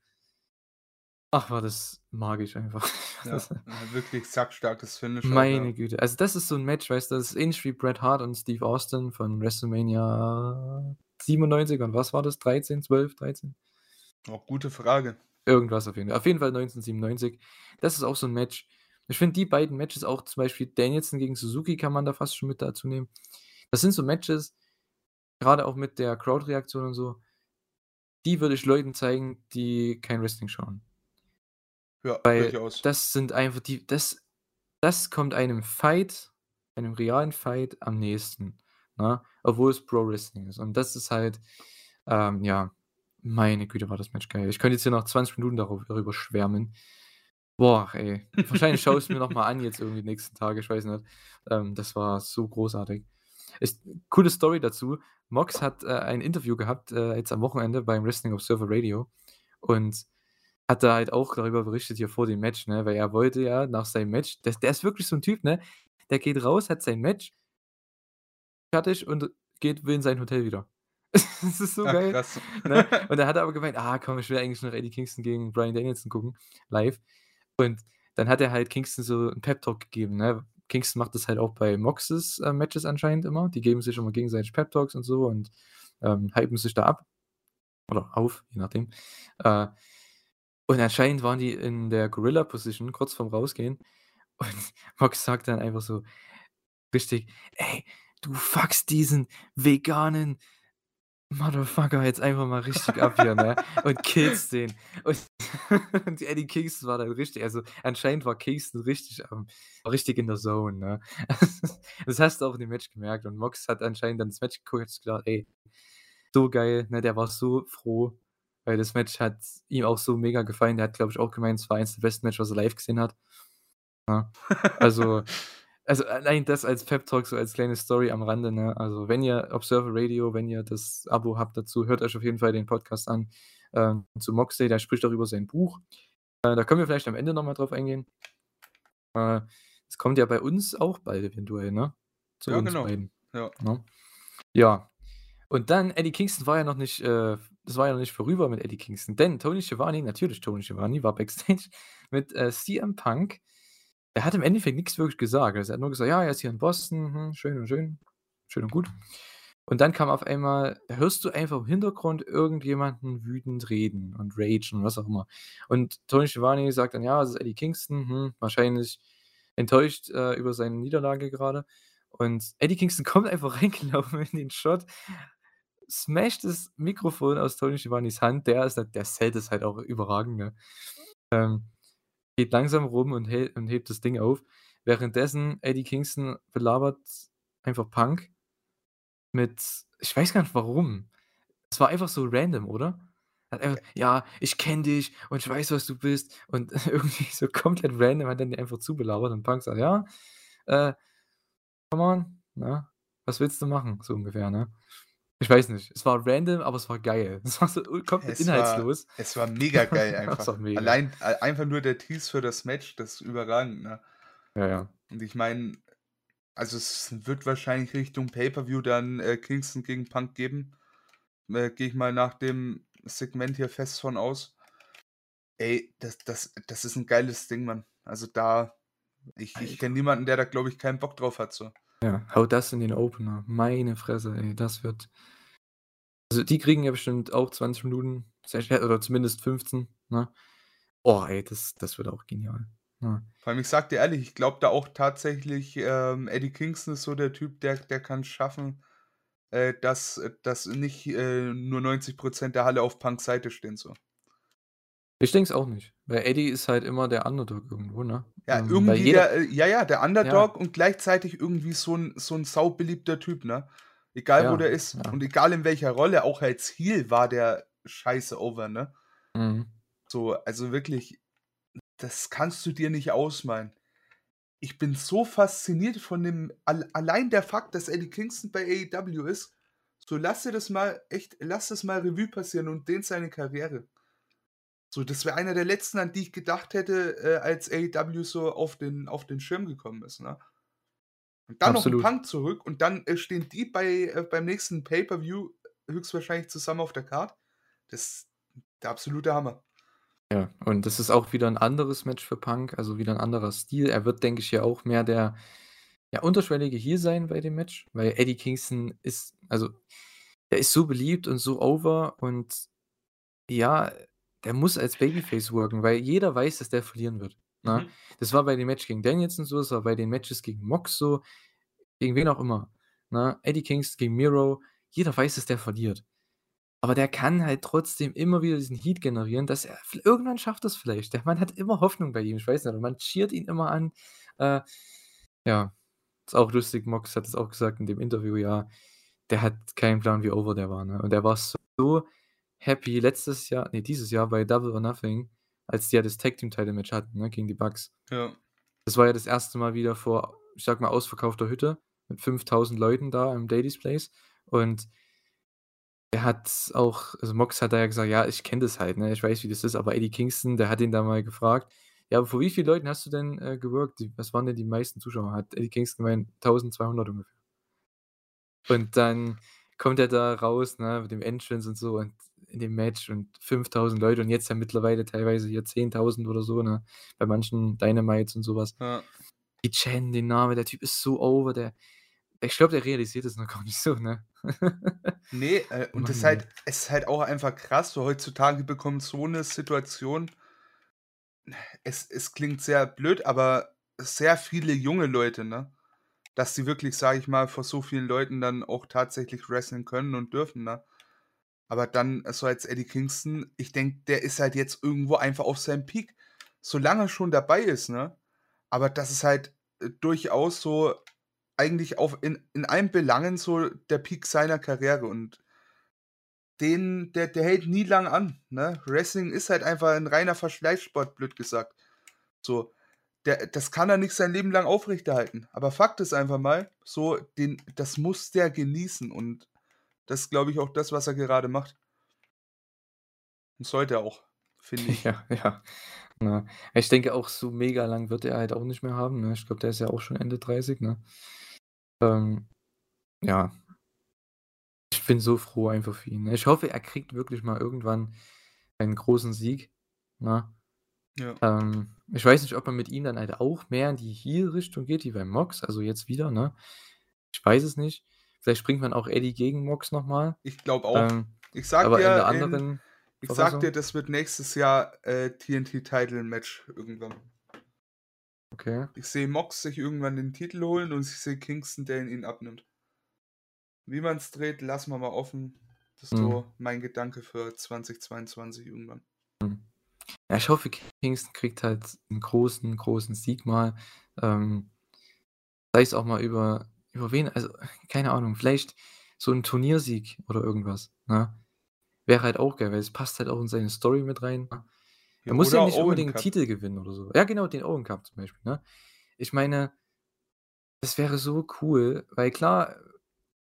Ach, war das magisch einfach. Ja, ja, wirklich sackstarkes Finish auch, Meine ja. Güte. Also, das ist so 'n Match, weißt du, das ist ähnlich wie Bret Hart und Steve Austin von WrestleMania 97 und was war das? 13, 12, 13? Oh, gute Frage. Irgendwas auf jeden Fall. Auf jeden Fall 1997. Das ist auch so 'n Match. Ich finde die beiden Matches auch zum Beispiel Danielson gegen Suzuki kann man da fast schon mit dazu nehmen. Das sind so Matches, grade auch mit der Crowdreaktion und so die würde ich Leuten zeigen, die kein Wrestling schauen. Ja, Weil durchaus. das sind einfach die das das kommt einem Fight einem realen Fight am nächsten, ne, obwohl es Pro Wrestling ist. Und das ist halt, ähm, ja meine Güte, war das Match geil. Ich könnte jetzt hier noch 20 Minuten darüber schwärmen. Boah, ey. Wahrscheinlich schaue ich's mir noch mal an jetzt irgendwie die nächsten Tage, ich weiß nicht. Ähm, das war so großartig. Ist coole Story dazu. Mox hat, äh, ein Interview gehabt, äh, jetzt am Wochenende beim Wrestling Observer Radio und hat da halt auch darüber berichtet hier vor dem Match, ne, weil er wollte ja nach seinem Match der der ist wirklich so 'n Typ, ne? Der geht raus, hat sein Match fertig und geht will in sein Hotel wieder. Das ist so Ach, geil, ne? Und dann hat er aber gemeint: „Ah, komm, ich will eigentlich noch Eddie Kingston gegen Bryan Danielson gucken live.“ Und dann hat er halt Kingston so 'n Pep Talk gegeben, ne? Kingston macht das halt auch bei Moxes, äh, Matches anscheinend immer. Die geben sich immer gegenseitig Pep Talks und so und, ähm, hypen sich da ab oder auf, je nachdem. Äh, und anscheinend waren die in der Gorilla Position kurz vorm Rausgehen und Mox sagt dann einfach so richtig: „Ey, du fuckst diesen veganen Motherfucker jetzt einfach mal richtig ab hier, ne?“ Und killst den. Und und Eddie Kingston war dann richtig also, anscheinend war Kingston richtig ähm, richtig in der Zone, ne? Das hast du auch in dem Match gemerkt und Mox hat anscheinend dann das Match geguckt sich gedacht: „Ey, so geil“, ne? Der war so froh, weil das Match hat ihm auch so mega gefallen. Der hat, glaube ich, auch gemeint, es war eins der besten Matches, was er live gesehen hat. Ne? Also also, allein das als Pep Talk, so als kleine Story am Rande, ne? Also, wenn ihr Observer Radio wenn ihr das Abo habt dazu, hört euch auf jeden Fall den Podcast an, ähm, zu Moxley, der spricht auch über sein Buch. Äh, da können wir vielleicht am Ende noch mal drauf eingehen. Äh, es kommt ja bei uns auch bald eventuell, ne? Zu Ja, uns genau. beiden, Ja. ne? Ja. Und dann Eddie Kingston war ja noch nicht äh, das war ja noch nicht vorüber mit Eddie Kingston, denn Tony Schiavone natürlich Tony Schiavone war backstage mit, äh, CM Punk. Er hat im Endeffekt nix wirklich gesagt. Also, er hat nur gesagt: „Ja, er ist hier in Boston, hm, schön und schön schön und gut.“ Und dann kam auf einmal hörst du einfach im Hintergrund irgendjemanden wütend reden und ragen und was auch immer. Und Tony Schiavone sagt dann: „Ja, das ist Eddie Kingston, hm, wahrscheinlich enttäuscht, äh, über seine Niederlage grade.“ Und Eddie Kingston kommt einfach reingelaufen in den Shot, smasht das Mikrofon aus Tony Schiavones Hand. Der ist halt der sellt es halt auch überragend, ne? Ähm, geht langsam rum und hält und hebt das Ding auf. Währenddessen Eddie Kingston belabert einfach Punk mit ich weiß gar nicht warum. Es war einfach so random, oder? Hat einfach: „Ja, ich kenne dich und ich weiß, was du bist.“ Und irgendwie so komplett random hat er den einfach zubelabert und Punk sagt: „Ja, äh, come on, ne? Was willst du machen?“ So ungefähr, ne? Ich weiß nicht. Es war random, aber es war geil. Es war so komplett Es war inhaltslos. es war mega geil einfach. war mega. Allein ei einfach nur der Tease für das Match, das ist überragend, ne? Ja, ja. Und ich meine also, es wird wahrscheinlich Richtung Pay-per-View dann, äh, Kingston gegen Punk geben. Äh, gehe ich mal nach dem Segment hier fest von aus. Ey, das das das ist 'n geiles Ding, Mann. Also, da ich ich kenne niemanden, der da, glaube ich, keinen Bock drauf hat so. Ja, hau das in den Opener. Meine Fresse, ey, das wird also, die kriegen ja bestimmt auch 20 Minuten, oder zumindest 15, ne? Oh, ey, das das wird auch genial, ne? Vor allem, ich sage dir ehrlich, ich glaube da auch tatsächlich, ähm, Eddie Kingston ist so der Typ, der der kann's schaffen, äh, dass dass nicht, äh, nur 90% der Halle auf Punks Seite stehen so. Ich denke es auch nicht, weil Eddie ist halt immer der Underdog irgendwo, ne? Ja, Ähm, irgendwie jeder der äh, ja, ja, der Ja. Underdog und gleichzeitig irgendwie so 'n so 'n saubeliebter Typ, ne? Egal, wo Ja, der ist ja. und egal in welcher Rolle, auch als Heel war der scheiße over, ne? Mhm. So, also wirklich, das kannst du dir nicht ausmalen. Ich bin so fasziniert von dem al allein der Fakt, dass Eddie Kingston bei AEW ist. So, lass dir das mal echt lass das mal Revue passieren und den seine Karriere. So, das wäre einer der letzten, an die ich gedacht hätte, äh, als AEW so auf den auf den Schirm gekommen ist, ne? Und dann noch 'n Absolut. Punk zurück und dann, äh, stehen die bei äh, beim nächsten Pay-per-View höchstwahrscheinlich zusammen auf der Card. Das der absolute Hammer. Ja, und das ist auch wieder 'n anderes Match für Punk, also wieder 'n anderer Stil. Er wird, denke ich, ja auch mehr der, ja, unterschwellige Heel sein bei dem Match, weil Eddie Kingston ist also, der ist so beliebt und so over und ja, der muss als Babyface worken, weil jeder weiß, dass der verlieren wird, ne? Mhm. Das war bei dem Match gegen Danielson so, das war bei den Matches gegen Mox so, gegen wen auch immer, ne? Eddie Kingston gegen Miro, jeder weiß, dass der verliert. Aber der kann halt trotzdem immer wieder diesen Heat generieren, dass er irgendwann schafft er's vielleicht. Der Mann hat immer Hoffnung bei ihm, ich weiß nicht, und man cheert ihn immer an. Äh, ja, ist auch lustig, Mox hat es auch gesagt in dem Interview, ja, der hat keinen Plan, wie over der war, ne? Und er war so happy letztes Jahr ne, dieses Jahr bei Double or Nothing, als die ja das Tag Team Title Match hatten, ne, gegen die Bucks. Ja. Das war ja das 1. Mal wieder vor, ich sage mal, ausverkaufter Hütte mit 5.000 Leuten da im Daily's Place und er hat auch also, Mox hat da ja gesagt: „Ja, ich kenne das halt, ne? Ich weiß, wie das ist.“ Aber Eddie Kingston, der hat ihn da mal gefragt: „Ja, aber vor wie vielen Leuten hast du denn, äh, geworkt? Die was waren denn die meisten Zuschauer?“ Hat Eddie Kingston gemeint: „1.200 ungefähr.“ Und dann kommt er da raus, ne, mit dem Entrance und so und in dem Match und 5.000 Leute und jetzt ja mittlerweile teilweise hier 10.000 oder so, ne, bei manchen Dynamites und so was. Ja. Die chanten den Namen, der Typ ist so over, der ich glaube, der realisiert das noch gar nicht so, ne? Ne, äh, und das ist Mann, ey. halt es ist halt auch einfach krass, so heutzutage bekommt so 'ne Situation es es klingt sehr blöd, aber sehr viele junge Leute, ne? Dass die wirklich, sage ich mal, vor so vielen Leuten dann auch tatsächlich wresteln können und dürfen, ne? Aber dann so als Eddie Kingston, ich denke, der ist halt jetzt irgendwo einfach auf seinem Peak. Solange er schon dabei ist, ne? Aber das ist halt, äh, durchaus so eigentlich auf in in allen Belangen so der Peak seiner Karriere und den der der hält nie lang an, ne? Wrestling ist halt einfach 'n reiner Verschleißsport, blöd gesagt. So, der das kann er nicht sein Leben lang aufrechterhalten. Aber Fakt ist einfach mal, so, den das muss der genießen und das glaube ich, auch das, was er gerade macht. Und sollte er auch, finde ich. Ja, ja, ne? Ich denke auch, so mega lang wird er halt auch nicht mehr haben, ne? Ich glaube, der ist ja auch schon Ende 30, ne? Ähm, ja. Ich bin so froh einfach für ihn, ne? Ich hoffe, er kriegt wirklich mal irgendwann einen großen Sieg, ne? Ja. Ähm, ich weiß nicht, ob man mit ihm dann halt auch mehr in die Heel-Richtung geht wie bei Mox, also jetzt wieder, ne? Ich weiß es nicht. Vielleicht bringt man auch Eddie gegen Mox noch mal. Ich glaube auch. Ähm, Ich sage aber in der dir, in anderen ich Verfassung? dir, das wird nächstes Jahr, äh, TNT-Title-Match irgendwann. Okay. Ich sehe Mox sich irgendwann den Titel holen und ich sehe Kingston, der ihn ihn abnimmt. Wie man's dreht, lassen wir mal offen. Das ist Mhm. so mein Gedanke für 2022 irgendwann. Mhm. Ja, ich hoffe, Kingston kriegt halt 'n großen, großen Sieg mal. Ähm, sei es auch mal über über wen, also, keine Ahnung, vielleicht so 'n Turniersieg oder irgendwas, ne? Wäre halt auch geil, weil es passt halt auch in seine Story mit rein, ne? Ja, Er muss ja nicht Owen unbedingt Cup. Titel gewinnen oder so. Ja, genau, den Owen Cup zum Beispiel, ne? Ich meine das wäre so cool, weil klar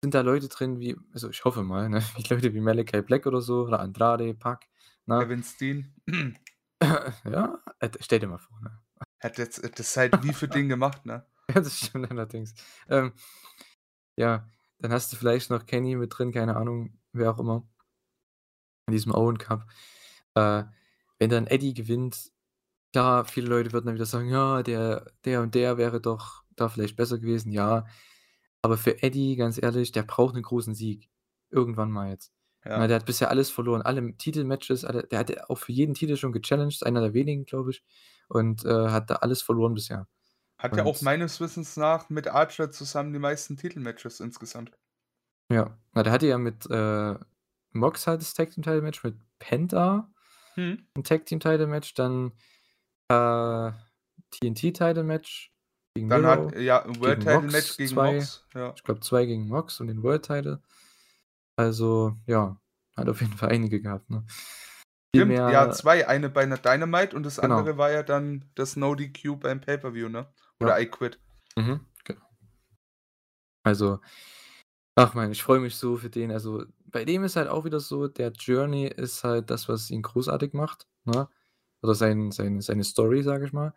sind da Leute drin wie also, ich hoffe mal, ne, wie Leute wie Malachi Black oder so oder Andrade, Pac, ne? Kevin Steen. Ja, äh, stell dir mal vor, ne? Hat jetzt das ist halt wie für den gemacht, ne? Ja, das stimmt allerdings. Ähm, ja, dann hast du vielleicht noch Kenny mit drin, keine Ahnung, wer auch immer. In diesem Owen Cup. Äh, wenn dann Eddie gewinnt, klar, viele Leute würden dann wieder sagen: „Ja, der der und der wäre doch da vielleicht besser gewesen.“ Ja, aber für Eddie, ganz ehrlich, der braucht 'nen großen Sieg. Irgendwann mal jetzt. Ja. der hat bisher alles verloren, alle Titelmatches, alle der hat auch für jeden Titel schon gechallenged, einer der wenigen, glaube ich, und, äh, hat da alles verloren bisher. Hat ja auch Und meines Wissens nach mit Archer zusammen die meisten Titelmatches insgesamt. Ja, na, der hatte ja mit, äh, Mox halt das Tag Team Title Match, mit Penta Mhm. 'n Tag Team Title Match, dann, äh, TNT Title Match gegen Dann Miro, hat ja, 'n World gegen Title Mox Match gegen 2. Mox, ja. Ich glaube 2 gegen Mox und den World Title. Also, ja, hat auf jeden Fall einige gehabt, ne? Stimmt, ja, mehr 2, eine bei 'ner Dynamite und das Genau. andere war ja dann das No DQ beim Pay-Per-View, ne? Oder Ja. I Quit. Mhm, genau. Also, ach man, ich freue mich so für den. Also, bei dem ist halt auch wieder so, der Journey ist halt das, was ihn großartig macht, ne? Oder sein sein seine Story, sage ich mal.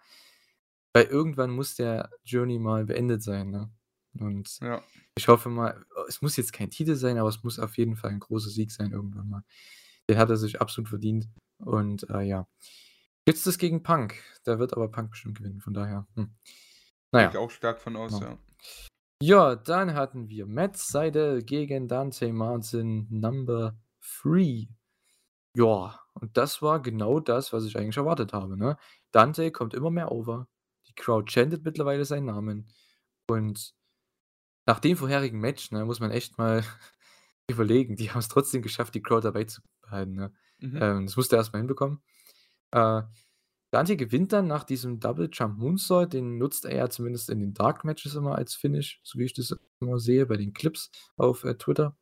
Weil irgendwann muss der Journey mal beendet sein, ne? Und Ja. ich hoffe mal es muss jetzt kein Titel sein, aber es muss auf jeden Fall 'n großer Sieg sein irgendwann mal. Den hat er sich absolut verdient und, äh, ja. Jetzt das gegen Punk. Der wird aber Punk bestimmt gewinnen, von daher, hm. Na Gehe ich ja. auch stark von aus, Genau. ja. Ja, dann hatten wir Matt Sydal gegen Dante Martin Number 3. Ja, und das war genau das, was ich eigentlich erwartet habe, ne? Dante kommt immer mehr over. Die Crowd chantet mittlerweile seinen Namen. Und nach dem vorherigen Match, ne, muss man echt mal überlegen, die haben's trotzdem geschafft, die Crowd dabei zu behalten, ne? Mhm. Ähm, das musste er erst mal hinbekommen. Äh, Dante gewinnt dann nach diesem Double Jump Moonsault, den nutzt er ja zumindest in den Dark Matches immer als Finish, so wie ich das immer sehe bei den Clips auf, äh, Twitter.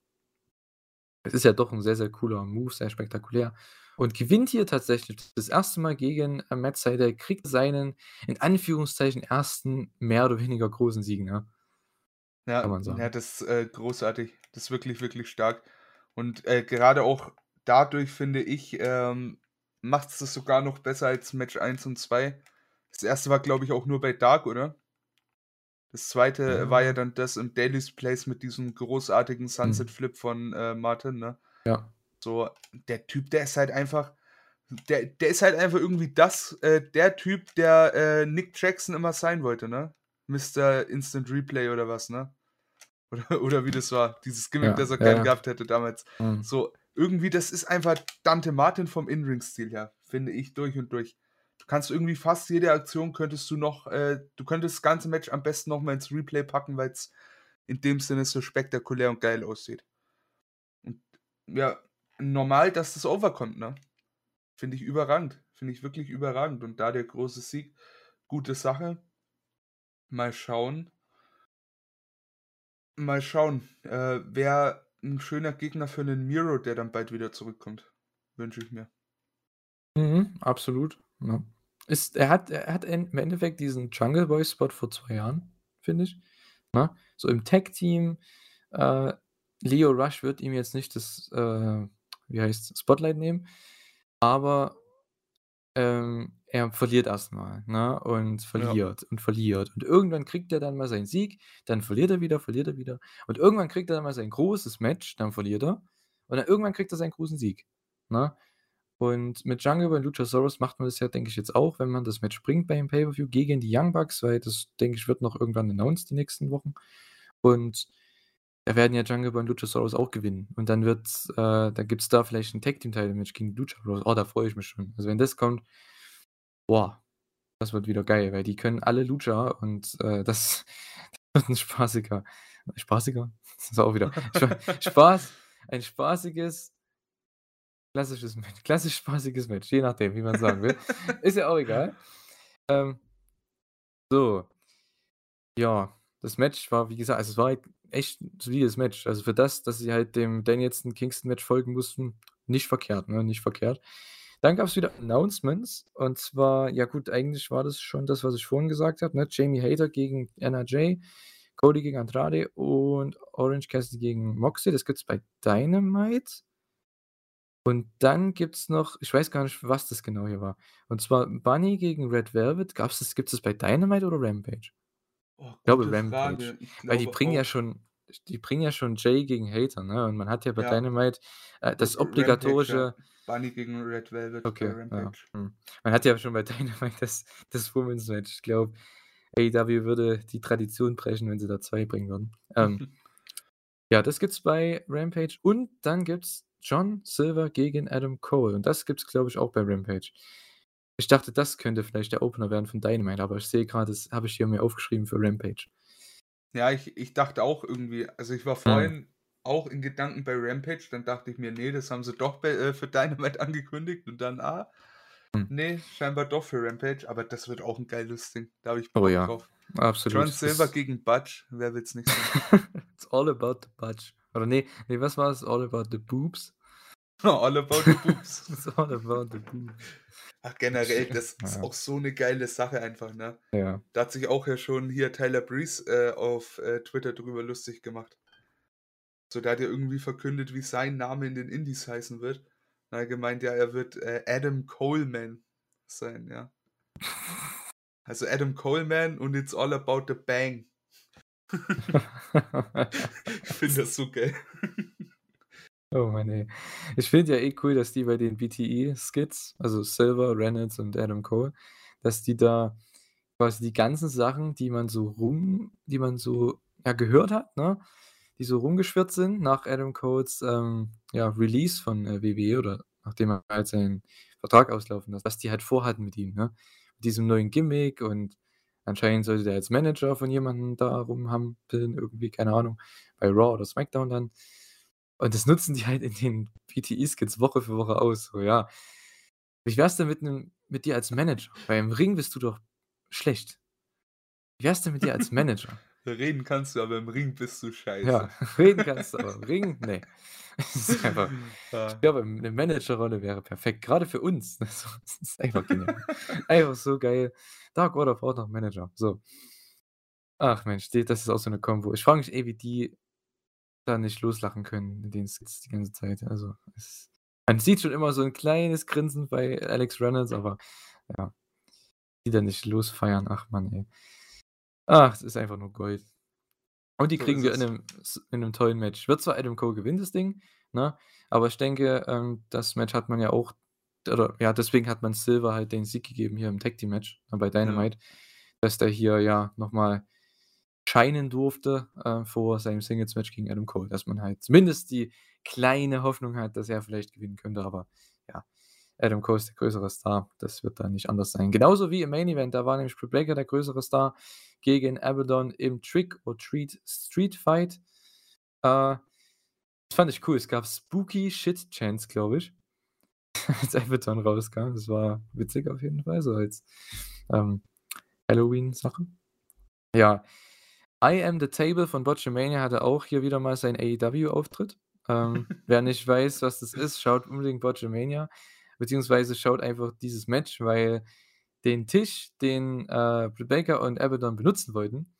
Es ist ja doch 'n sehr, sehr cooler Move, sehr spektakulär. Und gewinnt hier tatsächlich das 1. Mal gegen, äh, Matt Sydal, kriegt seinen, in Anführungszeichen, 1. mehr oder weniger großen Sieg, ne? Ja, Kann man ja, sagen. das ist, äh, großartig. Das ist wirklich, wirklich stark. Und, äh, gerade auch dadurch, finde ich, ähm, macht's das sogar noch besser als Match 1 und 2. Das 1. war, glaube ich, auch nur bei Dark, oder? Das 2. war ja dann das im Daily's Place mit diesem großartigen Sunset Mhm. Flip von, äh, Martin, ne? Ja. So, der Typ, der ist halt einfach der der ist halt einfach irgendwie das äh, der Typ, der, äh, Nick Jackson immer sein wollte, ne? Mister Instant Replay oder was, ne? Oder oder wie das war, dieses Gimmick, Ja, das er ja, gern ja. gehabt hätte damals. Mhm. So, irgendwie, das ist einfach Dante Martin vom In-Ring-Stil her, finde ich durch und durch. Du kannst irgendwie fast jede Aktion könntest du noch äh, du könntest das ganze Match am besten noch mal ins Replay packen, weil's in dem Sinne so spektakulär und geil aussieht. Und ja, normal, dass das overkommt, ne? Finde ich überragend. Finde ich wirklich überragend. Und da der große Sieg, gute Sache. Mal schauen mal schauen, äh, wäre 'n schöner Gegner für 'nen Miro, der dann bald wieder zurückkommt. Wünsche ich mir. Mhm, absolut, ja. Ist er hat er hat im Endeffekt diesen Jungle Boy Spot vor 2 Jahren, finde ich, ne? So im Tag Team, äh, Lio Rush wird ihm jetzt nicht das, äh, wie heißt's, Spotlight nehmen, aber, ähm, er verliert erst mal, ne, und Ja. verliert und verliert. Und irgendwann kriegt er dann mal seinen Sieg, dann verliert er wieder, verliert er wieder. Und irgendwann kriegt er dann mal sein großes Match, dann verliert er. Und dann irgendwann kriegt er seinen großen Sieg, ne? Und mit Jungle und Luchasaurus macht man das ja, denke ich, jetzt auch, wenn man das Match bringt beim Pay-Per-View gegen die Young Bucks, weil das, denke ich, wird noch irgendwann announced die nächsten Wochen. Und da werden ja Jungle Boy und Luchasaurus auch gewinnen. Und dann wird äh, da gibt's da vielleicht 'n Tag Team Title Match gegen Lucha Bros. Oh, da freue ich mich schon. Also, wenn das kommt, boah, das wird wieder geil, weil die können alle Lucha und, äh, das wird 'n spaßiger spaßiger? Das ist auch wieder Spa Spaß ein spaßiges klassisches Match klassisch spaßiges Match, je nachdem, wie man sagen will. Ist ja auch egal. Ähm, so. Ja, das Match war, wie gesagt also, es war halt echt 'n solides Match. Also, für das, dass sie halt dem Danielson-Kingston-Match folgen mussten, nicht verkehrt, ne, nicht verkehrt. Dann gab's wieder Announcements und zwar ja gut, eigentlich war das schon das, was ich vorhin gesagt habe, ne? Jamie Hayter gegen NRJ, Cody gegen Andrade und Orange Cassidy gegen Moxley. Das gibt's bei Dynamite. Und dann gibt's noch ich weiß gar nicht, was das genau hier war. Und zwar Bunny gegen Red Velvet. Gab's das gibt's das bei Dynamite oder Rampage? Oh, Ich glaube Rampage. Ich weil die glaube bringen ja auch. schon die bringen ja schon Jay gegen Hayter, ne? Und man hat ja bei Ja. Dynamite, äh, das R Rampage, obligatorische ja. Bunny gegen Red Velvet bei Okay, ja, Rampage. mhm. Man hat ja schon bei Dynamite das das Women's Match. Ich glaube, AEW würde die Tradition brechen, wenn sie da 2 bringen würden. Ähm, ja, das gibt's bei Rampage und dann gibt's John Silver gegen Adam Cole und das gibt's, glaube ich, auch bei Rampage. Ich dachte, das könnte vielleicht der Opener werden von Dynamite, aber ich sehe grad, das habe ich hier mir aufgeschrieben für Rampage. Ja, ich ich dachte auch irgendwie also, ich war Mhm. vorhin auch in Gedanken bei Rampage, dann dachte ich mir: „Ne, das haben sie doch bei äh, für Dynamite angekündigt“ und dann, ah, Hm. ne, scheinbar doch für Rampage, aber das wird auch 'n geiles Ding. Da habe ich Oh Bock ja, drauf. absolut. John Silver Das gegen Butch, wer will's nicht sehen? It's all about the Butch. Oder ne, ne, was war's? All about the boobs? All about the boobs. It's all about the boobs. Ach, generell, das ist Ja. auch so 'ne geile Sache einfach, ne? Ja. Da hat sich auch ja schon hier Tyler Breeze, äh, auf, äh, Twitter drüber lustig gemacht. So, der hat ja irgendwie verkündet, wie sein Name in den Indies heißen wird. Hat er gemeint, ja, er wird, äh, Adam Coleman sein, ja. Also, Adam Coleman und it's all about the bang. Ich finde das so geil. Oh Mann, ey. Ich finde ja eh cool, dass die bei den BTE-Skits, also Silver, Reynolds und Adam Cole, dass die da quasi die ganzen Sachen, die man so rum die man so, ja, gehört hat, ne, die so rumgeschwirrt sind nach Adam Coles, ähm, ja, Release von, äh, WWE oder nachdem er halt seinen Vertrag auslaufen lässt, was die halt vorhatten mit ihm, ne? Mit diesem neuen Gimmick und anscheinend sollte der als Manager von jemandem da rumhampeln irgendwie, keine Ahnung, bei Raw oder SmackDown dann. Und das nutzen die halt in den BTE-Skits Woche für Woche aus, so, ja. Wie wär's denn mit 'nem mit dir als Manager? Weil im Ring bist du doch schlecht. Wie wär's denn mit dir als Manager? Reden kannst du, aber im Ring bist du scheiße. Ja, reden kannst du, aber im Ring, ne. Es ist einfach Ja. ich glaube, 'ne Managerrolle wäre perfekt, grade für uns. Also, das ist einfach genial. Einfach so geil. Dark Order braucht noch Manager, so. Ach Mensch, das ist auch so 'ne Kombo. Ich frage mich eh, wie die da nicht loslachen können in den Skits die ganze Zeit. Also, es man sieht schon immer so 'n kleines Grinsen bei Alex Reynolds, aber ja, die da nicht losfeiern, ach Mann, ey. Ach, es ist einfach nur Gold. Und die So kriegen wir in es. 'nem s in 'nem tollen Match. Wird zwar Adam Cole gewinnen, das Ding, ne, aber ich denke, ähm, das Match hat man ja auch oder ja, deswegen hat man Silver halt den Sieg gegeben hier im Tag Team Match, äh, bei Ja. Dynamite, dass der hier ja noch mal scheinen durfte, äh, vor seinem Singles Match gegen Adam Cole, dass man halt zumindest die kleine Hoffnung hat, dass er vielleicht gewinnen könnte, aber ja, Adam Cole ist der größere Star. Das wird da nicht anders sein. Genauso wie im Main Event, da war nämlich Britt der größere Star gegen Abaddon im Trick or Treat Street Fight. Äh, das fand ich cool. Es gab Spooky Shit Chants, glaube ich, als Abaddon rauskam. Das war witzig auf jeden Fall, so als, ähm, Halloween-Sache. Ja, I Am The Table von Botchamania hatte auch hier wieder mal seinen AEW-Auftritt. Ähm, wer nicht weiß, was das ist, schaut unbedingt Botchamania, beziehungsweise schaut einfach dieses Match, weil den Tisch, den, äh, Baker und Abaddon benutzen wollten,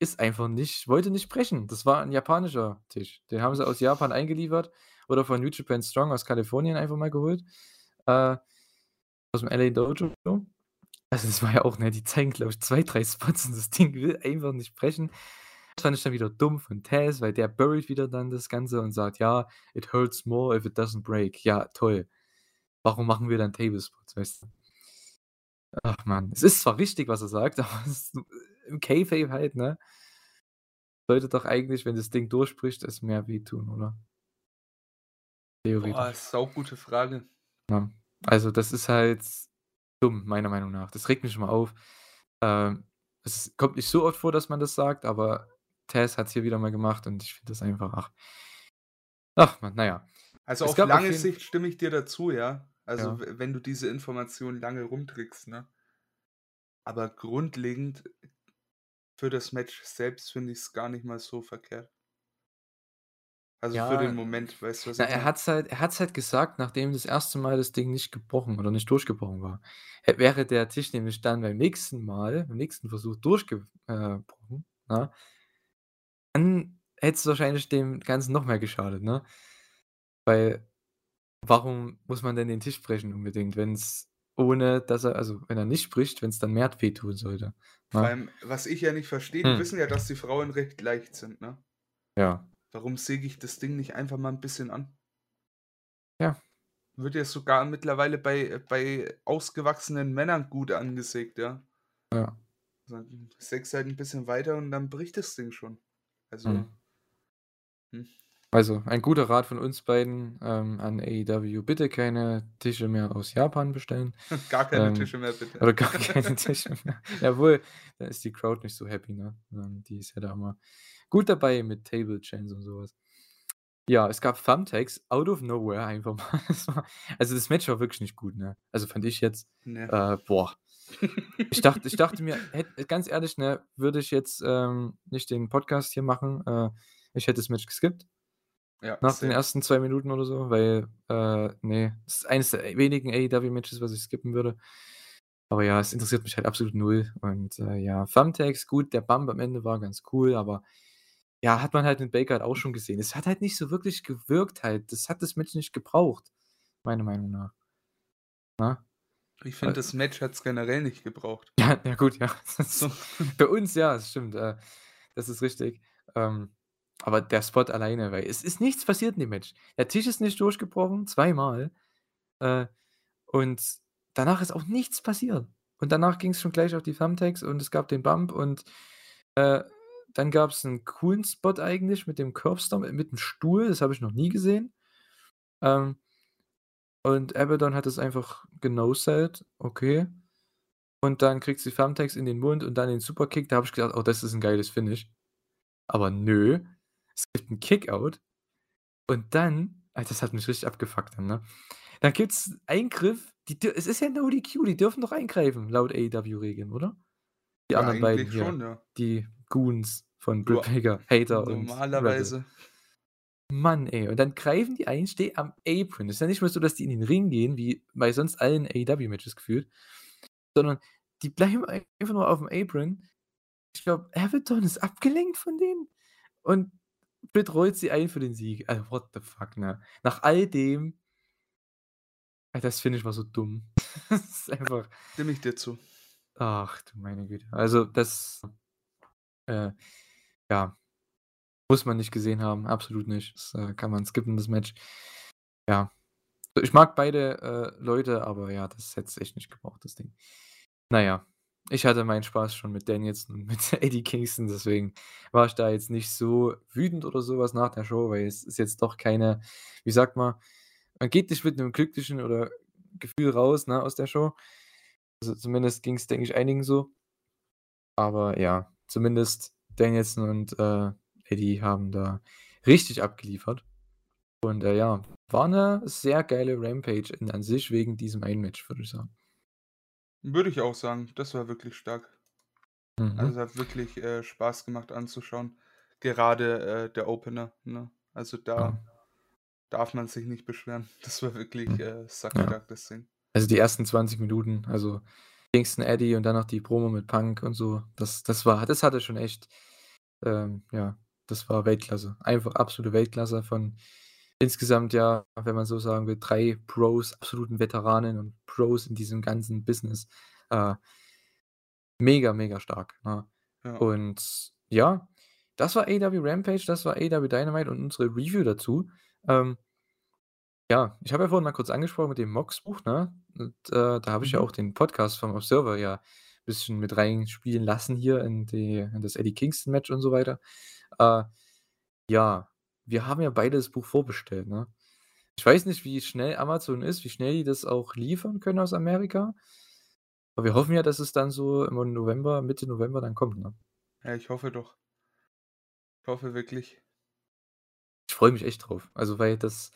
ist einfach nicht wollte nicht brechen. Das war 'n japanischer Tisch. Den haben sie aus Japan eingeliefert oder von New Japan Strong aus Kalifornien einfach mal geholt, äh, aus'm LA Dojo. Also, das war ja auch ne, die zeigen, glaube ich, 2, 3 Spots und das Ding will einfach nicht brechen. Das fand ich dann wieder dumm von Taz, weil der buried wieder dann das Ganze und sagt: „Ja, it hurts more if it doesn't break.“ Ja, toll. Warum machen wir dann Table Spots, weißt du? Ach Mann, es ist zwar richtig, was er sagt, aber es ist im Kayfabe halt, ne? Sollte doch eigentlich, wenn das Ding durchbricht, es mehr wehtun, oder? Boah, Theoretisch. saugute Frage. Ja, also, das ist halt dumm, meiner Meinung nach. Das regt mich immer auf. Ähm, es kommt nicht so oft vor, dass man das sagt, aber Taz hat's hier wieder mal gemacht und ich finde das einfach ach ach Mann, na ja. Also, Es auf lange Sicht stimme ich dir dazu, ja. Also, Ja. wenn du diese Information lange rumträgst, ne? Aber grundlegend für das Match selbst finde ich's gar nicht mal so verkehrt. Also, für Ja, den Moment, weißt du, was na, er meine? hat's halt er hat's halt gesagt, nachdem das erste Mal das Ding nicht gebrochen oder nicht durchgebrochen war. Hä wäre der Tisch nämlich dann beim nächsten Mal beim nächsten Versuch durchge äh, brochen, ne? Dann hätt's wahrscheinlich dem Ganzen noch mehr geschadet, ne? Weil warum muss man denn den Tisch brechen unbedingt, wenn's ohne dass er also, wenn er nicht bricht, wenn's dann mehr wehtun sollte, Vor ne? allem, was ich ja nicht verstehe, Hm. wissen ja, dass die Frauen recht leicht sind, ne? Ja. Warum säge ich das Ding nicht einfach mal 'n bisschen an? Ja. Wird ja sogar mittlerweile bei bei ausgewachsenen Männern gut angesägt, ja. Ja. Sägst halt 'n bisschen weiter und dann bricht das Ding schon. Also Mhm. hm. Also, ein guter Rat von uns beiden, ähm, an AEW: Bitte keine Tische mehr aus Japan bestellen. Gar keine Ähm, Tische mehr, bitte. oder gar keine Tische mehr. Jawohl, da ist die Crowd nicht so happy, ne? Ähm, die ist ja da immer gut dabei mit Table Chants und so was. Ja, es gab Thumbtacks out of nowhere einfach mal. Das war also, das Match war wirklich nicht gut, ne? Also, fand ich jetzt. Ne. Äh, boah. Ich dachte ich dachte mir, hätt ganz ehrlich, ne, würde ich jetzt, ähm, nicht den Podcast hier machen, äh, ich hätte das Match geskippt. Ja, Nach den same. ersten 2 Minuten oder so, weil, äh, ne, das ist eines der wenigen AEW-Matches, was ich skippen würde. Aber ja, es interessiert mich halt absolut null und, äh, ja, Thumbtacks, gut, der Bump am Ende war ganz cool, aber ja, hat man halt mit Baker halt auch schon gesehen. Es hat halt nicht so wirklich gewirkt halt. Das hat das Match nicht gebraucht, meiner Meinung nach. Ne? Ich finde, das Match hat's generell nicht gebraucht. Ja, ja gut, ja. So. Bei uns ja, das stimmt, äh, das ist richtig. Ähm, aber der Spot alleine, weil es ist nichts passiert in dem Match. Der Tisch ist nicht durchgebrochen, zweimal. Äh, und danach ist auch nichts passiert. Und danach ging's schon gleich auf die Thumbtacks und es gab den Bump und, äh, dann gab's 'n coolen Spot eigentlich mit dem Curbstomp mit 'm Stuhl, das habe ich noch nie gesehen. Ähm und Abaddon hat es einfach geno-sellt, okay. Und dann kriegt sie Thumbtacks in den Mund und dann den Superkick. Da habe ich gedacht: „Oh, das ist 'n geiles Finish.“ Aber nö, es gibt 'n Kickout und dann ah, das hat mich richtig abgefuckt dann, ne? Dann gibt's Eingriff, die es ist ja No DQ, die dürfen doch eingreifen laut AEW-Regeln, oder? Die Ja, anderen beiden hier, schon, ja. die Goons von Britt Baker, Hater und normalerweise Mann, ey, und dann greifen die ein, stehe am Apron. Ist ja nicht mal so, dass die in den Ring gehen, wie bei sonst allen AEW-Matches gefühlt, sondern die bleiben einfach nur auf'm Apron. Ich glaube, Abaddon ist abgelenkt von denen und Britt rollt sie ein für den Sieg. Also, what the fuck, ne? Nach all dem das Finish war so dumm. Das ist einfach Stimme ich dir zu. Ach du meine Güte. Also, das äh, ja, muss man nicht gesehen haben, absolut nicht. Das, äh, kann man skippen, das Match. Ja. Ich mag beide, äh, Leute, aber ja, das hätt's echt nicht gebraucht, das Ding. Na ja, ich hatte meinen Spaß schon mit Danielson und mit Eddie Kingston, deswegen war ich da jetzt nicht so wütend oder so was nach der Show, weil es ist jetzt doch keine wie sagt man, man geht nicht mit 'nem glücklichen oder Gefühl raus, ne, aus der Show. Also, zumindest ging's, denke ich, einigen so. Aber ja, zumindest Danielson und, äh, Eddie haben da richtig abgeliefert. Und, äh, ja, war 'ne sehr geile Rampage in an sich wegen diesem einen Match, würde ich sagen. Würde ich auch sagen, das war wirklich stark. Mhm. Also, hat wirklich, äh, Spaß gemacht anzuschauen. Gerade, äh, der Opener, ne? Also, da Ja. darf man sich nicht beschweren. Das war wirklich, Mhm. äh, Ja. sackstark, das Ding. Also, die ersten 20 Minuten, also, Kingston, Eddie und dann noch die Promo mit Punk und so, das das war das hatte schon echt ähm, ja, das war Weltklasse. Einfach absolute Weltklasse von insgesamt ja, wenn man so sagen will, 3 Pros, absoluten Veteranen und Pros in diesem ganzen Business. Äh mega, mega stark, ne? Ja. Und ja, das war AEW Rampage, das war AEW Dynamite und unsere Review dazu. Ähm ja, ich habe ja vorhin mal kurz angesprochen mit dem Mox-Buch, ne? Und, äh, da habe ich ja Mhm. auch den Podcast vom Observer ja bisschen mit reinspielen lassen hier in die in das Eddie Kingston-Match und so weiter. Äh, ja, wir haben ja beide das Buch vorbestellt, ne? Ich weiß nicht, wie schnell Amazon ist, wie schnell die das auch liefern können aus Amerika. Aber wir hoffen ja, dass es dann so im November Mitte November dann kommt, ne? Ja, ich hoffe doch. Ich hoffe wirklich. Ich freue mich echt drauf. Also, weil das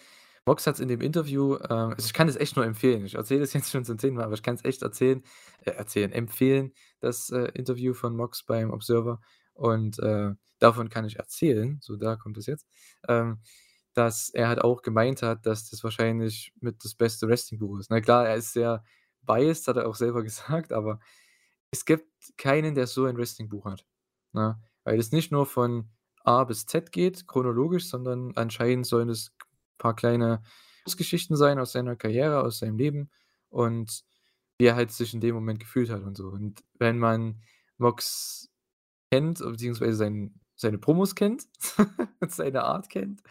Mox hat's in dem Interview, äh also, ich kann das echt nur empfehlen. Ich erzähle das jetzt schon zum 10. Mal, aber ich kann's echt erzählen äh, erzählen, empfehlen, das, äh, Interview von Mox beim Observer. Und, äh, davon kann ich erzählen, so da kommt es jetzt, ähm, dass er halt auch gemeint hat, dass das wahrscheinlich mit das beste Wrestling-Buch ist. Na klar, er ist sehr biased, hat er auch selber gesagt, aber es gibt keinen, der so ein Wrestling-Buch hat, ne? Weil es nicht nur von A bis Z geht, chronologisch, sondern anscheinend sollen es paar kleine Kurzgeschichten sein aus seiner Karriere, aus seinem Leben und wie er halt sich in dem Moment gefühlt hat und so. Und wenn man Mox kennt, beziehungsweise sein seine Promos kennt seine Art kennt,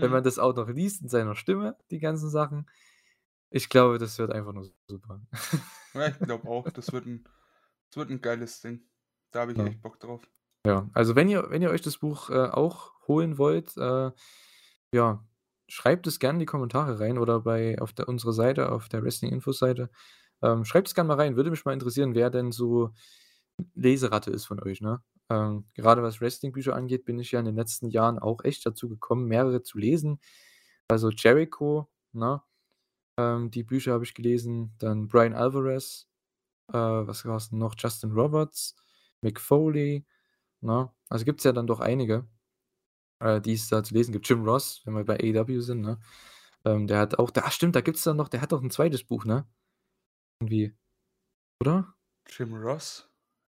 wenn Mhm. man das auch noch liest in seiner Stimme, die ganzen Sachen, ich glaube, das wird einfach nur super. Ja, ich glaube auch, das wird 'n das wird 'n geiles Ding. Da habe ich Ja. echt Bock drauf. Ja, also, wenn ihr wenn ihr euch das Buch, äh, auch holen wollt, äh, ja, schreibt es gerne in die Kommentare rein oder bei auf der unserer Seite, auf der Wrestling-Infos-Seite. Ähm, schreibt es gerne mal rein. Würde mich mal interessieren, wer denn so Leseratte ist von euch, ne? Ähm, gerade was Wrestling-Bücher angeht, bin ich ja in den letzten Jahren auch echt dazu gekommen, mehrere zu lesen. Also, Jericho, ne? Ähm, die Bücher habe ich gelesen, dann Bryan Alvarez, äh, was war's denn noch? Justin Roberts, Mick Foley, ne? Also, gibt's ja dann doch einige, äh, die es da zu lesen gibt. Jim Ross, wenn wir bei AEW sind, ne? Ähm, der hat auch da stimmt, da gibt's dann noch der hat doch 'n 2. Buch, ne? Irgendwie, oder? Jim Ross?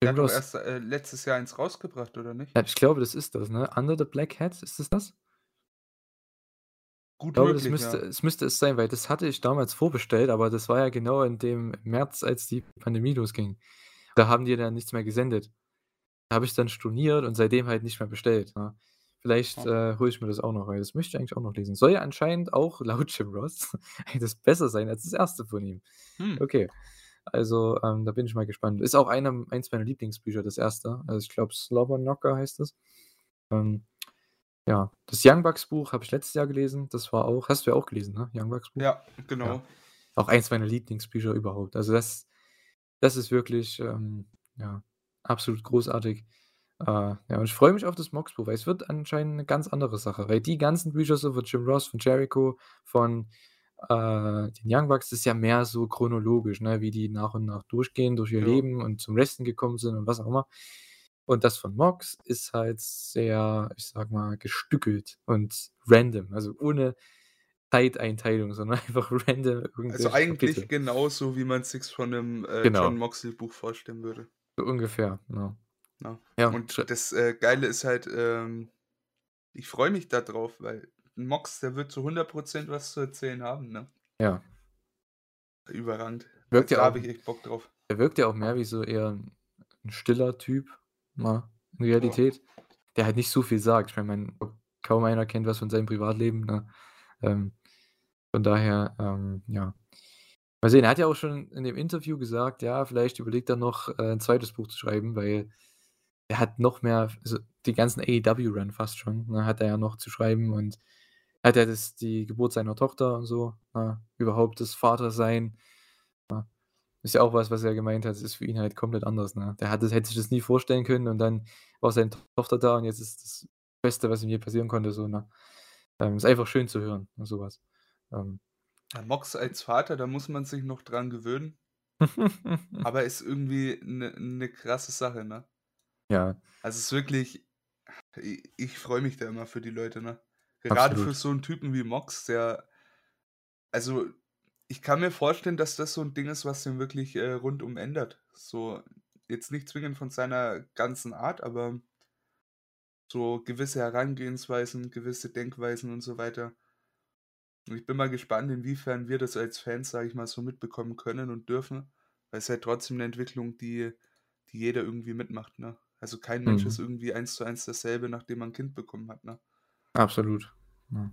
Der Jim hat doch Ross. erst, äh, letztes Jahr eins rausgebracht, oder nicht? Ja, ich glaube, das ist das, ne? Under the Black Hat, ist es das? Ich Gut glaube, das möglich, müsste ja. es müsste es sein, weil das hatte ich damals vorbestellt, aber das war ja genau in dem März, als die Pandemie losging. Da haben die dann nichts mehr gesendet. Da habe ich's dann storniert und seitdem halt nicht mehr bestellt, ne? Vielleicht, äh, hole ich mir das auch noch, weil das möchte ich eigentlich auch noch lesen. Soll ja anscheinend auch laut Jim Ross das besser sein als das 1. von ihm. Hm. Okay. Also, ähm, da bin ich mal gespannt. Ist auch einer eins meiner Lieblingsbücher, das 1. Also, ich glaube, Slobber Knocker heißt es. Ähm, ja, das Young Bucks Buch habe ich letztes Jahr gelesen. Das war auch hast du ja auch gelesen, ne? Young Bucks Buch? Ja, Ja. genau. Auch eins meiner Lieblingsbücher überhaupt. Also, das das ist wirklich, ähm, ja, absolut großartig. Äh, ja, und ich freue mich auf das Mox Buch, weil es wird anscheinend 'ne ganz andere Sache, weil die ganzen Bücher so von Jim Ross, von Jericho, von, äh, den Young Bucks ist ja mehr so chronologisch, ne, wie die nach und nach durchgehen durch ihr Ja. Leben und zum Wrestling gekommen sind und was auch immer. Und das von Mox ist halt sehr, ich sage mal, gestückelt und random, also, ohne Zeiteinteilung, sondern einfach random Also, eigentlich Kapitel. genauso, wie man sich's von 'nem, äh, Genau. Jon Moxley-Buch vorstellen würde. So ungefähr, ja. Ja. Ja, Und das, äh, Geile ist halt, ähm, ich freue mich da drauf, weil Mox, der wird zu 100 % was zu erzählen haben, ne? Ja. Überragend. Wirkt Also, ja da habe ich echt Bock drauf. er wirkt ja auch mehr wie so eher 'n 'n stiller Typ, ne, in. Realität, der halt nicht so viel sagt. Ich meine mein kaum einer kennt was von seinem Privatleben, ne? Ähm, von daher, ähm, ja. Mal sehen, er hat ja auch schon in dem Interview gesagt, ja, vielleicht überlegt er noch, äh, 'n 2. Buch zu schreiben, weil er hat noch mehr also, die ganzen AEW-Run fast schon, ne, hat er ja noch zu schreiben und hat ja das die Geburt seiner Tochter und so, ne, überhaupt das Vatersein, ne? Ist ja auch was, was er gemeint hat, ist für ihn halt komplett anders, ne? Der hat das hätte sich das nie vorstellen können und dann war seine Tochter da und jetzt ist das Beste, was ihm je passieren konnte so, ne? Ähm, ist einfach schön zu hören, ne, so was. Ähm Ja, Mox als Vater, da muss man sich noch dran gewöhnen. Aber ist irgendwie 'ne 'ne krasse Sache, ne? Ja. Also, es ist wirklich i ich freue mich da immer für die Leute, ne? Gerade für Absolut. so 'n Typen wie Mox, der also, ich kann mir vorstellen, dass das so 'n Ding ist, was ihn wirklich, äh, rundum ändert. So, jetzt nicht zwingend von seiner ganzen Art, aber so gewisse Herangehensweisen, gewisse Denkweisen und so weiter. Und ich bin mal gespannt, inwiefern wir das als Fans, sage ich mal, so mitbekommen können und dürfen, weil es halt trotzdem 'ne Entwicklung, die die jeder irgendwie mitmacht, ne? Also, kein Mensch ist Mhm. irgendwie eins zu eins dasselbe, nachdem man 'n Kind bekommen hat, ne? Absolut, ja.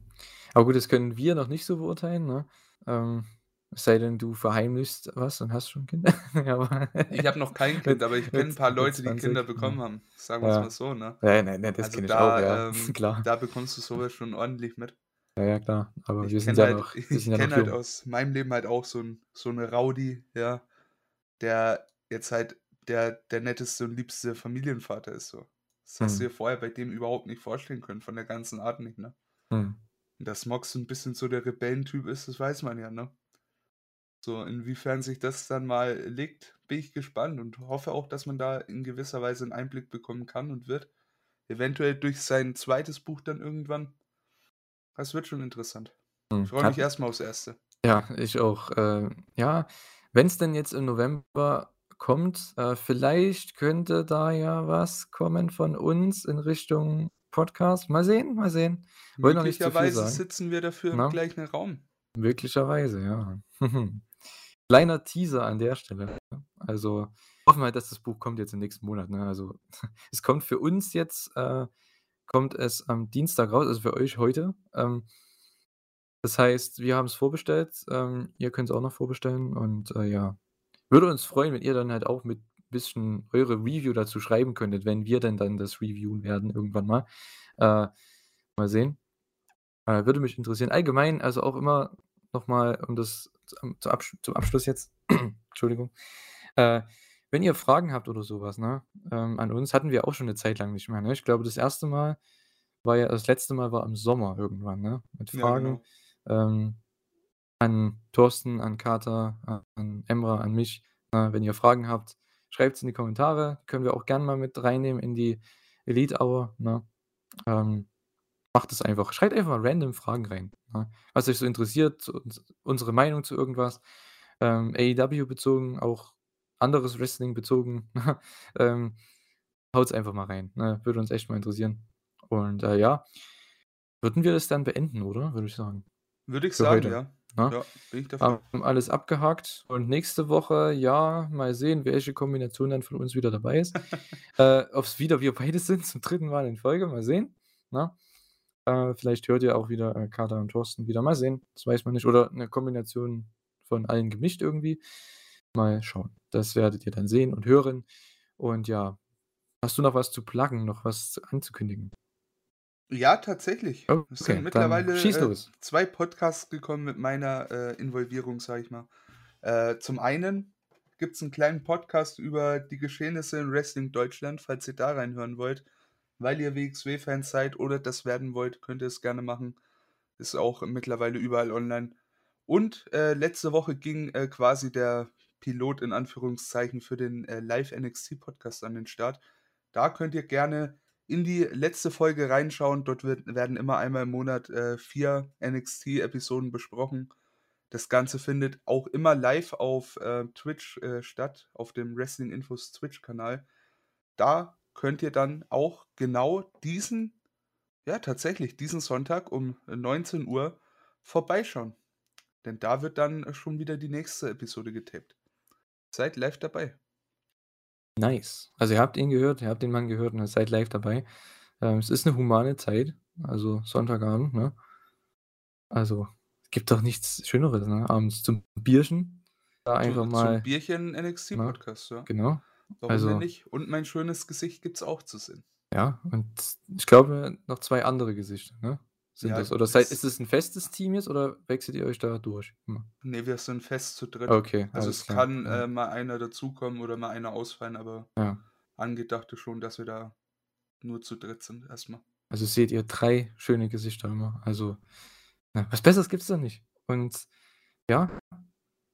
Aber gut, das können wir noch nicht so beurteilen, ne? Ähm, es sei denn, du verheimlichst was und hast schon Kinder. Ich habe noch kein Kind, aber ich kenne 'n mit paar Leute, die 20, Kinder ja. bekommen haben. Sagen wir's mal Ja. so, ne? Ja, ne, ne, das Also, kenne ich auch, da, ja, ähm klar. da bekommst du so was schon ordentlich mit. Ja, ja, klar, aber Ich wir sind kenne ja halt noch wir ich ja kenne halt aus meinem Leben halt auch so 'n so 'ne Rowdy, ja, der jetzt halt der der netteste und liebste Familienvater ist so. Das hast du Mhm. dir vorher bei dem überhaupt nicht vorstellen können, von der ganzen Art nicht, ne? Mhm. Dass Mox so 'n bisschen so der Rebellentyp ist, das weiß man ja, ne? So, inwiefern sich das dann mal legt, bin ich gespannt und hoffe auch, dass man da in gewisser Weise 'n Einblick bekommen kann und wird. Eventuell durch sein zweites Buch dann irgendwann. Das wird schon interessant. Hm, Ich freue mich hat erst mal aufs erste. Ja, ich auch. Äh, ja, wenn's denn jetzt im November kommt, äh, vielleicht könnte da ja was kommen von uns in Richtung Podcast. Mal sehen, mal sehen. Viel Möglicherweise sitzen wir dafür im ne? gleichen Raum. Möglicherweise, ja. Kleiner Teaser an der Stelle. Also, hoffen wir dass das Buch kommt jetzt im nächsten Monat, ne? Also, es kommt für uns jetzt äh, kommt es am Dienstag raus, also für euch heute. Ähm das heißt, wir haben's vorbestellt. Ähm, ihr könnt's auch noch vorbestellen und, äh, ja. Würde uns freuen, wenn ihr dann halt auch mit bisschen eure Review dazu schreiben könntet, wenn wir denn dann das reviewen werden irgendwann mal. Äh, mal sehen. Äh, würde mich interessieren. Allgemein, also auch immer noch mal, um das zum zu Absch zum Abschluss jetzt Entschuldigung. Äh, wenn ihr Fragen habt oder so was, ne, ähm, an uns hatten wir auch schon 'ne Zeit lang nicht mehr, ne? Ich glaube, das 1. Mal war ja das letzte Mal war im Sommer irgendwann, ne, mit Ja, Fragen, genau. ähm, an Thorsten, an Carter, an Emra, an mich. Wenn ihr Fragen habt, schreibt's in die Kommentare. Können wir auch gern mal mit reinnehmen in die Elite Hour, ne? Ähm, macht es einfach. Schreibt einfach mal random Fragen rein, ne? Was euch so interessiert, unsere Meinung zu irgendwas, ähm, AEW bezogen, auch anderes Wrestling bezogen, ähm, haut's einfach mal rein, ne? Würde uns echt mal interessieren. Und, äh, ja, würden wir das dann beenden, oder? Würde ich sagen. Würde ich Für sagen, heute, ja. Ne? Ja, bin ich dafür. Haben alles abgehakt und nächste Woche, ja, mal sehen, welche Kombination dann von uns wieder dabei ist. Äh, ob's wieder wir beide sind zum 3. Mal in Folge, mal sehen, ne? Äh, vielleicht hört ihr auch wieder, äh, Carter und Thorsten wieder. Mal sehen, das weiß man nicht. Oder 'ne Kombination von allen gemischt irgendwie. Mal schauen. Das werdet ihr dann sehen und hören. Und ja, hast du noch was zu pluggen, noch was anzukündigen? Ja, tatsächlich. Es Okay, sind dann mittlerweile, schieß äh. 2 Podcasts gekommen mit meiner, äh, Involvierung, sage ich mal. Äh, zum einen gibt's 'n kleinen Podcast über die Geschehnisse in Wrestling Deutschland, falls ihr da reinhören wollt. Weil ihr WXW-Fans seid oder das werden wollt, könnt ihr es gerne machen. Ist auch mittlerweile überall online. Und, äh, letzte Woche ging, äh, quasi der Pilot in Anführungszeichen für den, äh, Live-NXT-Podcast an den Start. Da könnt ihr gerne in die letzte Folge reinschauen. Dort wird werden immer einmal im Monat, äh, 4 NXT-Episoden besprochen. Das Ganze findet auch immer live auf, äh, Twitch, äh, statt, auf dem Wrestling Infos Twitch-Kanal. Da könnt ihr dann auch genau diesen ja, tatsächlich diesen Sonntag um 19 Uhr vorbeischauen. Denn da wird dann schon wieder die nächste Episode getaped. Seid live dabei. Nice. Also, ihr habt ihn gehört, ihr habt den Mann gehört und ihr seid live dabei. Ähm, es ist 'ne humane Zeit, also Sonntagabend, ne? Also, gibt doch nichts Schöneres, ne, abends zum Bierchen, da einfach Zu mal zum Bierchen? NXT-Podcast, ja. Genau. Warum denn Also nicht? Und mein schönes Gesicht gibt's auch zu sehen. Ja, und ich glaube, noch 2 andere Gesichter, ne, sind Ja, das? Oder seid ist es 'n festes Team jetzt oder wechselt ihr euch da durch immer? Ne, wir sind fest zu dritt. Okay, Also, es klar, kann, ja. äh, mal einer dazukommen oder mal einer ausfallen, aber Ja. angedacht ist schon, dass wir da nur zu dritt sind erst mal. Also, seht ihr 3 schöne Gesichter immer. Also, ja, was Besseres gibt's doch nicht. Und ja,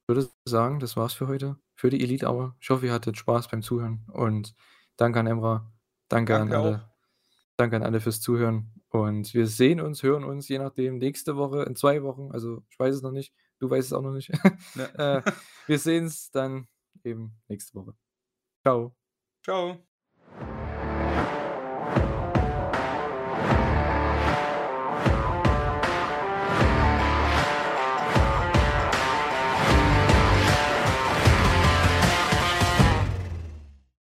würde sagen, das war's für heute, für die Elite Hour. Ich hoffe, ihr hattet Spaß beim Zuhören und danke an Emra. Danke an Danke alle. auch. Danke an alle fürs Zuhören. Und wir sehen uns, hören uns, je nachdem, nächste Woche, in 2 Wochen. Also, ich weiß es noch nicht. Du weißt es auch noch nicht. Ne. Äh, wir sehen's dann eben nächste Woche. Tschau. Tschau.